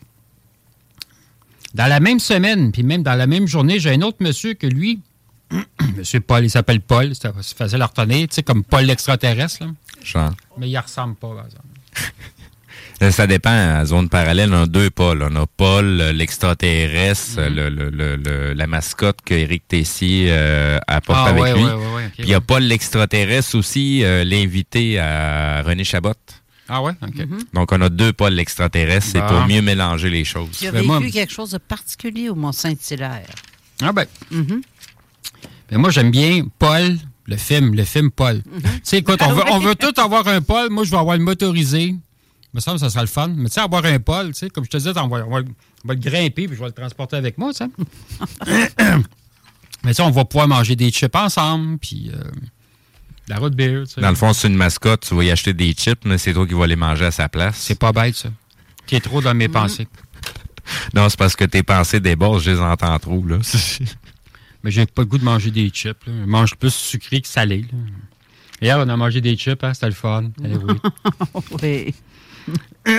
[SPEAKER 3] Dans la même semaine, puis même dans la même journée, j'ai un autre monsieur que lui, [CLEARS THROAT] monsieur Paul, il s'appelle Paul, c'est facile à retenir, tu sais, comme Paul l'extraterrestre.
[SPEAKER 12] Genre.
[SPEAKER 3] mais il ressemble pas, par exemple. [LAUGHS]
[SPEAKER 12] Euh, Ça dépend. À la zone parallèle, on a deux pôles. On a Paul, euh, l'extraterrestre,
[SPEAKER 3] Mhm.
[SPEAKER 12] le, le- le- le- la mascotte que Éric Tessier euh, apporte
[SPEAKER 3] Ah,
[SPEAKER 12] avec
[SPEAKER 3] ouais,
[SPEAKER 12] lui.
[SPEAKER 3] ouais, ouais, ouais, ok,
[SPEAKER 12] Puis il y a Paul, l'extraterrestre aussi, euh, l'invité à René Chabot.
[SPEAKER 3] Ah ouais? OK.
[SPEAKER 12] Donc, on a deux Paul, l'extraterrestre. C'est pour mieux mélanger les choses.
[SPEAKER 4] Qui a
[SPEAKER 3] Ben,
[SPEAKER 4] vécu
[SPEAKER 3] moi-
[SPEAKER 4] quelque chose de particulier au Mont-Saint-Hilaire.
[SPEAKER 3] Ah ben.
[SPEAKER 4] Mhm.
[SPEAKER 3] Ben, moi, j'aime bien Paul, le film, le film Paul. Tu sais, écoute, on,
[SPEAKER 4] Ah
[SPEAKER 3] veut, on veut tous avoir un Paul. Moi, je vais avoir le motorisé. Il me semble que ça sera le fun. Mais tu sais, avoir un Paul, tu sais, comme je te disais, on va, on va le- on va le grimper puis je vais le transporter avec moi, tu sais. [COUGHS] Mais tu sais, on va pouvoir manger des chips ensemble, puis euh, la route beer, tu sais.
[SPEAKER 12] Dans le fond, c'est une mascotte. Tu vas y acheter des chips, mais c'est toi qui vas les manger à sa place.
[SPEAKER 3] C'est pas bête, ça. Qui est trop dans mes pensées. [LAUGHS]
[SPEAKER 12] Non, c'est parce que tes pensées débordent, je les entends trop. Là. [LAUGHS]
[SPEAKER 3] Mais j'ai pas le goût de manger des chips. là. Je mange plus sucré que salé. là. Hier, on a mangé des chips, hein, c'était le fun. Eh oui. [LAUGHS]
[SPEAKER 4] oui. [COUGHS]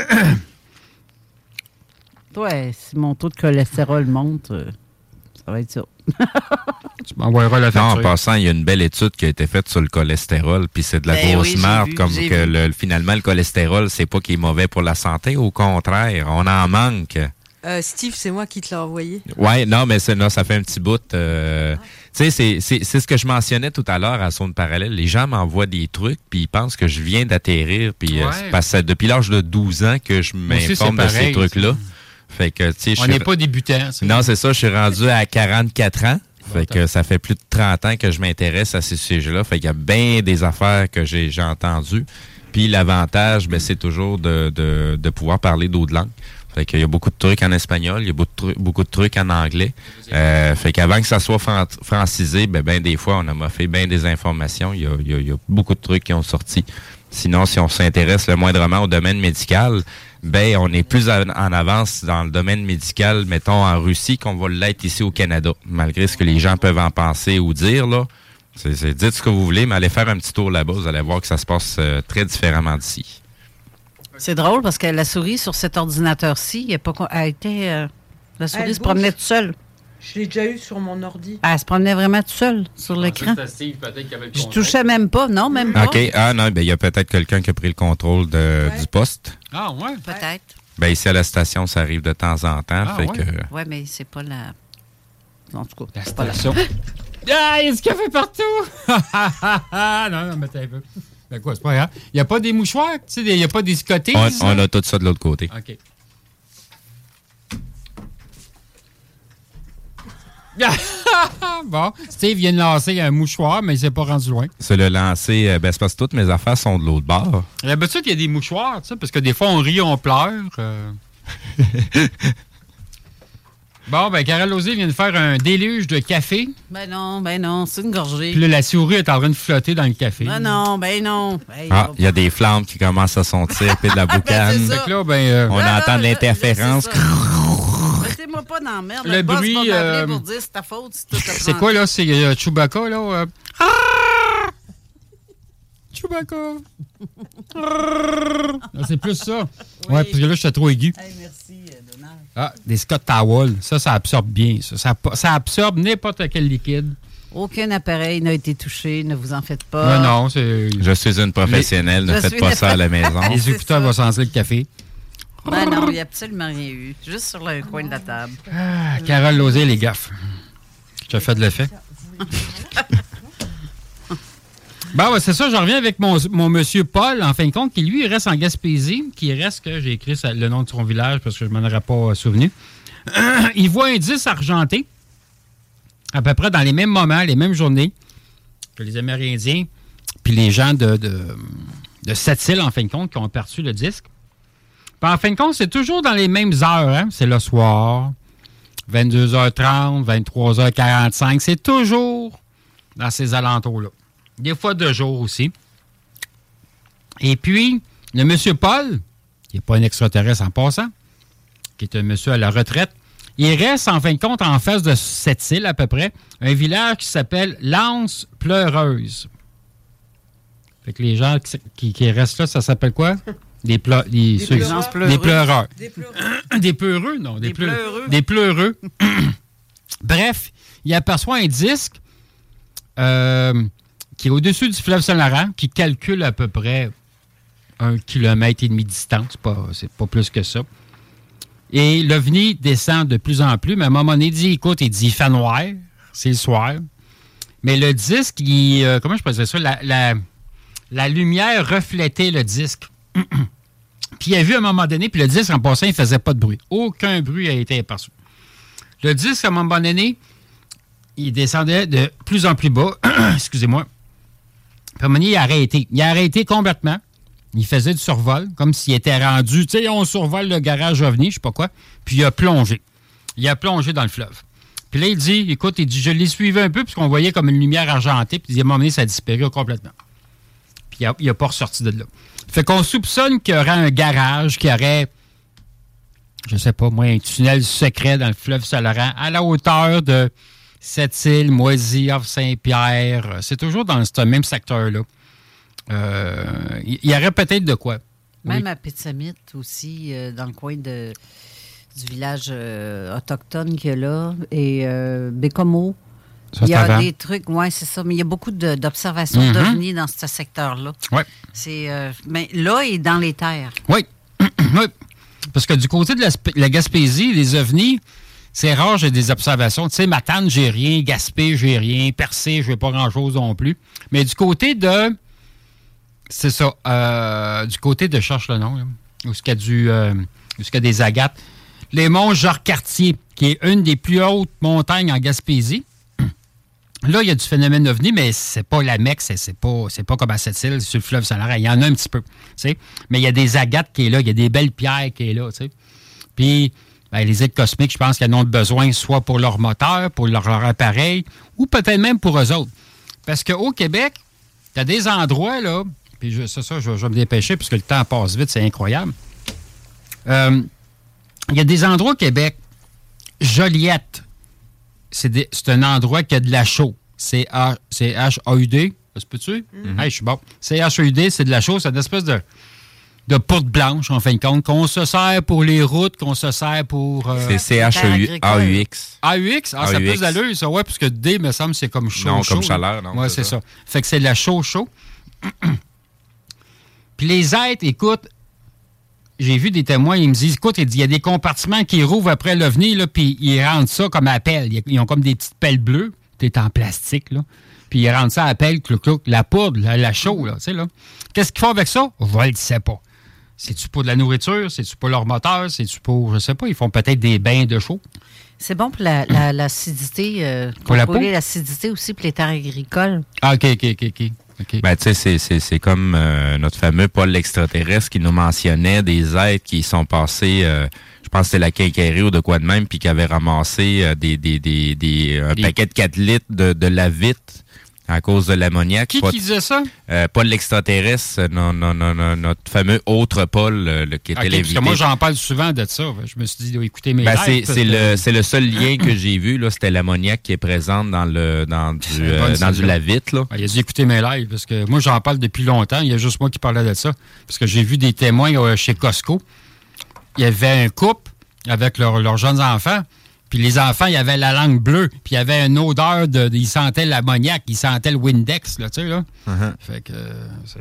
[SPEAKER 4] Toi, si mon taux de cholestérol monte, euh, ça va être ça. [LAUGHS]
[SPEAKER 3] tu m'envoyeras la
[SPEAKER 12] Non,
[SPEAKER 3] facture.
[SPEAKER 12] en passant, il y a une belle étude qui a été faite sur le cholestérol, puis c'est de la
[SPEAKER 4] Ben
[SPEAKER 12] grosse
[SPEAKER 4] oui,
[SPEAKER 12] merde,
[SPEAKER 4] vu,
[SPEAKER 12] comme que le- finalement, le cholestérol, c'est pas qu'il est mauvais pour la santé, au contraire, on en manque.
[SPEAKER 5] Euh, Steve, c'est moi qui te l'ai envoyé.
[SPEAKER 12] Ouais, non, mais non, ça fait un petit bout. euh, sais, c'est- c'est c'est ce que je mentionnais tout à l'heure à Zone Parallèle. Les gens m'envoient des trucs, puis ils pensent que je viens d'atterrir. Puis euh,
[SPEAKER 3] Ouais.
[SPEAKER 12] parce que depuis l'âge de 12 ans que je m'informe de ces trucs-là. Fait que, tu sais, je
[SPEAKER 3] On n'est pas débutant.
[SPEAKER 12] Non, c'est ça. Je suis rendu à 44 ans. Fait que ça fait plus de 30 ans que je m'intéresse à ces sujets-là. Fait qu'il y a bien des affaires que j'ai j'ai entendues. Puis l'avantage, ben, c'est toujours de, de, de pouvoir parler d'autres langues. Fait qu'il y a beaucoup de trucs en espagnol, il y a beaucoup de trucs, en anglais. Euh, fait qu'avant que ça soit fran- francisé, ben, ben des fois, on a fait bien des informations. Il y, a, il y a- il y a beaucoup de trucs qui ont sorti. Sinon, si on s'intéresse le moindrement au domaine médical, ben on est plus en avance dans le domaine médical, mettons en Russie, qu'on va l'être ici au Canada, malgré ce que les gens peuvent en penser ou dire là. C'est- dites ce que vous voulez, mais allez faire un petit tour là-bas, vous allez voir que ça se passe euh, très différemment d'ici.
[SPEAKER 4] C'est drôle parce que la souris sur cet ordinateur-ci, elle a, pas con- a été. euh, la souris
[SPEAKER 10] Elle
[SPEAKER 4] se promenait
[SPEAKER 10] bouge.
[SPEAKER 4] toute seule.
[SPEAKER 10] Je l'ai déjà eu sur mon ordi.
[SPEAKER 4] Ah, Elle se promenait vraiment toute seule sur l'écran. Je touchais même pas, non, même pas.
[SPEAKER 12] OK. Ah non, ben il y a peut-être quelqu'un qui a pris le contrôle de- du poste.
[SPEAKER 3] Ah, ouais.
[SPEAKER 4] Peut-être.
[SPEAKER 12] Ben ici à la station, ça arrive de temps en temps.
[SPEAKER 3] Ah,
[SPEAKER 12] fait
[SPEAKER 3] ouais.
[SPEAKER 12] que,
[SPEAKER 4] Ouais, mais c'est pas la. En tout cas,
[SPEAKER 3] La
[SPEAKER 4] c'est pas la
[SPEAKER 3] station. [LAUGHS] Ah, il y a du café partout! [LAUGHS] non, non, mais t'as un peu. Ben quoi, c'est pas grave. Il n'y a pas des mouchoirs, tu sais, des- il n'y a pas des scotés.
[SPEAKER 12] on, on a tout ça de l'autre côté.
[SPEAKER 3] OK. [LAUGHS] bon, Steve vient de lancer un mouchoir, mais il s'est pas rendu loin.
[SPEAKER 12] Se le lancer, euh, ben c'est parce que toutes mes affaires sont de l'autre bord.
[SPEAKER 3] D'habitude, il y a des mouchoirs, tu sais, parce que des fois, on rit, on pleure. euh. [LAUGHS] bon, ben, Carole Lozé vient de faire un déluge de café.
[SPEAKER 4] Ben non, ben non, c'est une gorgée.
[SPEAKER 3] Puis là, la souris est en train de flotter dans le café.
[SPEAKER 4] Ben non, ben non. Hey,
[SPEAKER 12] Ah, il y a des flammes qui commencent à sentir, puis de la [LAUGHS] [LAUGHS] boucane.
[SPEAKER 3] Fait que là, ben, euh,
[SPEAKER 12] on entend de l'interférence.
[SPEAKER 4] Mettez-moi pas dans la merde.
[SPEAKER 3] Le
[SPEAKER 4] Le, boss
[SPEAKER 3] bruit, euh,
[SPEAKER 4] pour dire c'est ta faute si [LAUGHS]
[SPEAKER 3] C'est quoi, là? C'est euh, Chewbacca, là? euh? Chewbacca. Ah, c'est plus ça. Ouais, parce que là, j'étais trop aigu.
[SPEAKER 4] merci, euh, Donald.
[SPEAKER 3] Ah, des Scott Towel. Ça, ça absorbe bien. Ça, ça, ça absorbe n'importe quel liquide.
[SPEAKER 4] Aucun appareil n'a été touché, ne vous en faites pas.
[SPEAKER 3] Non, non, c'est...
[SPEAKER 12] Je suis une professionnelle, ne
[SPEAKER 4] Je
[SPEAKER 12] faites pas
[SPEAKER 4] une-
[SPEAKER 12] ça à la [LAUGHS] maison.
[SPEAKER 3] Les écouteurs vont sentir le café.
[SPEAKER 4] Ben non, il n'y a absolument rien eu. Juste sur le coin de la table.
[SPEAKER 3] Ah, Carole Lozé, les gaffes. Tu as fait de l'effet? [LAUGHS] Ouais, c'est ça, j'en reviens avec mon, mon monsieur Paul, en fin de compte, qui lui, reste en Gaspésie, qui reste que j'ai écrit le nom de son village parce que je ne m'en aurais pas euh, souvenu. [CLEARS THROAT] il voit un 10 argenté, à peu près dans les mêmes moments, les mêmes journées que les Amérindiens, puis les gens de, de, de cette île, en fin de compte, qui ont perçu le disque. Puis en fin de compte, c'est toujours dans les mêmes heures. Hein? C'est le soir, 22h30, 23h45. C'est toujours dans ces alentours-là. Des fois de jour aussi. Et puis, le monsieur Paul, qui n'est pas un extraterrestre en passant, qui est un monsieur à la retraite, il reste en fin de compte en face de cette île à peu près, un village qui s'appelle Lance Pleureuse. Fait que les gens qui, qui- qui restent là, ça s'appelle quoi? [LAUGHS] Des, pleu- des,
[SPEAKER 4] pleureurs.
[SPEAKER 3] des pleureurs. [COUGHS]
[SPEAKER 10] Des pleureux.
[SPEAKER 3] Des non. Des,
[SPEAKER 4] Des
[SPEAKER 3] pleu-
[SPEAKER 4] pleureux.
[SPEAKER 3] Des pleureux. [COUGHS] Bref, il aperçoit un disque euh, qui est au-dessus du fleuve Saint-Laurent, qui calcule à peu près un kilomètre et demi de distance. C'est pas, plus que ça. Et l'OVNI descend de plus en plus, mais à un moment donné, il dit, écoute, il dit, il fait noir, c'est le soir. Mais le disque, il, euh, comment je peux ça? La, la- lumière reflétait le disque. [CLEARS THROAT] Puis il a vu à un moment donné, puis le disque, en passant, il faisait pas de bruit. Aucun bruit a été aperçu. Le disque, à un moment donné, il descendait de plus en plus bas. [CLEARS THROAT] Excusez-moi. Puis il a arrêté. Il a arrêté complètement. Il faisait du survol, comme s'il était rendu. Tu sais, on survole le garage OVNI, je sais pas quoi. Puis il a plongé. Il a plongé dans le fleuve. Puis là, il dit, écoute, il dit, je l'ai suivi un peu, puisqu'on voyait comme une lumière argentée. Puis à un moment donné, ça a disparu complètement. Puis il n'a pas ressorti de là. Fait qu'on soupçonne qu'il y aurait un garage qui aurait, je sais pas moi, un tunnel secret dans le fleuve Saint-Laurent à la hauteur de cette île, Moisy, Havre Saint-Pierre. C'est toujours dans ce même secteur-là. Euh, Il y, y aurait peut-être de quoi.
[SPEAKER 4] Même
[SPEAKER 3] Oui.
[SPEAKER 4] à Pitsamit aussi, euh, dans le coin de, du village euh, autochtone qu'il y a là, et euh, Bécomo. Il y a
[SPEAKER 3] avant.
[SPEAKER 4] des trucs, oui, c'est ça, mais il y a beaucoup d'observations
[SPEAKER 3] Mhm.
[SPEAKER 4] d'ovnis dans ce secteur-là.
[SPEAKER 3] Ouais.
[SPEAKER 4] C'est, euh, mais là, est dans les terres.
[SPEAKER 3] Oui. [CLEARS THROAT] oui. Parce que du côté de la, la Gaspésie, les ovnis, c'est rare, j'ai des observations. Tu sais, Matane, j'ai rien. Gaspé, j'ai rien. Percé, je n'ai pas grand-chose non plus. Mais du côté de. C'est ça. euh, du côté de cherche le nom, où il y du. euh, y a des agates. Les monts Jacques-Cartier, qui est une des plus hautes montagnes en Gaspésie. [CLEARS THROAT] Là, il y a du phénomène ovni, mais c'est pas la Mecque, c'est pas, pas comme à cette île, sur le fleuve Saint-Laurent. Il y en a un petit peu. Mais il y a des agates qui est là, il y a des belles pierres qui est là, tu sais. Puis, ben, les aides cosmiques, je pense qu'ils en ont besoin soit pour leur moteur, pour leur, leur appareil, ou peut-être même pour eux autres. Parce qu'au Québec, il y a des endroits, là, puis je- c'est ça, je, je vais me dépêcher, parce que le temps passe vite, c'est incroyable. Euh, Il y a des endroits au Québec, Joliette, c'est un endroit qui a de la chaux. C'est H-A-U-D. Ça se peut-tu? Hey, je suis bon. C'est H-A-U-D, c'est de la chaux. C'est une espèce de, de porte blanche, en fin de compte, qu'on se sert pour les routes, qu'on se sert pour. euh,
[SPEAKER 12] C'est C-H-A-U-X.
[SPEAKER 3] AUX? Ah, ça a plus d'allure, ça, ouais, parce que D, me semble, c'est comme chaud.
[SPEAKER 12] Non,
[SPEAKER 3] chaud,
[SPEAKER 12] comme chaleur, non,
[SPEAKER 3] Ouais,
[SPEAKER 12] c'est ça.
[SPEAKER 3] ça. Fait que c'est de la chaud, chaud. [CLEARS THROAT] Puis les êtres, écoute, j'ai vu des témoins, ils me disent, écoute, il y a des compartiments qui rouvrent après l'OVNI, là, puis ils rendent ça comme à pelle. Ils ont comme des petites pelles bleues, c'est en plastique, là. Puis ils rendent ça à pelle, clouc, clouc, la poudre, la, la chaux, là, tu sais, là. Qu'est-ce qu'ils font avec ça? Je ne le sais pas. C'est-tu pour de la nourriture? C'est-tu pour leur moteur? C'est-tu pour, je sais pas, ils font peut-être des bains de chaux?
[SPEAKER 4] C'est bon pour la- la- l'acidité, euh,
[SPEAKER 3] Pour la peau?
[SPEAKER 4] l'acidité aussi pour les terres agricoles.
[SPEAKER 3] Ah, OK, OK, OK, OK.
[SPEAKER 12] Ben, tu sais, c'est- c'est- c'est comme euh, notre fameux Paul l'extraterrestre qui nous mentionnait des êtres qui sont passés, euh, je pense que c'était la quincaillerie ou de quoi de même, puis qui avaient ramassé euh, des, des, des, des- un
[SPEAKER 3] Des-
[SPEAKER 12] paquet de 4 litres de, de la vitre à cause de l'ammoniaque.
[SPEAKER 3] Qui qui disait ça?
[SPEAKER 12] euh, Paul l'extraterrestre, non, non, non, non, notre fameux autre Paul euh, le- qui était
[SPEAKER 3] OK, parce que moi, j'en parle souvent de ça. Je me suis dit, écoutez mes
[SPEAKER 12] Ben,
[SPEAKER 3] lives,
[SPEAKER 12] c'est
[SPEAKER 3] que-
[SPEAKER 12] le, seul [LAUGHS] lien que j'ai vu. C'était l'ammoniaque qui est présente dans le dans du, euh, dans du lavitre, là.
[SPEAKER 3] Ah, il a dit écoutez mes lives, parce que moi, j'en parle depuis longtemps. Il y a juste moi qui parlais de ça. Parce que j'ai vu des témoins euh, chez Costco. Il y avait un couple avec leurs leurs jeunes enfants. Puis les enfants, il y avait la langue bleue. Puis il y avait une odeur de. ils sentaient l'ammoniaque, ils sentaient le Windex, là, tu sais, là. Fait que euh,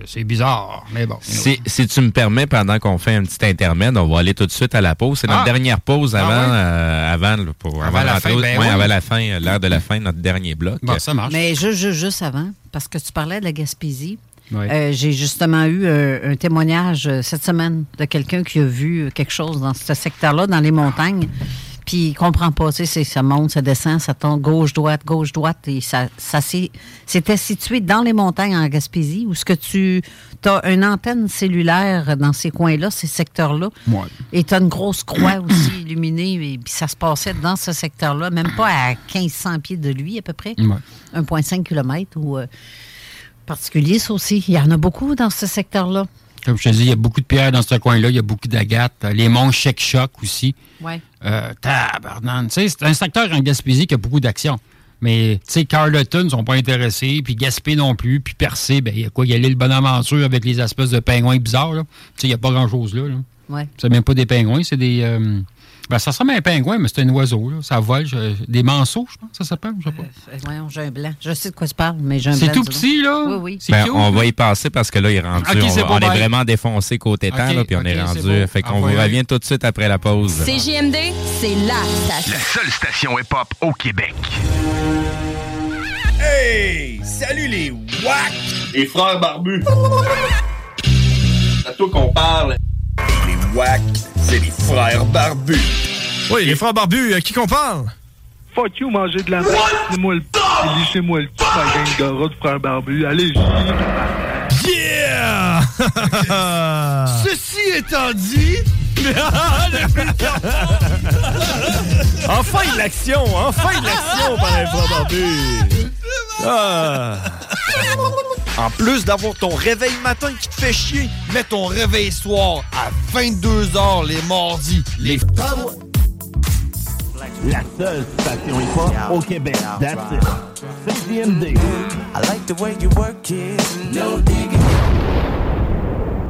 [SPEAKER 3] c'est- bizarre. Mais bon.
[SPEAKER 12] Si, si tu me permets, pendant qu'on fait un petit intermède, on va aller tout de suite à la pause. C'est notre
[SPEAKER 3] Ah.
[SPEAKER 12] dernière pause
[SPEAKER 3] Ah
[SPEAKER 12] avant,
[SPEAKER 3] ouais?
[SPEAKER 12] euh, avant, le- pour,
[SPEAKER 3] Avant
[SPEAKER 12] de
[SPEAKER 3] la fin, ben
[SPEAKER 12] ouais,
[SPEAKER 3] oui.
[SPEAKER 12] avant la fin, l'heure de la fin, notre dernier bloc.
[SPEAKER 3] Bon, ça marche.
[SPEAKER 4] Mais juste, juste, juste avant, parce que tu parlais de la Gaspésie,
[SPEAKER 3] Ouais.
[SPEAKER 4] euh, j'ai justement eu euh, un témoignage euh, cette semaine de quelqu'un qui a vu quelque chose dans ce secteur-là, dans les montagnes. Puis il comprend pas, tu sais, ça monte, ça descend, ça tombe gauche-droite, gauche-droite, et ça, ça s'est- c'était situé dans les montagnes en Gaspésie, où ce que tu as une antenne cellulaire dans ces coins-là, ces secteurs-là,
[SPEAKER 3] Ouais.
[SPEAKER 4] et tu as une grosse croix aussi illuminée, et puis ça se passait dans ce secteur-là, même pas à 1500 pieds de lui à peu près,
[SPEAKER 3] Ouais.
[SPEAKER 4] 1,5 km, ou euh, particulier ça aussi. Il y en a beaucoup dans ce secteur-là.
[SPEAKER 3] Comme je te dis, il y a beaucoup de pierres dans ce coin-là. Il y a beaucoup d'agates. Euh, Les monts Chèque-Choc aussi.
[SPEAKER 4] Ouais.
[SPEAKER 3] Euh, tabarnane. Tu sais, c'est un secteur en Gaspésie qui a beaucoup d'action. Mais, tu sais, Carleton ne sont pas intéressés, puis Gaspé non plus, puis Percé, ben, il y a quoi? Il y a l'île Bonaventure avec les espèces de pingouins bizarres, là. Tu sais, il n'y a pas grand-chose là, là.
[SPEAKER 4] Ouais.
[SPEAKER 3] C'est même pas des pingouins, c'est des... euh, Ben, ça ressemble à un pingouin, mais c'est un oiseau, là. Ça vole. je- Des manceaux, je pense, ça s'appelle, je sais pas.
[SPEAKER 4] Euh, voyons, j'ai un blanc. Je sais de quoi tu parles, mais j'ai un
[SPEAKER 3] C'est
[SPEAKER 4] blanc.
[SPEAKER 3] tout
[SPEAKER 4] dis donc.
[SPEAKER 3] petit, là?
[SPEAKER 4] Oui, oui.
[SPEAKER 3] C'est
[SPEAKER 12] Ben,
[SPEAKER 3] cute,
[SPEAKER 12] on va y passer parce que là, il est rendu. On
[SPEAKER 3] c'est
[SPEAKER 12] est vraiment défoncé côté temps, là, puis on est
[SPEAKER 3] c'est
[SPEAKER 12] rendu. Fait qu'on
[SPEAKER 3] Ah,
[SPEAKER 12] vous
[SPEAKER 3] ouais.
[SPEAKER 12] revient tout de suite après la pause.
[SPEAKER 11] CJMD, c'est la station.
[SPEAKER 1] La seule station hip-hop au Québec.
[SPEAKER 13] Hey! Salut les WAC! Les frères barbus! C'est [LAUGHS] à toi qu'on parle. Les WAC, c'est les frères barbus.
[SPEAKER 14] Oui, les frères barbus, à qui qu'on parle?
[SPEAKER 15] Fuck you, manger de la merde. Lissez-moi le p. Lissez-moi le p, ma gang de rats de frères barbus. Allez,
[SPEAKER 14] Yeah! [LAUGHS]
[SPEAKER 13] Ceci étant dit... [LAUGHS]
[SPEAKER 14] enfin de l'action! Enfin de l'action par les frères barbus! Ah. [LAUGHS]
[SPEAKER 13] En plus d'avoir ton réveil matin qui te fait chier, mets ton réveil soir à 22h les mardis. Les
[SPEAKER 1] La seule station hip-hop au Québec. That's it. CJMD. I like the way you work it. No digging.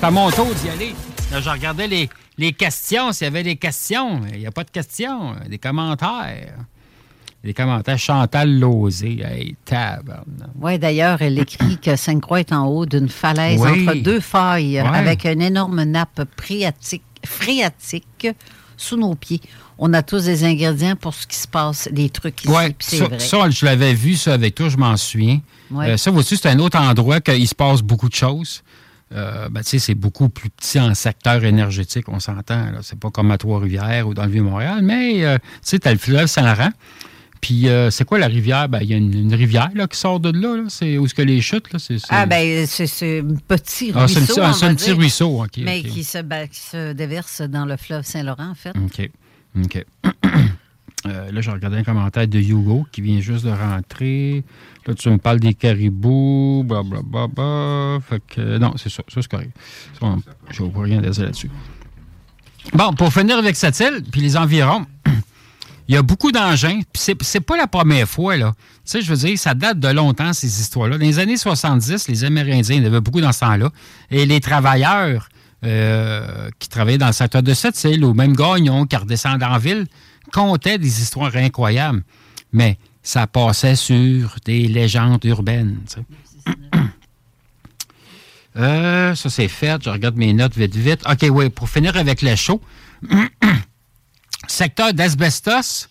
[SPEAKER 3] C'est à mon tour d'y aller. Là, je regardais les, les questions, s'il y avait des questions. Il n'y a pas de questions. Des commentaires. Des commentaires. Chantal Lozé. Hey.
[SPEAKER 4] Oui, d'ailleurs, elle écrit que Sainte-Croix est en haut d'une falaise
[SPEAKER 3] Oui.
[SPEAKER 4] entre deux failles avec une énorme nappe phréatique, phréatique sous nos pieds. On a tous des ingrédients pour ce qui se passe, des trucs ici,
[SPEAKER 3] Oui, ça,
[SPEAKER 4] vrai.
[SPEAKER 3] ça, je l'avais vu, ça, avec toi, je m'en souviens.
[SPEAKER 4] Ouais.
[SPEAKER 3] Euh, ça, vois-tu, c'est un autre endroit qu'il se passe beaucoup de choses. Euh, ben, c'est beaucoup plus petit en secteur énergétique, on s'entend. C'est pas comme à Trois-Rivières ou dans le Vieux-Montréal, mais euh, tu sais, as le fleuve Saint-Laurent. Puis, euh, c'est quoi la rivière? Ben, il y a une, une rivière là, qui sort de là. là. C'est où est-ce que les chutes? Là?
[SPEAKER 4] Ah, ben, c'est un petit
[SPEAKER 3] Ah, c'est
[SPEAKER 4] ruisseau.
[SPEAKER 3] un petit- ah,
[SPEAKER 4] on
[SPEAKER 3] c'est
[SPEAKER 4] va
[SPEAKER 3] un petit
[SPEAKER 4] dire,
[SPEAKER 3] ruisseau,
[SPEAKER 4] Mais. Qui, se, ben, qui se déverse dans le fleuve Saint-Laurent, en fait.
[SPEAKER 3] OK. OK. [CLEARS THROAT] Euh, là, j'ai regardé un commentaire de Hugo qui vient juste de rentrer. Là, tu me parles des caribous, blablabla. Bla, bla. Fait que, euh, non, c'est ça. C'est correct. Ça, on- Je ne rien dire là-dessus. Bon, pour finir avec cette île, puis les environs, [CLEARS THROAT] il y a beaucoup d'engins. Puis c'est, pas la première fois, là. Tu sais, je veux dire, ça date de longtemps, ces histoires-là. Dans les années 70, les Amérindiens, il y beaucoup dans ce temps-là. Et les travailleurs euh, qui travaillaient dans le secteur de cette île, ou même Gagnon, qui redescendaient en ville, contaient des histoires incroyables. Mais ça passait sur des légendes urbaines, tu sais. Euh, ça, c'est fait. Je regarde mes notes vite, vite. OK, oui, pour finir avec le show. [CLEARS THROAT] Secteur d'asbestos,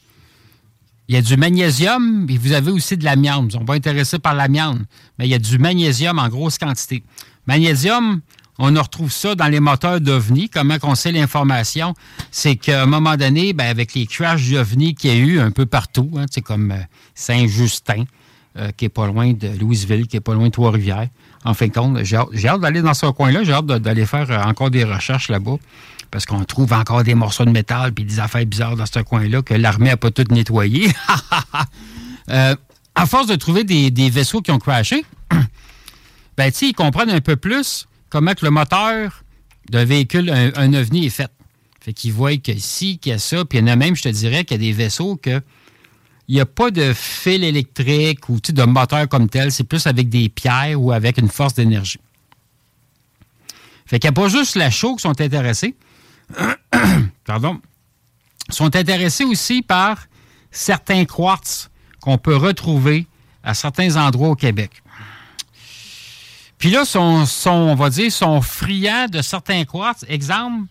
[SPEAKER 3] il y a du magnésium, et vous avez aussi de l'amiante. Ils ne sont pas intéressés par l'amiante, mais il y a du magnésium en grosse quantité. Magnésium, on retrouve ça dans les moteurs d'OVNI. Comment qu'on sait l'information? C'est qu'à un moment donné, ben, avec les crashs d'OVNI qu'il y a eu un peu partout, hein, c'est comme euh, Saint-Justin, euh, qui est pas loin de Louisville, qui est pas loin de Trois-Rivières. En fin de compte, j'ai hâte, d'aller dans ce coin-là. J'ai hâte d'aller faire euh, encore des recherches là-bas. Parce qu'on trouve encore des morceaux de métal puis des affaires bizarres dans ce coin-là que l'armée n'a pas tout nettoyé. [LAUGHS] Euh, à force de trouver des, vaisseaux qui ont crashé, [CLEARS THROAT] ben, ils comprennent un peu plus comment que le moteur d'un véhicule, un, ovni est fait. Fait qu'ils voient que ici, qu'il y a ça, puis il y en a même, je te dirais, qu'il y a des vaisseaux que il n'y a pas de fil électrique ou de moteur comme tel, c'est plus avec des pierres ou avec une force d'énergie. Fait qu'il n'y a pas juste la chaux qui sont intéressés. [COUGHS] Pardon. Sont intéressés aussi par certains quartz qu'on peut retrouver à certains endroits au Québec. Puis là, sont, on va dire, sont friands de certains quartz. Exemple,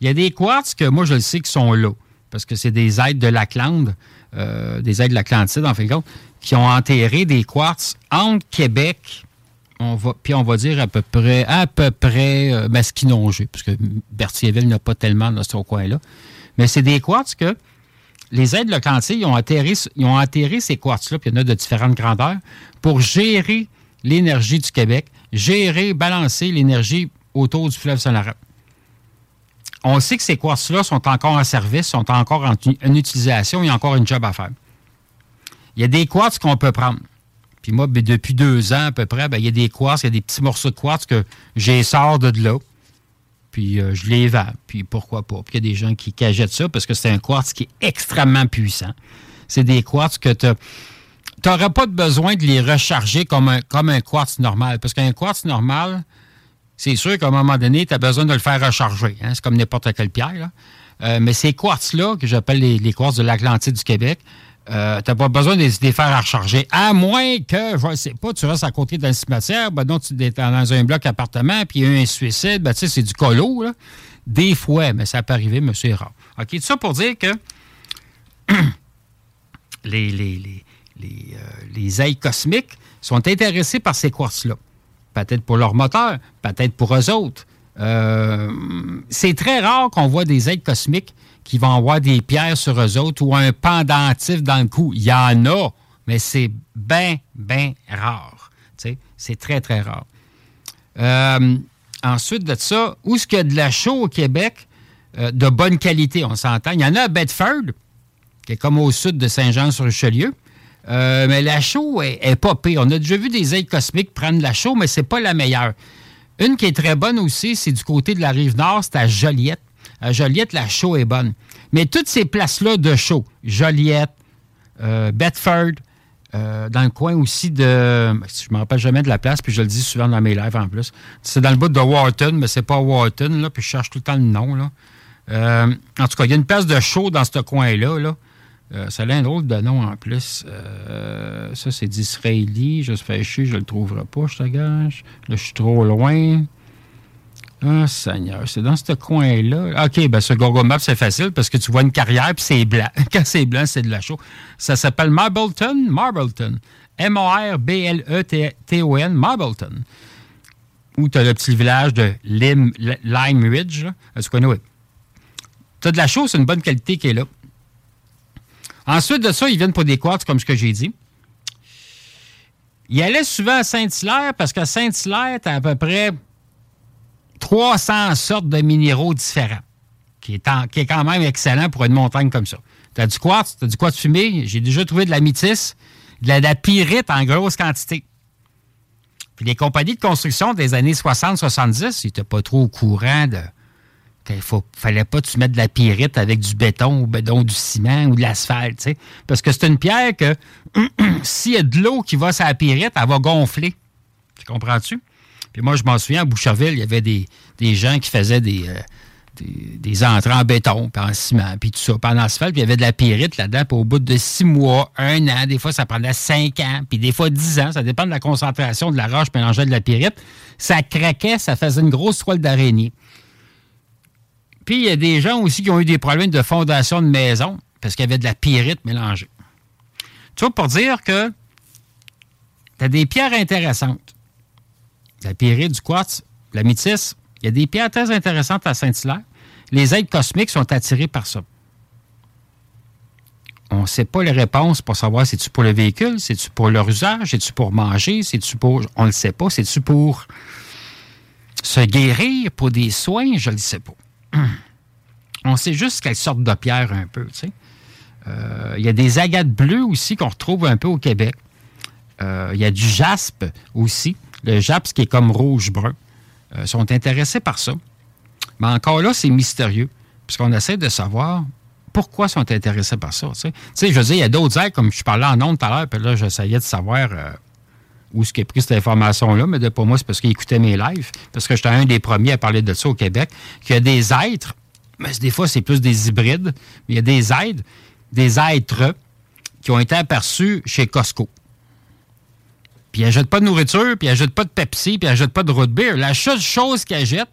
[SPEAKER 3] il y a des quartz que moi, je le sais qui sont là, parce que c'est des aides de l'Atlante, euh, des aides de l'Atlantide, en fin de qui ont enterré des quartz entre Québec, on va, puis on va dire à peu près, à peu près euh, Masquinongé, parce que Berthierville n'a pas tellement dans ce coin-là. Mais c'est des quartz que les aides de l'Atlantide, ils ont ils ont enterré ces quartz-là, puis il y en a de différentes grandeurs, pour gérer l'énergie du Québec, gérer, balancer l'énergie autour du fleuve Saint-Laurent. On sait que ces quartz-là sont encore en service, sont encore en, utilisation, il y a encore une job à faire. Il y a des quartz qu'on peut prendre. Puis moi, ben, depuis deux ans à peu près, ben, il y a des quartz, il y a des petits morceaux de quartz que j'ai de là. Puis euh, je les vends. Puis pourquoi pas? Puis il y a des gens qui, qui achètent ça parce que c'est un quartz qui est extrêmement puissant. C'est des quartz que tu n'auras pas besoin de les recharger comme un, comme un quartz normal. Parce qu'un quartz normal, c'est sûr qu'à un moment donné, tu as besoin de le faire recharger. hein. C'est comme n'importe quelle pierre. là. Euh, mais ces quartz-là, que j'appelle les, les quartz de l'Atlantide du Québec, euh, tu n'as pas besoin de les faire recharger. À moins que, je ne sais pas, tu restes à côté d'un cimetière, ben non, tu es dans un bloc appartement, puis il y a eu un suicide, ben tu sais, c'est du colo, là. Des fois, mais ça peut arriver, rare. OK, tout ça pour dire que [CLEARS THROAT] les, les, les, les, euh, les ailes cosmiques sont intéressés par ces quartz-là. Peut-être pour leur moteur, peut-être pour eux autres. Euh, c'est très rare qu'on voit des ailes cosmiques qui vont avoir des pierres sur eux autres ou un pendentif dans le cou. Il y en a, mais c'est bien, bien rare. C'est très, très rare. Euh, ensuite de ça, où est-ce qu'il y a de la chaux au Québec de bonne qualité, on s'entend? Il y en a à Bedford, qui est comme au sud de Saint-Jean-sur-Richelieu. Euh, mais la chaux est, est pas pire. On a déjà vu des ailes cosmiques prendre la chaux, mais c'est pas la meilleure. Une qui est très bonne aussi, c'est du côté de la rive nord, c'est à Joliette. À Joliette, la chaux est bonne. Mais toutes ces places-là de chaux, Joliette, euh, Bedford, euh, dans le coin aussi de. Je me rappelle jamais de la place, puis je le dis souvent dans mes lives en plus. C'est dans le bout de Wharton, mais c'est pas Wharton, là, puis je cherche tout le temps le nom. Là. En tout cas, il y a une place de chaux dans ce coin-là. Là. Euh, ça a un drôle de nom en plus. Euh, ça, c'est d'Israéli. Je fais chier, je le trouverai pas, je te gage. Là, je suis trop loin. Ah, Seigneur, c'est dans ce coin-là. OK, ben ce Google Maps, c'est facile parce que tu vois une carrière puis c'est blanc. [LAUGHS] Quand c'est blanc, c'est de la chaux. Ça s'appelle Marbleton. Marbleton. M-A-R-B-L-E-T-O-N. Marbleton. Où tu as le petit village de Lime, Lime Ridge. Là. Tu connais, oui. Tu as de la chaux, c'est une bonne qualité qui est là. Ensuite de ça, ils viennent pour des quartz, comme ce que j'ai dit. Ils allaient souvent à Saint-Hilaire parce qu'à Saint-Hilaire, tu as à peu près 300 sortes de minéraux différents, qui est, en- qui est quand même excellent pour une montagne comme ça. Tu as du quartz, tu as du quartz fumé, j'ai déjà trouvé de la métisse, de la, de la pyrite en grosse quantité. Puis les compagnies de construction des années 60-70, ils n'étaient pas trop au courant de qu'il ne fallait pas que tu mettes de la pyrite avec du béton ou béton, du ciment ou de l'asphalte. Parce que c'est une pierre que [CLEARS THROAT] s'il y a de l'eau qui va sur la pyrite, elle va gonfler. Tu comprends-tu? Puis moi, je m'en souviens, à Boucherville, il y avait des, gens qui faisaient des, euh, des, des entrées en béton, puis en ciment, puis tout ça, puis en asphalte, puis il y avait de la pyrite là-dedans, puis au bout de six mois, un an, des fois, ça prenait cinq ans, puis des fois dix ans, ça dépend de la concentration de la roche mélangée de la pyrite. Ça craquait, ça faisait une grosse toile d'araignée. Puis il y a des gens aussi qui ont eu des problèmes de fondation de maison, parce qu'il y avait de la pyrite mélangée. Tu vois, pour dire que tu as des pierres intéressantes la pyrite, du quartz, la métisse. Il y a des pierres très intéressantes à Saint-Hilaire. Les aides cosmiques sont attirés par ça. On ne sait pas les réponses pour savoir si c'est-tu pour le véhicule, c'est-tu pour leur usage, c'est-tu pour manger, c'est-tu pour. On ne le sait pas, c'est-tu pour se guérir, pour des soins, je ne le sais pas. [CLEARS THROAT] On sait juste quelle sorte de pierre un peu. Euh, Il y a des agates bleues aussi qu'on retrouve un peu au Québec. Euh, Il y a du jaspe aussi. Le jaspe qui est comme rouge-brun. Euh, sont intéressés par ça. Mais encore là, c'est mystérieux. Puisqu'on essaie de savoir pourquoi sont intéressés par ça. Tu sais, je veux dire, il y a d'autres airs, comme je parlais en ondes tout à l'heure, puis là, j'essayais de savoir où est-ce qu'il a pris cette information-là, mais de- pour moi, c'est parce qu'il écoutait mes lives, parce que j'étais un des premiers à parler de ça au Québec, qu'il y a des êtres, mais des fois, c'est plus des hybrides, mais il y a des êtres, des êtres qui ont été aperçus chez Costco. Puis ils n'achètent pas de nourriture, puis ils n'achètent pas de Pepsi, puis ils n'achètent pas de root beer. La seule chose qu'ils achètent,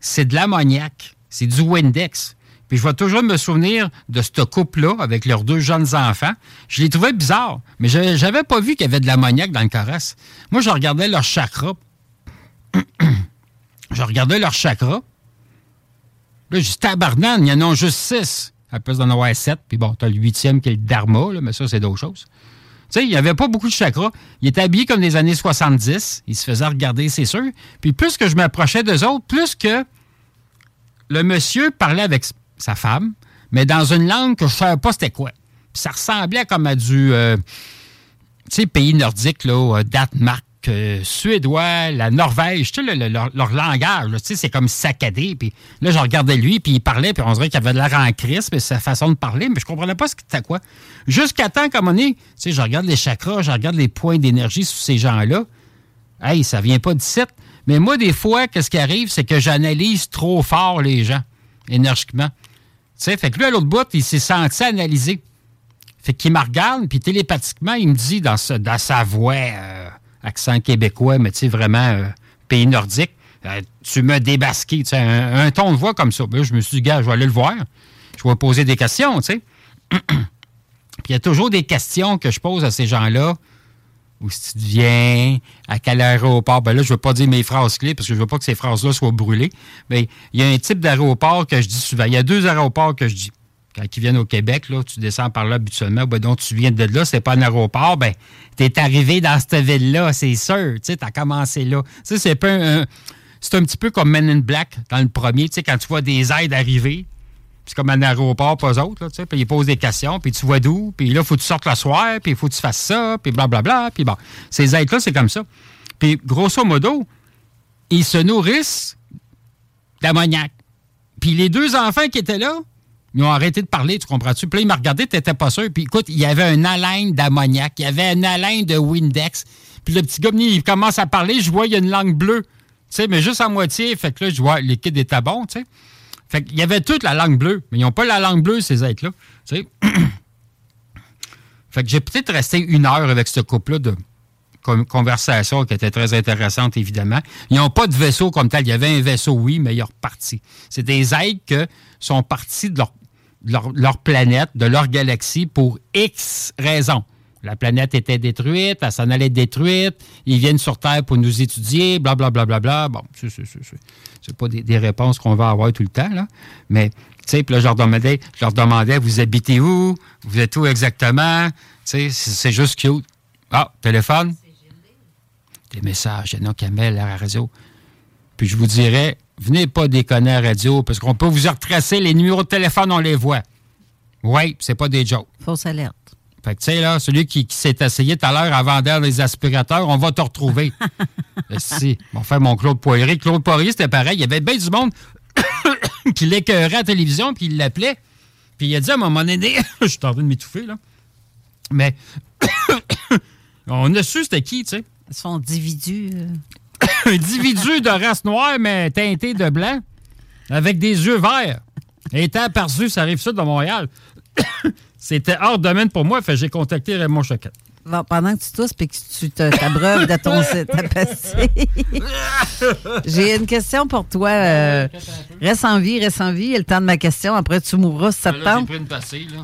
[SPEAKER 3] c'est de l'ammoniac. C'est du Windex. Puis je vais toujours me souvenir de ce couple-là avec leurs deux jeunes enfants. Je les trouvais bizarres, mais je n'avais pas vu qu'il y avait de l'ammoniac dans le carrosse. Moi, je regardais leur chakra. [CLEARS THROAT] je regardais leur chakra. Là, dis, tabarnane, il y en a juste six. À la place d'en avoir sept. Puis bon, t'as le huitième qui est le dharma, là, mais ça, c'est d'autres choses. Tu sais, il n'y avait pas beaucoup de chakras. Il était habillé comme des années 70. Il se faisait regarder, c'est sûr. Puis plus que je m'approchais d'eux autres, plus que le monsieur parlait avec sa femme, mais dans une langue que je ne savais pas c'était quoi. Ça ressemblait comme à du, euh, pays nordique, là, euh, Danemark, euh, suédois, la Norvège, le- le- leur, leur langage, c'est comme saccadé. Puis là, je regardais lui, puis il parlait, puis on dirait qu'il avait de l'air en crise, sa façon de parler, mais je comprenais pas ce que c'était quoi. Jusqu'à temps donné, tu sais, je regarde les chakras, je regarde les points d'énergie sous ces gens-là. Hey, ça vient pas d'ici. Mais moi, des fois, qu'est-ce qui arrive, c'est que j'analyse trop fort les gens, énergiquement. Sais, fait que lui, à l'autre bout, il s'est senti analysé. Fait qu'il me regarde, puis télépathiquement, il me dit dans, sa- voix, euh, accent québécois, mais tu sais, vraiment euh, pays nordique, euh, tu m'as débasqué, tu sais, un, ton de voix comme ça. Ben je me suis dit, gars, je vais aller le voir. Je vais poser des questions, tu sais. [CLEARS THROAT] Puis il y a toujours des questions que je pose à ces gens-là. Où si tu viens, à quel aéroport? Ben là, je veux pas dire mes phrases clés parce que je veux pas que ces phrases-là soient brûlées. Mais il y a un type d'aéroport que je dis souvent. Il y a deux aéroports que je dis. quand ils viennent au Québec, là, tu descends par là habituellement, ben, donc tu viens de là, c'est pas un aéroport, ben, t'es arrivé dans cette ville-là, c'est sûr, tu sais, t'as commencé là. Tu c'est un, c'est un petit peu comme Men in Black dans le premier, tu sais, quand tu vois des aides arriver, c'est comme un aéroport, pas autres, tu sais, puis ils posent des questions, puis tu vois d'où, puis là, faut que tu sortes le soir, puis il faut que tu fasses ça, puis blablabla, puis bon. Ces aides-là, c'est comme ça. Puis, grosso modo, ils se nourrissent d'ammoniac. Puis les deux enfants qui étaient là, ils ont arrêté de parler, tu comprends-tu? Puis là, ils m'ont regardé, t'étais pas sûr. Puis écoute, il y avait un haleine d'ammoniac, il y avait un haleine de Windex. Puis le petit gars, il commence à parler, je vois, il y a une langue bleue. Tu sais, mais juste à moitié. Fait que là, je vois, le kid était bon, tu sais. Fait qu'il y avait toute la langue bleue, mais ils n'ont pas la langue bleue, ces êtres-là. [CLEARS THROAT] Fait que j'ai peut-être resté une heure avec ce couple-là de con- conversation qui était très intéressante, évidemment. Ils n'ont pas de vaisseau comme tel. Il y avait un vaisseau, oui, mais ils sont repartis. C'est des êtres qui sont partis de leur, planète, de leur galaxie, pour X raisons. La planète était détruite, elle s'en allait détruite, ils viennent sur Terre pour nous étudier, blablabla. Bla, bla, bla. Bon, c'est- c'est pas des, réponses qu'on va avoir tout le temps, là. Mais, tu sais, puis là, je leur demandais, je leur demandais, vous habitez où? Vous êtes où exactement? Tu sais, c'est juste cute. Ah, téléphone? Des messages, il y en a qui à la radio. Puis je vous dirais, venez pas déconner à la radio, parce qu'on peut vous retracer, les numéros de téléphone, on les voit. Oui, c'est pas des jokes.
[SPEAKER 4] Fausse alerte.
[SPEAKER 3] Fait que, tu sais, là, celui qui, qui s'est essayé tout à l'heure à vendre des aspirateurs, on va te retrouver. [LAUGHS] Si, mon frère, mon Claude Poirier. Claude Poirier, c'était pareil. Il y avait bien du monde [COUGHS] qui l'écœurait à la télévision, puis il l'appelait. Puis il a dit à un moment donné, [COUGHS] je suis en train de m'étouffer, là. Mais [COUGHS] on a su c'était qui, tu sais.
[SPEAKER 4] Son individu. euh,
[SPEAKER 3] Un individu de race noire, mais teinté de blanc, avec des yeux verts. Étant aperçu, ça arrive ça de Montréal. C'était hors domaine pour moi, fait que j'ai contacté Raymond Choquette.
[SPEAKER 4] Bon, pendant que tu tousses et que tu te- t'abreuves de ton [LAUGHS] ta pastille, j'ai une question pour toi. euh, reste en vie, reste en vie. Il y a le temps de ma question. Après, tu mourras si ça te
[SPEAKER 3] j'ai
[SPEAKER 4] tente.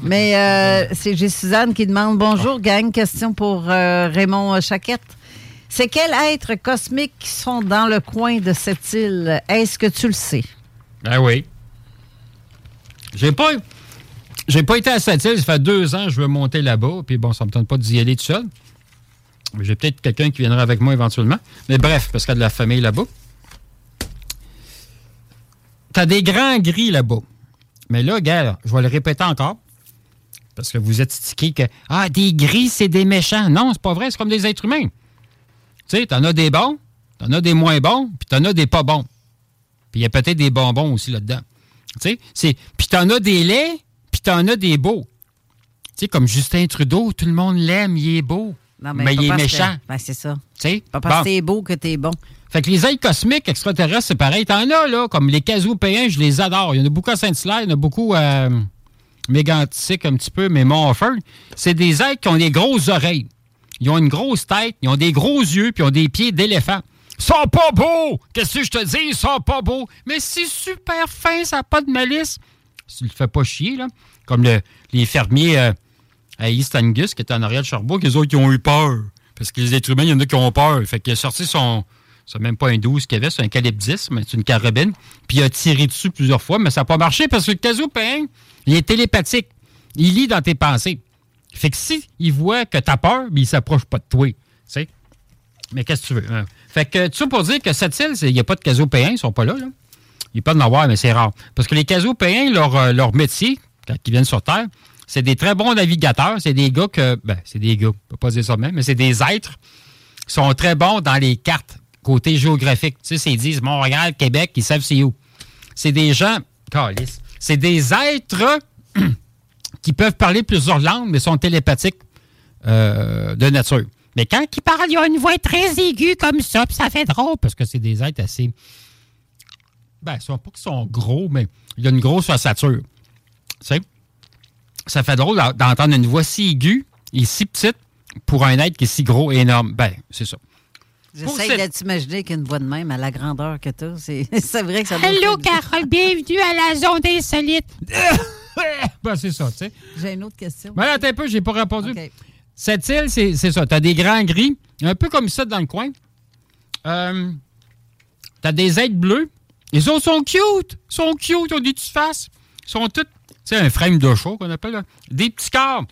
[SPEAKER 4] Mais euh, c'est j'ai Suzanne qui demande Bonjour, gang. Question pour euh, Raymond Chaquette. C'est quels êtres cosmiques qui sont dans le coin de cette île? Est-ce que tu le sais?
[SPEAKER 3] Ben oui. J'ai pas. J'ai pas été à cette île, ça fait deux ans que je veux monter là-bas, puis bon, ça me tente pas d'y aller tout seul. J'ai peut-être quelqu'un qui viendra avec moi éventuellement. Mais bref, parce qu'il y a de la famille là-bas. T'as des grands gris là-bas. Mais là, gars, je vais le répéter encore. Parce que vous êtes stické que Ah, des gris, c'est des méchants. Non, c'est pas vrai, c'est comme des êtres humains. Tu sais, t'en as des bons, t'en as des moins bons, puis t'en as des pas bons. Puis il y a peut-être des bonbons aussi là-dedans. Tu sais, c'est. Puis t'en as des laits, t'en as des beaux. Tu sais, comme Justin Trudeau, tout le monde l'aime, il est beau.
[SPEAKER 4] Non,
[SPEAKER 3] mais, il est méchant.
[SPEAKER 4] Ben, c'est ça.
[SPEAKER 3] Tu sais?
[SPEAKER 4] Pas parce
[SPEAKER 3] Bon.
[SPEAKER 4] que t'es beau que t'es bon.
[SPEAKER 3] Fait que les ailes cosmiques extraterrestres, c'est pareil. T'en as, là, comme les casopéens, je les adore. Il y en a beaucoup à Saint-Hilaire, il y en a beaucoup à euh, Mégantic un petit peu, mais Montfort. C'est des êtres qui ont des grosses oreilles. Ils ont une grosse tête, ils ont des gros yeux, puis ils ont des pieds d'éléphant. Ils sont pas beaux! Qu'est-ce que je te dis? Ils sont pas beaux! Mais c'est super fin, ça n'a pas de malice. Tu le fais pas chier, là. Comme le- les fermiers euh, à East Angus, qui étaient en arrière de Sherbrooke, les autres, qui ont eu peur. Parce que les êtres humains, il y en a qui ont peur. Fait qu'il a sorti son. C'est même pas un 12 qu'il avait, c'est un calibre 10, mais c'est une carabine. Puis il a tiré dessus plusieurs fois, mais ça n'a pas marché parce que le casopéen, il est télépathique. Il lit dans tes pensées. Fait que si il voit que t'as peur, ben, il s'approche pas de toi. Sais? Mais qu'est-ce que tu veux? hein? Fait que tout ça pour dire que cette île, il n'y a pas de casopéens, ils sont pas là. là. Il peut en avoir, mais c'est rare. Parce que les casopéens, leur, euh, leur métier, ils viennent sur Terre, c'est des très bons navigateurs. C'est des gars que. Ben, c'est des gars, on peut pas dire ça même, mais c'est des êtres qui sont très bons dans les cartes, côté géographique. Tu sais, ils disent Montréal, Québec, ils savent c'est où. C'est des gens. C'est des êtres [CLEARS THROAT] qui peuvent parler plusieurs langues, mais sont télépathiques euh, de nature. Mais quand ils parlent, ils ont une voix très aiguë comme ça, puis ça fait drôle, parce que c'est des êtres assez. Ben, ils sont pas qu'ils sont gros, mais il y a une grosse ossature. Tu sais? Ça fait drôle d'en- d'entendre une voix si aiguë et si petite pour un être qui est si gros et énorme. Ben, c'est ça.
[SPEAKER 4] J'essaie de t'imaginer qu'une voix de même à la grandeur que t'as. C'est [LAUGHS] vrai que ça faire-
[SPEAKER 3] Carole, bienvenue à la zone insolite. [LAUGHS] ben, c'est ça, tu sais.
[SPEAKER 4] J'ai une autre question.
[SPEAKER 3] Mais attends un peu, j'ai pas répondu. Cette île, c'est c'est ça. T'as des grands gris, un peu comme ça dans le coin. Euh, T'as des êtres bleus. Les autres sont cute. Ils sont cute, ils ont des petites faces. Ils sont toutes sais, un frame de show qu'on appelle, là. des petits corps.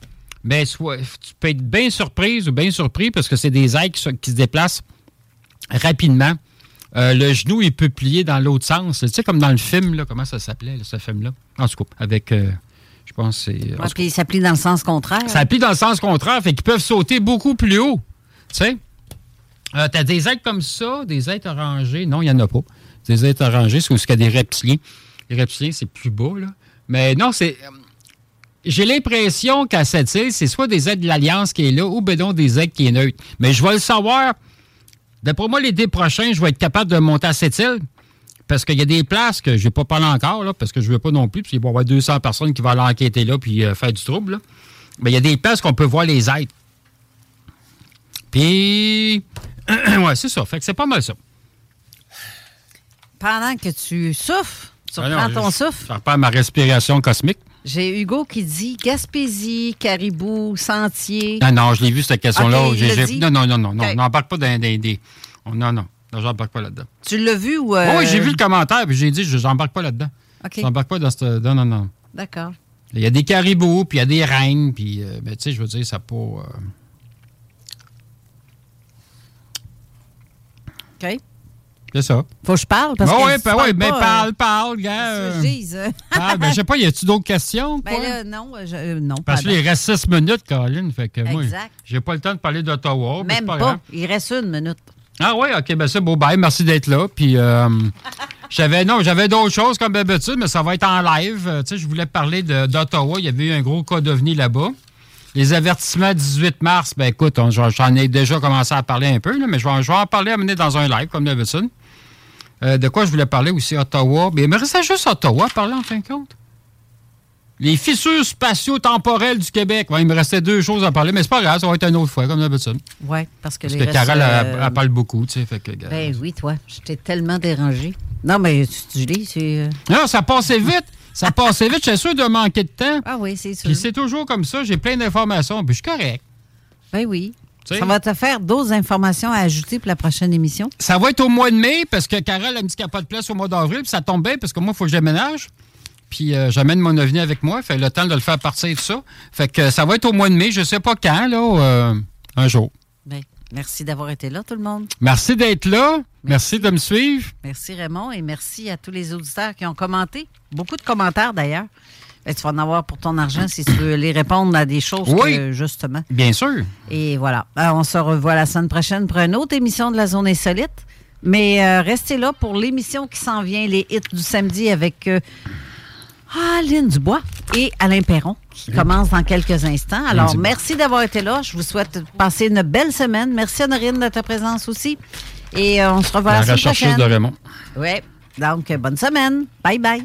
[SPEAKER 3] Mais soit, tu peux être bien surprise ou bien surpris parce que c'est des ailes qui, se- qui se déplacent rapidement. Euh, le genou, il peut plier dans l'autre sens. Tu sais, comme dans le film, là, comment ça s'appelait, ce film-là? En tout cas, avec, euh, je pense, que c'est...
[SPEAKER 4] Ouais, puis ça plie dans le sens contraire.
[SPEAKER 3] ça plie dans le sens contraire, fait qu'ils peuvent sauter beaucoup plus haut. Tu sais? Euh, T'as des êtres comme ça, des êtres orangés. Non, il n'y en a pas. Des êtres orangés, c'est où il y a des reptiliens. Les reptiliens, c'est plus bas, là. Mais non, c'est. J'ai l'impression qu'à cette île, c'est soit des êtres de l'Alliance qui est là, ou ben non, des êtres qui est neutre. Mais je vais le savoir. D'après moi, l'été prochain, je vais être capable de monter à cette île. Parce qu'il y a des places que je n'ai pas parlé encore, parce que je ne veux pas non plus, puis il va y avoir 200 personnes qui vont aller enquêter là puis euh, faire du trouble. Mais il y a des places qu'on peut voir les êtres. Puis, [CLEARS THROAT] ouais, c'est ça. Fait que c'est pas mal ça.
[SPEAKER 4] Pendant que tu souffles, tu
[SPEAKER 3] Ah non,
[SPEAKER 4] ton
[SPEAKER 3] je-
[SPEAKER 4] souffle.
[SPEAKER 3] Je repars ma respiration cosmique.
[SPEAKER 4] J'ai Hugo qui dit Gaspésie, Caribou, Sentier.
[SPEAKER 3] Ah non, je l'ai vu, cette question-là. Non, non, non, non, non. On n'embarque pas dans des. on- non, non. Non, j'embarque pas là-dedans.
[SPEAKER 4] Tu l'as vu ou. euh,
[SPEAKER 3] Oh, oui, j'ai vu le commentaire, puis j'ai dit, je j'embarque pas là-dedans.
[SPEAKER 4] OK.
[SPEAKER 3] J'embarque pas dans ce. Non, non, non.
[SPEAKER 4] D'accord.
[SPEAKER 3] Il y a des caribous, puis il y a des reines, puis, euh, ben, tu sais, je veux dire, ça n'a pas. euh,
[SPEAKER 4] OK.
[SPEAKER 3] C'est ça.
[SPEAKER 4] Faut que je parle parce
[SPEAKER 3] Ah
[SPEAKER 4] que.
[SPEAKER 3] ben
[SPEAKER 4] parles
[SPEAKER 3] ouais, mais parle,
[SPEAKER 4] euh,
[SPEAKER 3] parle, gars. euh, parle. ben, je sais pas, y a-tu d'autres questions?
[SPEAKER 4] Ben là, non, je- euh, non,
[SPEAKER 3] Parce qu'il reste six minutes, Caroline. Fait que moi,
[SPEAKER 4] Exact.
[SPEAKER 3] j'ai pas le temps de parler d'Ottawa.
[SPEAKER 4] Même pas. Il reste une minute.
[SPEAKER 3] Ah oui, OK, ben c'est beau. Bye, merci d'être là. Puis, euh, [LAUGHS] j'avais, non, j'avais d'autres choses comme d'habitude, mais ça va être en live. Euh, tu sais, je voulais parler d'Ottawa. Il y avait eu un gros cas d'OVNI là-bas. Les avertissements 18 mars, ben écoute, j'en j'en ai déjà commencé à parler un peu, là, mais je vais, je vais en parler à mener dans un live, comme d'habitude. Euh, de quoi je voulais parler aussi, Ottawa? Mais il me restait juste Ottawa à parler, en fin de compte. Les fissures spatio-temporelles du Québec. Ouais, il me restait deux choses à parler, mais c'est pas grave, ça va être une autre fois, comme d'habitude.
[SPEAKER 4] Oui, parce que
[SPEAKER 3] Parce
[SPEAKER 4] les
[SPEAKER 3] que Carole, elle,
[SPEAKER 4] euh,
[SPEAKER 3] elle parle beaucoup, tu sais. Fait que,
[SPEAKER 4] Ben oui, toi. Je t'ai tellement dérangé. Non, mais tu, dis, c'est. euh,
[SPEAKER 3] Non, ça passait vite. Ça passait vite. J'étais sûr de manquer de temps.
[SPEAKER 4] Ah oui, c'est sûr.
[SPEAKER 3] Puis c'est toujours comme ça. J'ai plein d'informations. Puis je suis correct.
[SPEAKER 4] Ben oui. Ça va te faire d'autres informations à ajouter pour la prochaine émission?
[SPEAKER 3] Ça va être au mois de mai parce que Carole a me dit qu'il n'y a pas de place au mois d'avril. Puis ça tombe bien parce que moi, il faut que je déménage. Puis euh, j'amène mon ovni avec moi. Fait le temps de le faire partir de ça. Fait que ça va être au mois de mai. Je sais pas quand, là. euh, un jour.
[SPEAKER 4] Ben, merci d'avoir été là, tout le monde.
[SPEAKER 3] Merci d'être là. Merci de me suivre.
[SPEAKER 4] Merci Raymond et merci à tous les auditeurs qui ont commenté. Beaucoup de commentaires d'ailleurs. Ben, tu vas en avoir pour ton argent si tu veux les répondre à des choses
[SPEAKER 3] Oui.
[SPEAKER 4] que, justement?
[SPEAKER 3] Bien sûr.
[SPEAKER 4] Et voilà. Alors, on se revoit la semaine prochaine pour une autre émission de la Zone Insolite. Mais euh, restez là pour l'émission qui s'en vient, les hits du samedi avec euh, Aline Dubois et Alain Perron qui commence dans quelques instants. Alors, merci d'avoir été là. Je vous souhaite de passer une belle semaine. Merci Honorine de ta présence aussi. Et euh, on se revoit la,
[SPEAKER 3] La
[SPEAKER 4] semaine
[SPEAKER 3] rechercheuse
[SPEAKER 4] prochaine.
[SPEAKER 3] de Raymond.
[SPEAKER 4] Oui. Donc, bonne semaine. Bye bye.